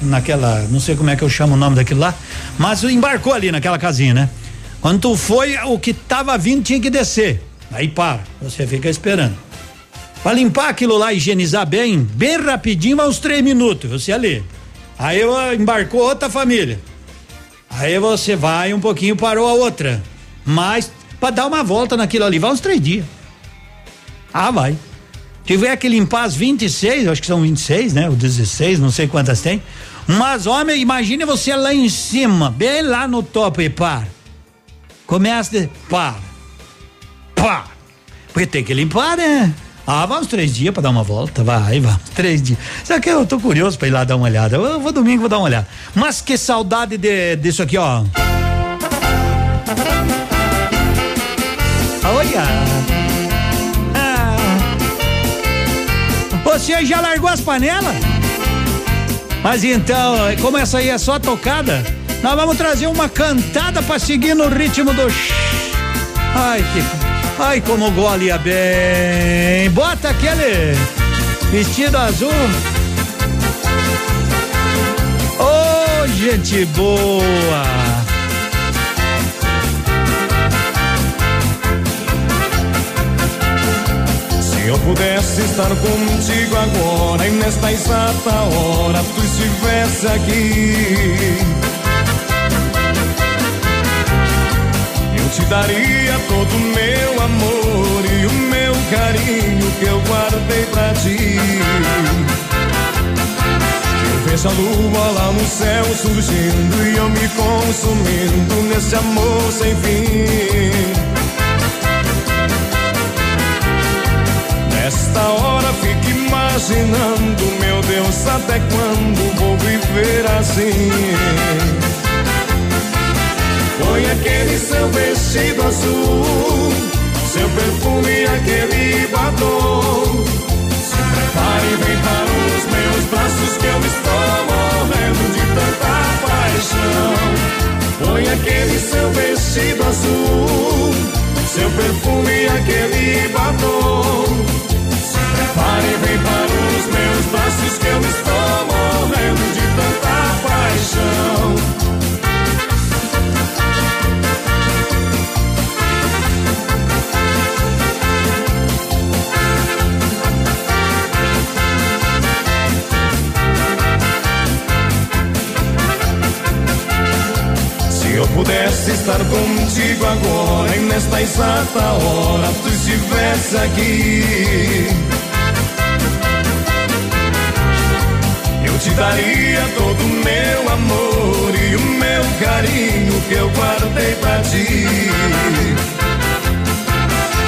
naquela, não sei como é que eu chamo o nome daquilo lá, mas embarcou ali naquela casinha, né? Quando tu foi, o que tava vindo tinha que descer. Aí para, você fica esperando. Para limpar aquilo lá, higienizar bem, bem rapidinho, uns três minutos, você ali. Aí embarcou outra família. Aí você vai um pouquinho, parou a outra. Mas para dar uma volta naquilo ali, vai uns três dias. Ah, vai. Tiver que limpar as 26, acho que são 26, né? Ou 16, não sei quantas tem. Mas, homem, imagine você lá em cima, bem lá no topo e para. Começa de. Para. Pá. Porque tem que limpar, né? Ah, vai uns três dias pra dar uma volta. Vai, vai. Três dias. Só que eu tô curioso pra ir lá dar uma olhada. Eu vou domingo, vou dar uma olhada. Mas que saudade de, disso aqui, ó. Olha. Você já largou as panelas? Mas então, como essa aí é só tocada, nós vamos trazer uma cantada pra seguir no ritmo do. Ai, que Ai, como golia bem. Bota aquele vestido azul. Oh, gente boa. Pudesse estar contigo agora e nesta exata hora tu estivesse aqui te daria todo o meu amor e o meu carinho que eu guardei pra ti. Eu vejo a lua lá no céu surgindo e eu me consumindo nesse amor sem fim. Hora fico imaginando, meu Deus, até quando vou viver assim? Põe aquele seu vestido azul, seu perfume e aquele batom. Se prepare e vem para os meus braços que eu estou morrendo de tanta paixão. Põe aquele seu vestido azul, seu perfume e aquele batom. Se prepare e vem para os meus braços que eu estou morrendo de tanta paixão. pudesse estar contigo agora e nesta exata hora tu estivesse aqui. Daria todo o meu amor e o meu carinho que eu guardei pra ti.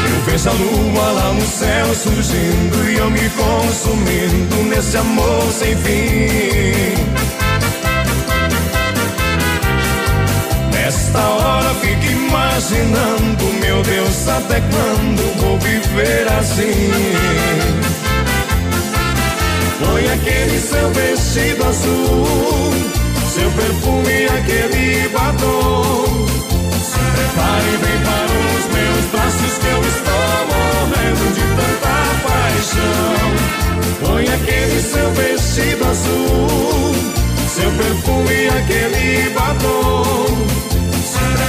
Eu vejo a lua lá no céu surgindo e eu me consumindo nesse amor sem fim. Nesta hora fico imaginando, meu Deus, até quando vou viver assim? Põe aquele seu vestido azul, seu perfume e aquele batom. Se prepare vem para os meus braços que eu estou morrendo de tanta paixão. Põe aquele seu vestido azul, seu perfume e aquele batom.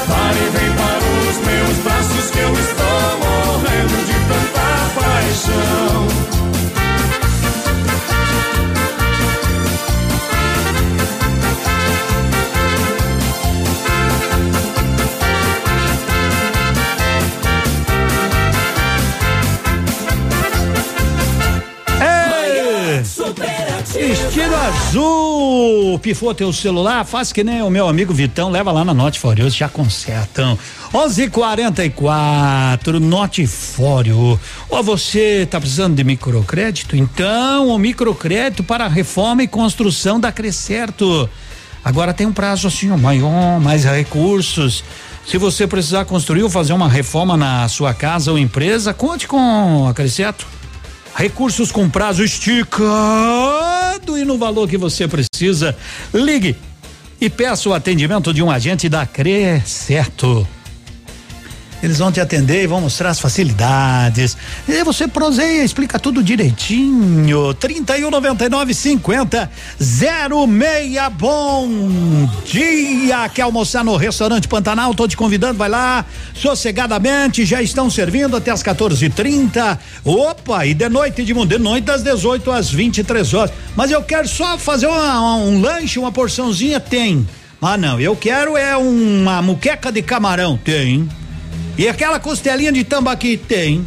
Pare e vem para os meus braços que eu estou morrendo de tanta paixão. Azul! Pifou teu celular? Faz que nem o meu amigo Vitão, leva lá na Note Fório, já consertam. 11:44 Note Fório. Ou você tá precisando de microcrédito? Então, o microcrédito para reforma e construção da Crescerto. Agora tem um prazo assim, maior, mais recursos. Se você precisar construir ou fazer uma reforma na sua casa ou empresa, conte com a Crescerto. Recursos com prazo e no valor que você precisa. Ligue e peça o atendimento de um agente da Crescerto. Eles vão te atender e vão mostrar as facilidades. E você proseia, explica tudo direitinho. 31 99 50 06. Bom dia. Quer almoçar no restaurante Pantanal? Tô te convidando, vai lá. Sossegadamente, já estão servindo até as 14:30. Opa, e de noite de de noite das 18 às 23 horas. Mas eu quero só fazer uma, um lanche, uma porçãozinha, tem. Ah, não, eu quero é uma muqueca de camarão, tem. E aquela costelinha de tambaqui tem.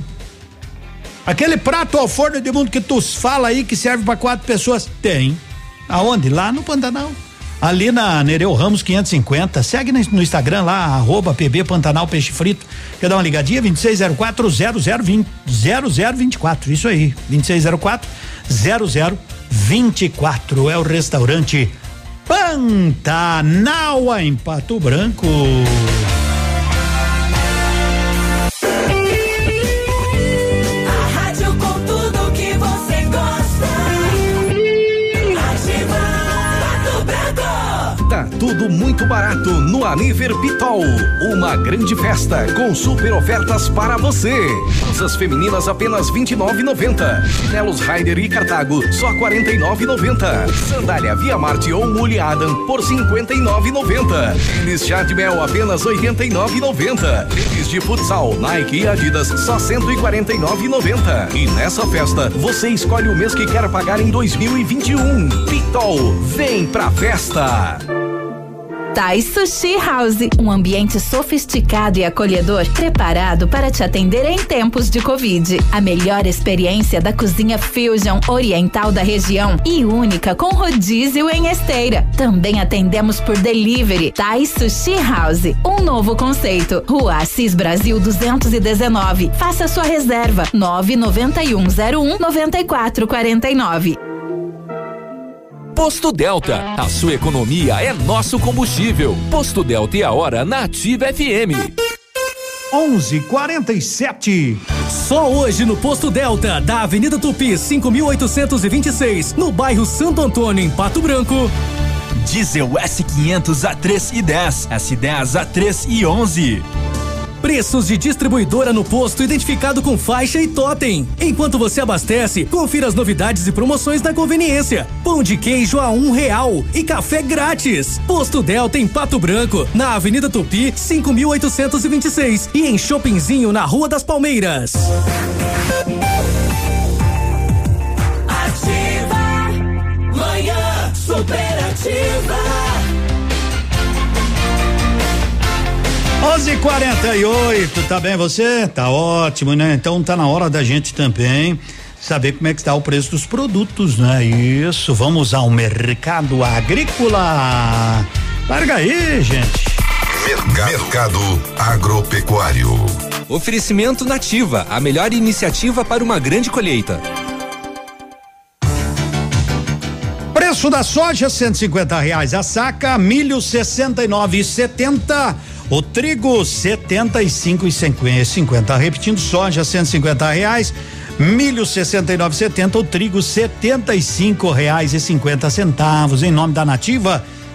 Aquele prato ao forno de mundo que tu fala aí que serve para quatro pessoas tem. Aonde? Lá no Pantanal. Ali na Nereu Ramos 550. Segue no Instagram lá, arroba PB Pantanal Peixe Frito. Quer dar uma ligadinha? 2604 0020 0024. Isso aí. 2604 0024. É o restaurante Pantanal em Pato Branco. Muito barato no Aniver Pitol. Uma grande festa com super ofertas para você. Calças femininas apenas R$ 29,90. Chinelos Raider e Cartago só R$ 49,90. Sandália Via Marte ou Mule Adam por R$ 59,90. Tênis Jadmel apenas R$ 89,90. Tênis de futsal Nike e Adidas só R$ 149,90. E nessa festa você escolhe o mês que quer pagar em 2021. Pitol, vem pra festa. Thai Sushi House, um ambiente sofisticado e acolhedor, preparado para te atender em tempos de Covid. A melhor experiência da cozinha fusion oriental da região e única com rodízio em esteira. Também atendemos por delivery. Thai Sushi House, um novo conceito. Rua Assis Brasil 219. Faça sua reserva 99101 9449. Posto Delta, a sua economia é nosso combustível. Posto Delta e a hora na Ativa FM. 11:47. Só hoje no Posto Delta, da Avenida Tupi, 5826, no bairro Santo Antônio, em Pato Branco. Diesel S500 a 3 e 10, S10 a 3 e 11. Preços de distribuidora no posto identificado com faixa e totem. Enquanto você abastece, confira as novidades e promoções da conveniência. Pão de queijo a um real e café grátis. Posto Delta em Pato Branco, na Avenida Tupi, 5826 e em Shoppingzinho na Rua das Palmeiras. Ativa. Manhã superativa. 11:48, tá bem você? Tá ótimo, né? Então tá na hora da gente também saber como é que está o preço dos produtos, né? Isso, vamos ao mercado agrícola. Larga aí, gente. Mercado Agropecuário. Oferecimento Nativa, a melhor iniciativa para uma grande colheita. Preço da soja, 150 reais a saca, milho 69,70. O trigo, setenta e cinco e cinquenta. Repetindo, soja, cento e cinquenta reais. Milho, sessenta e nove setenta. O trigo, cinquenta centavos. Em nome da Nativa,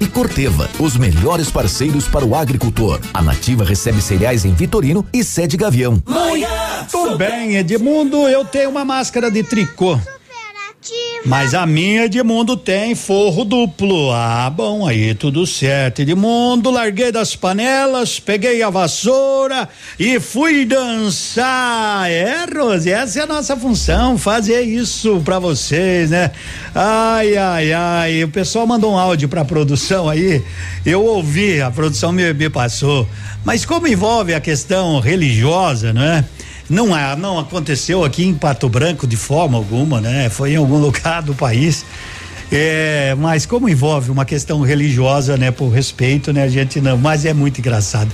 E Corteva, os melhores parceiros para o agricultor. A Nativa recebe cereais em Vitorino e sede Gavião. Tudo bem, Edmundo, eu tenho uma máscara de tricô. Mas a minha Edmundo tem forro duplo. Ah, bom, aí tudo certo. Edmundo, larguei das panelas, peguei a vassoura e fui dançar. É, Rose, essa é a nossa função, fazer isso pra vocês, né? Ai, ai, ai. O pessoal mandou um áudio pra produção aí. Eu ouvi, a produção me, me passou. Mas como envolve a questão religiosa, não é? Não, há, não aconteceu aqui em Pato Branco de forma alguma, né? Foi em algum [laughs] lugar do país. É, mas como envolve uma questão religiosa, né, por respeito, né, a gente não, mas é muito engraçado.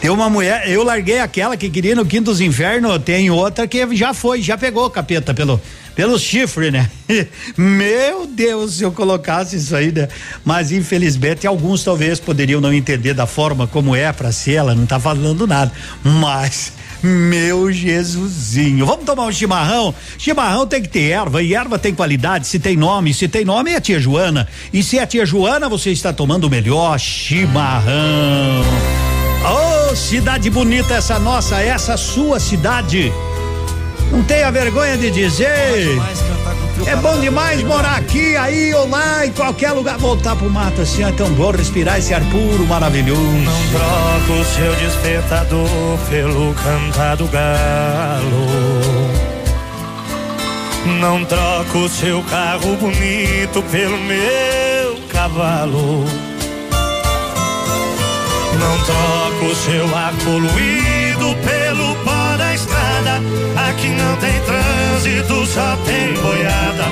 Tem uma mulher, eu larguei aquela que queria no quinto dos infernos, tem outra que já foi, já pegou o capeta pelo pelo chifre, né? [laughs] Meu Deus, se eu colocasse isso aí, né? Mas infelizmente alguns talvez poderiam não entender da forma como é para ser, ela não tá falando nada. Mas meu Jesusinho. Vamos tomar um chimarrão? Chimarrão tem que ter erva e erva tem qualidade. Se tem nome, se tem nome é a tia Joana. E se é a tia Joana, você está tomando o melhor chimarrão. Oh, cidade bonita essa nossa, essa sua cidade. Não tenha vergonha de dizer. É bom demais morar aqui, aí ou lá, em qualquer lugar. Voltar pro mato assim, é tão bom respirar esse ar puro, maravilhoso. Não troco o seu despertador pelo cantar do galo. Não troco o seu carro bonito pelo meu cavalo. Não troco o seu ar poluído pelo estrada. Aqui não tem trânsito, só tem boiada.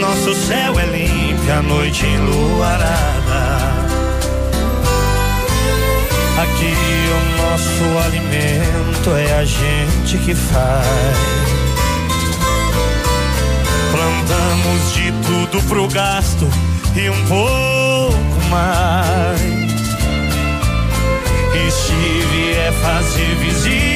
Nosso céu é limpo, a noite enluarada. Aqui o nosso alimento é a gente que faz. Plantamos de tudo pro gasto e um pouco mais. E se vier fazer visita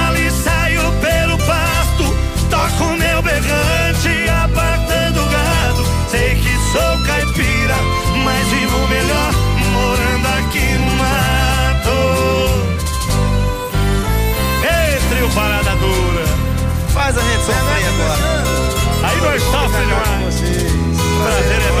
berrante, apartando o gado. Sei que sou caipira, mas vivo melhor morando aqui no mato. Ei, trio parada dura. Faz a gente sofrer agora. Aí nós sofremos demais. Prazer é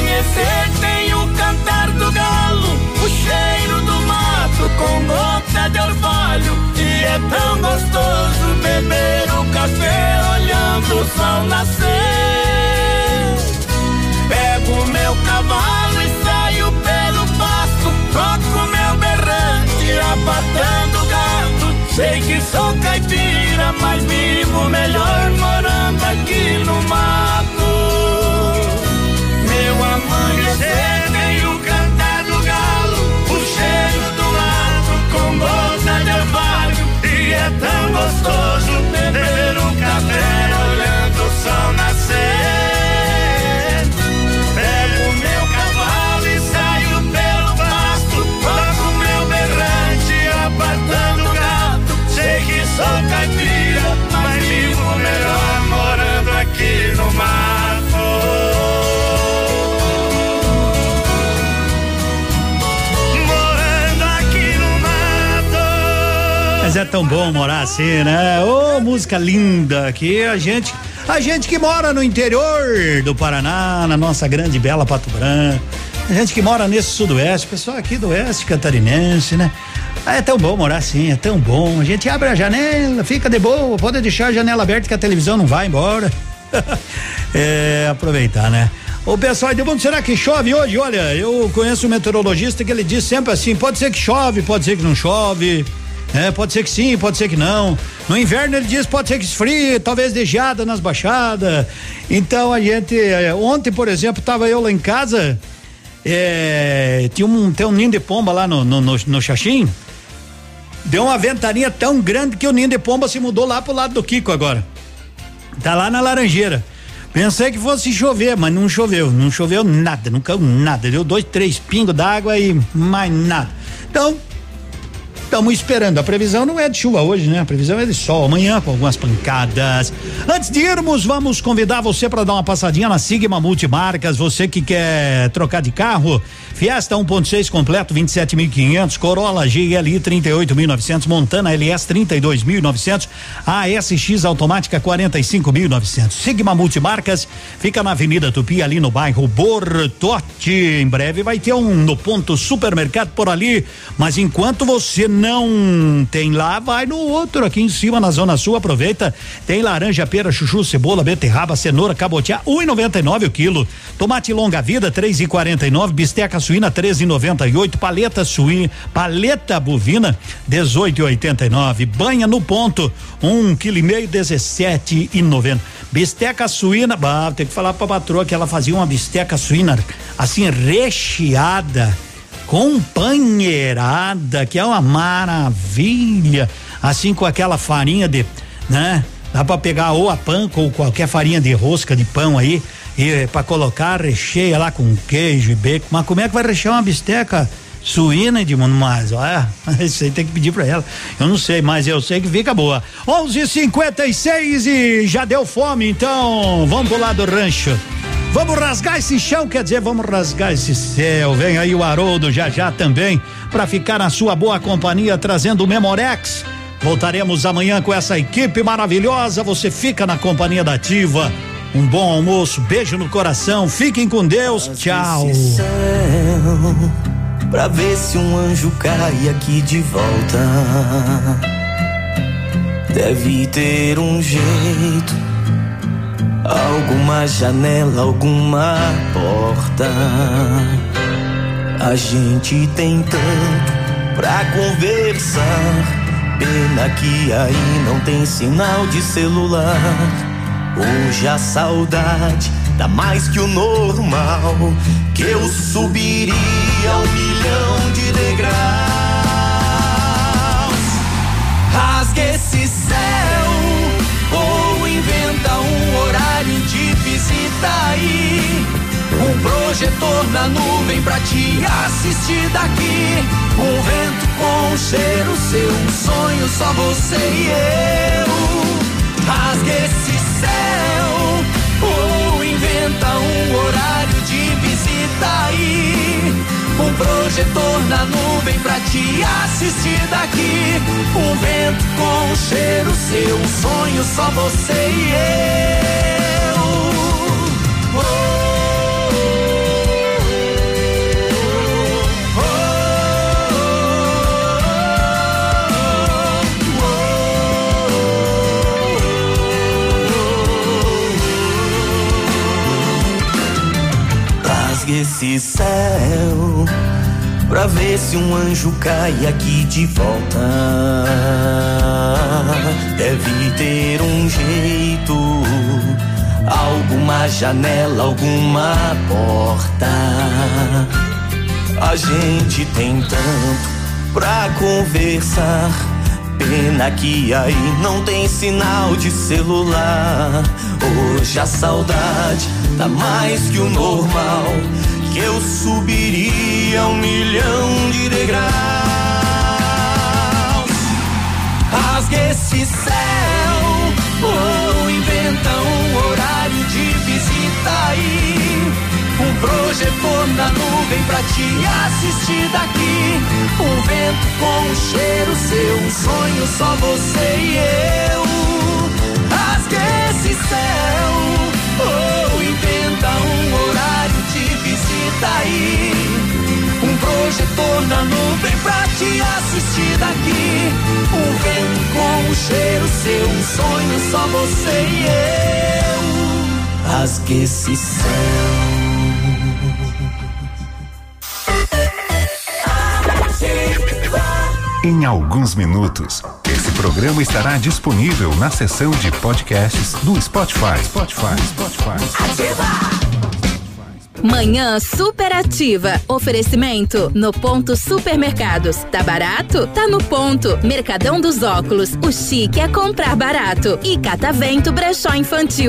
Amanhecer tem o cantar do galo, o cheiro do mato com gota de orvalho. E é tão gostoso beber o café olhando o sol nascer. Pego meu cavalo e saio pelo pasto, toco meu berrante, apartando o gado. Sei que sou caipira, mas vivo melhor morando aqui no mato. Tão gostoso beber um café olhando o sol nascer. É tão bom morar assim, né? Ô, oh, música linda aqui, a gente, a gente que mora no interior do Paraná, na nossa grande bela Pato Branco, a gente que mora nesse sudoeste, pessoal aqui do oeste catarinense, né? Ah, é tão bom morar assim, é tão bom. A gente abre a janela, fica de boa, pode deixar a janela aberta que a televisão não vai embora. [laughs] é, aproveitar, né? O pessoal de mundo, será que chove hoje? Olha, eu conheço um meteorologista que ele diz sempre assim: pode ser que chove, pode ser que não chove. É, pode ser que sim, pode ser que não. No inverno ele diz pode ser que esfrie, talvez de geada nas baixadas. Então a gente, é, ontem, por exemplo, tava eu lá em casa, é, tinha um, tem um ninho de pomba lá no, no, no, no Xaxim. Deu uma ventania tão grande que o ninho de pomba se mudou lá pro lado do Kiko agora. Tá lá na Laranjeira. Pensei que fosse chover, mas não choveu. Não choveu nada, não caiu nada. Deu dois, três pingos d'água e mais nada. Então, Estamos esperando. A previsão não é de chuva hoje, né? A previsão é de sol. Amanhã com algumas pancadas. Antes de irmos, vamos convidar você para dar uma passadinha na Sigma Multimarcas. Você que quer trocar de carro, Fiesta 1.6 completo 27.500, Corolla GLI 38.900, Montana LS 32.900, ASX automática 45.900. Sigma Multimarcas fica na Avenida Tupi ali no bairro Bortote. Em breve vai ter um no ponto supermercado por ali, mas enquanto você não tem lá, vai no outro aqui em cima na zona sul, aproveita. Tem laranja, pera, chuchu, cebola, beterraba, cenoura, cabotiá, 1,99 o quilo. Tomate longa vida, 3,49, bisteca suína, 13,98, paleta suína, paleta bovina, 18,89, banha no ponto, um quilo e meio, 17,90. Bisteca suína, bah, tem que falar pra patroa que ela fazia uma bisteca suína assim recheada companheirada, que é uma maravilha, assim com aquela farinha de, né? Dá para pegar ou a panca ou qualquer farinha de rosca de pão aí e para colocar recheia lá com queijo e bacon. Mas como é que vai rechear uma bisteca suína de mais? Olha, [laughs] isso aí tem que pedir para ela. Eu não sei, mas eu sei que fica boa. 11:56 e já deu fome, então vamos pro lado do rancho. Vamos rasgar esse chão, quer dizer, vamos rasgar esse céu. Vem aí o Haroldo já já também para ficar na sua boa companhia trazendo o Memorex. Voltaremos amanhã com essa equipe maravilhosa. Você fica na companhia da Ativa. Um bom almoço, beijo no coração. Fiquem com Deus. Tchau. Pra ver se um anjo cai aqui de volta. Deve ter um jeito Alguma janela, alguma porta. A gente tem tanto pra conversar. Pena que aí não tem sinal de celular. Hoje a saudade dá mais que o normal. Que eu subiria um milhão de degraus. Rasgue esse céu ou inventa um horário visita aí. Um projetor na nuvem pra te assistir daqui. Um vento com cheiro seu, um sonho só você e eu. Rasgue esse céu ou inventa um horário de visita aí. Um projetor na nuvem pra te assistir daqui. Um vento com cheiro seu, um sonho só você e eu. Esse céu pra ver se um anjo cai aqui de volta. Deve ter um jeito, alguma janela, alguma porta. A gente tem tanto pra conversar. Pena que aí não tem sinal de celular. Hoje a saudade tá mais que o normal que eu subiria um milhão de degraus. Rasgue esse céu ou inventa um projetor na nuvem pra te assistir daqui. Um vento com um cheiro seu, um sonho só você e eu. Rasgue esse céu ou inventa um horário de visita aí. Um projetor na nuvem pra te assistir daqui. O vento com o cheiro seu, um sonho só você e eu. Rasgue esse céu. Em alguns minutos, esse programa estará disponível na seção de podcasts do Spotify. Spotify, Spotify. Manhã superativa. Oferecimento no ponto supermercados. Tá barato? Tá no ponto. Mercadão dos óculos. O chique é comprar barato. E Catavento Brechó Infantil.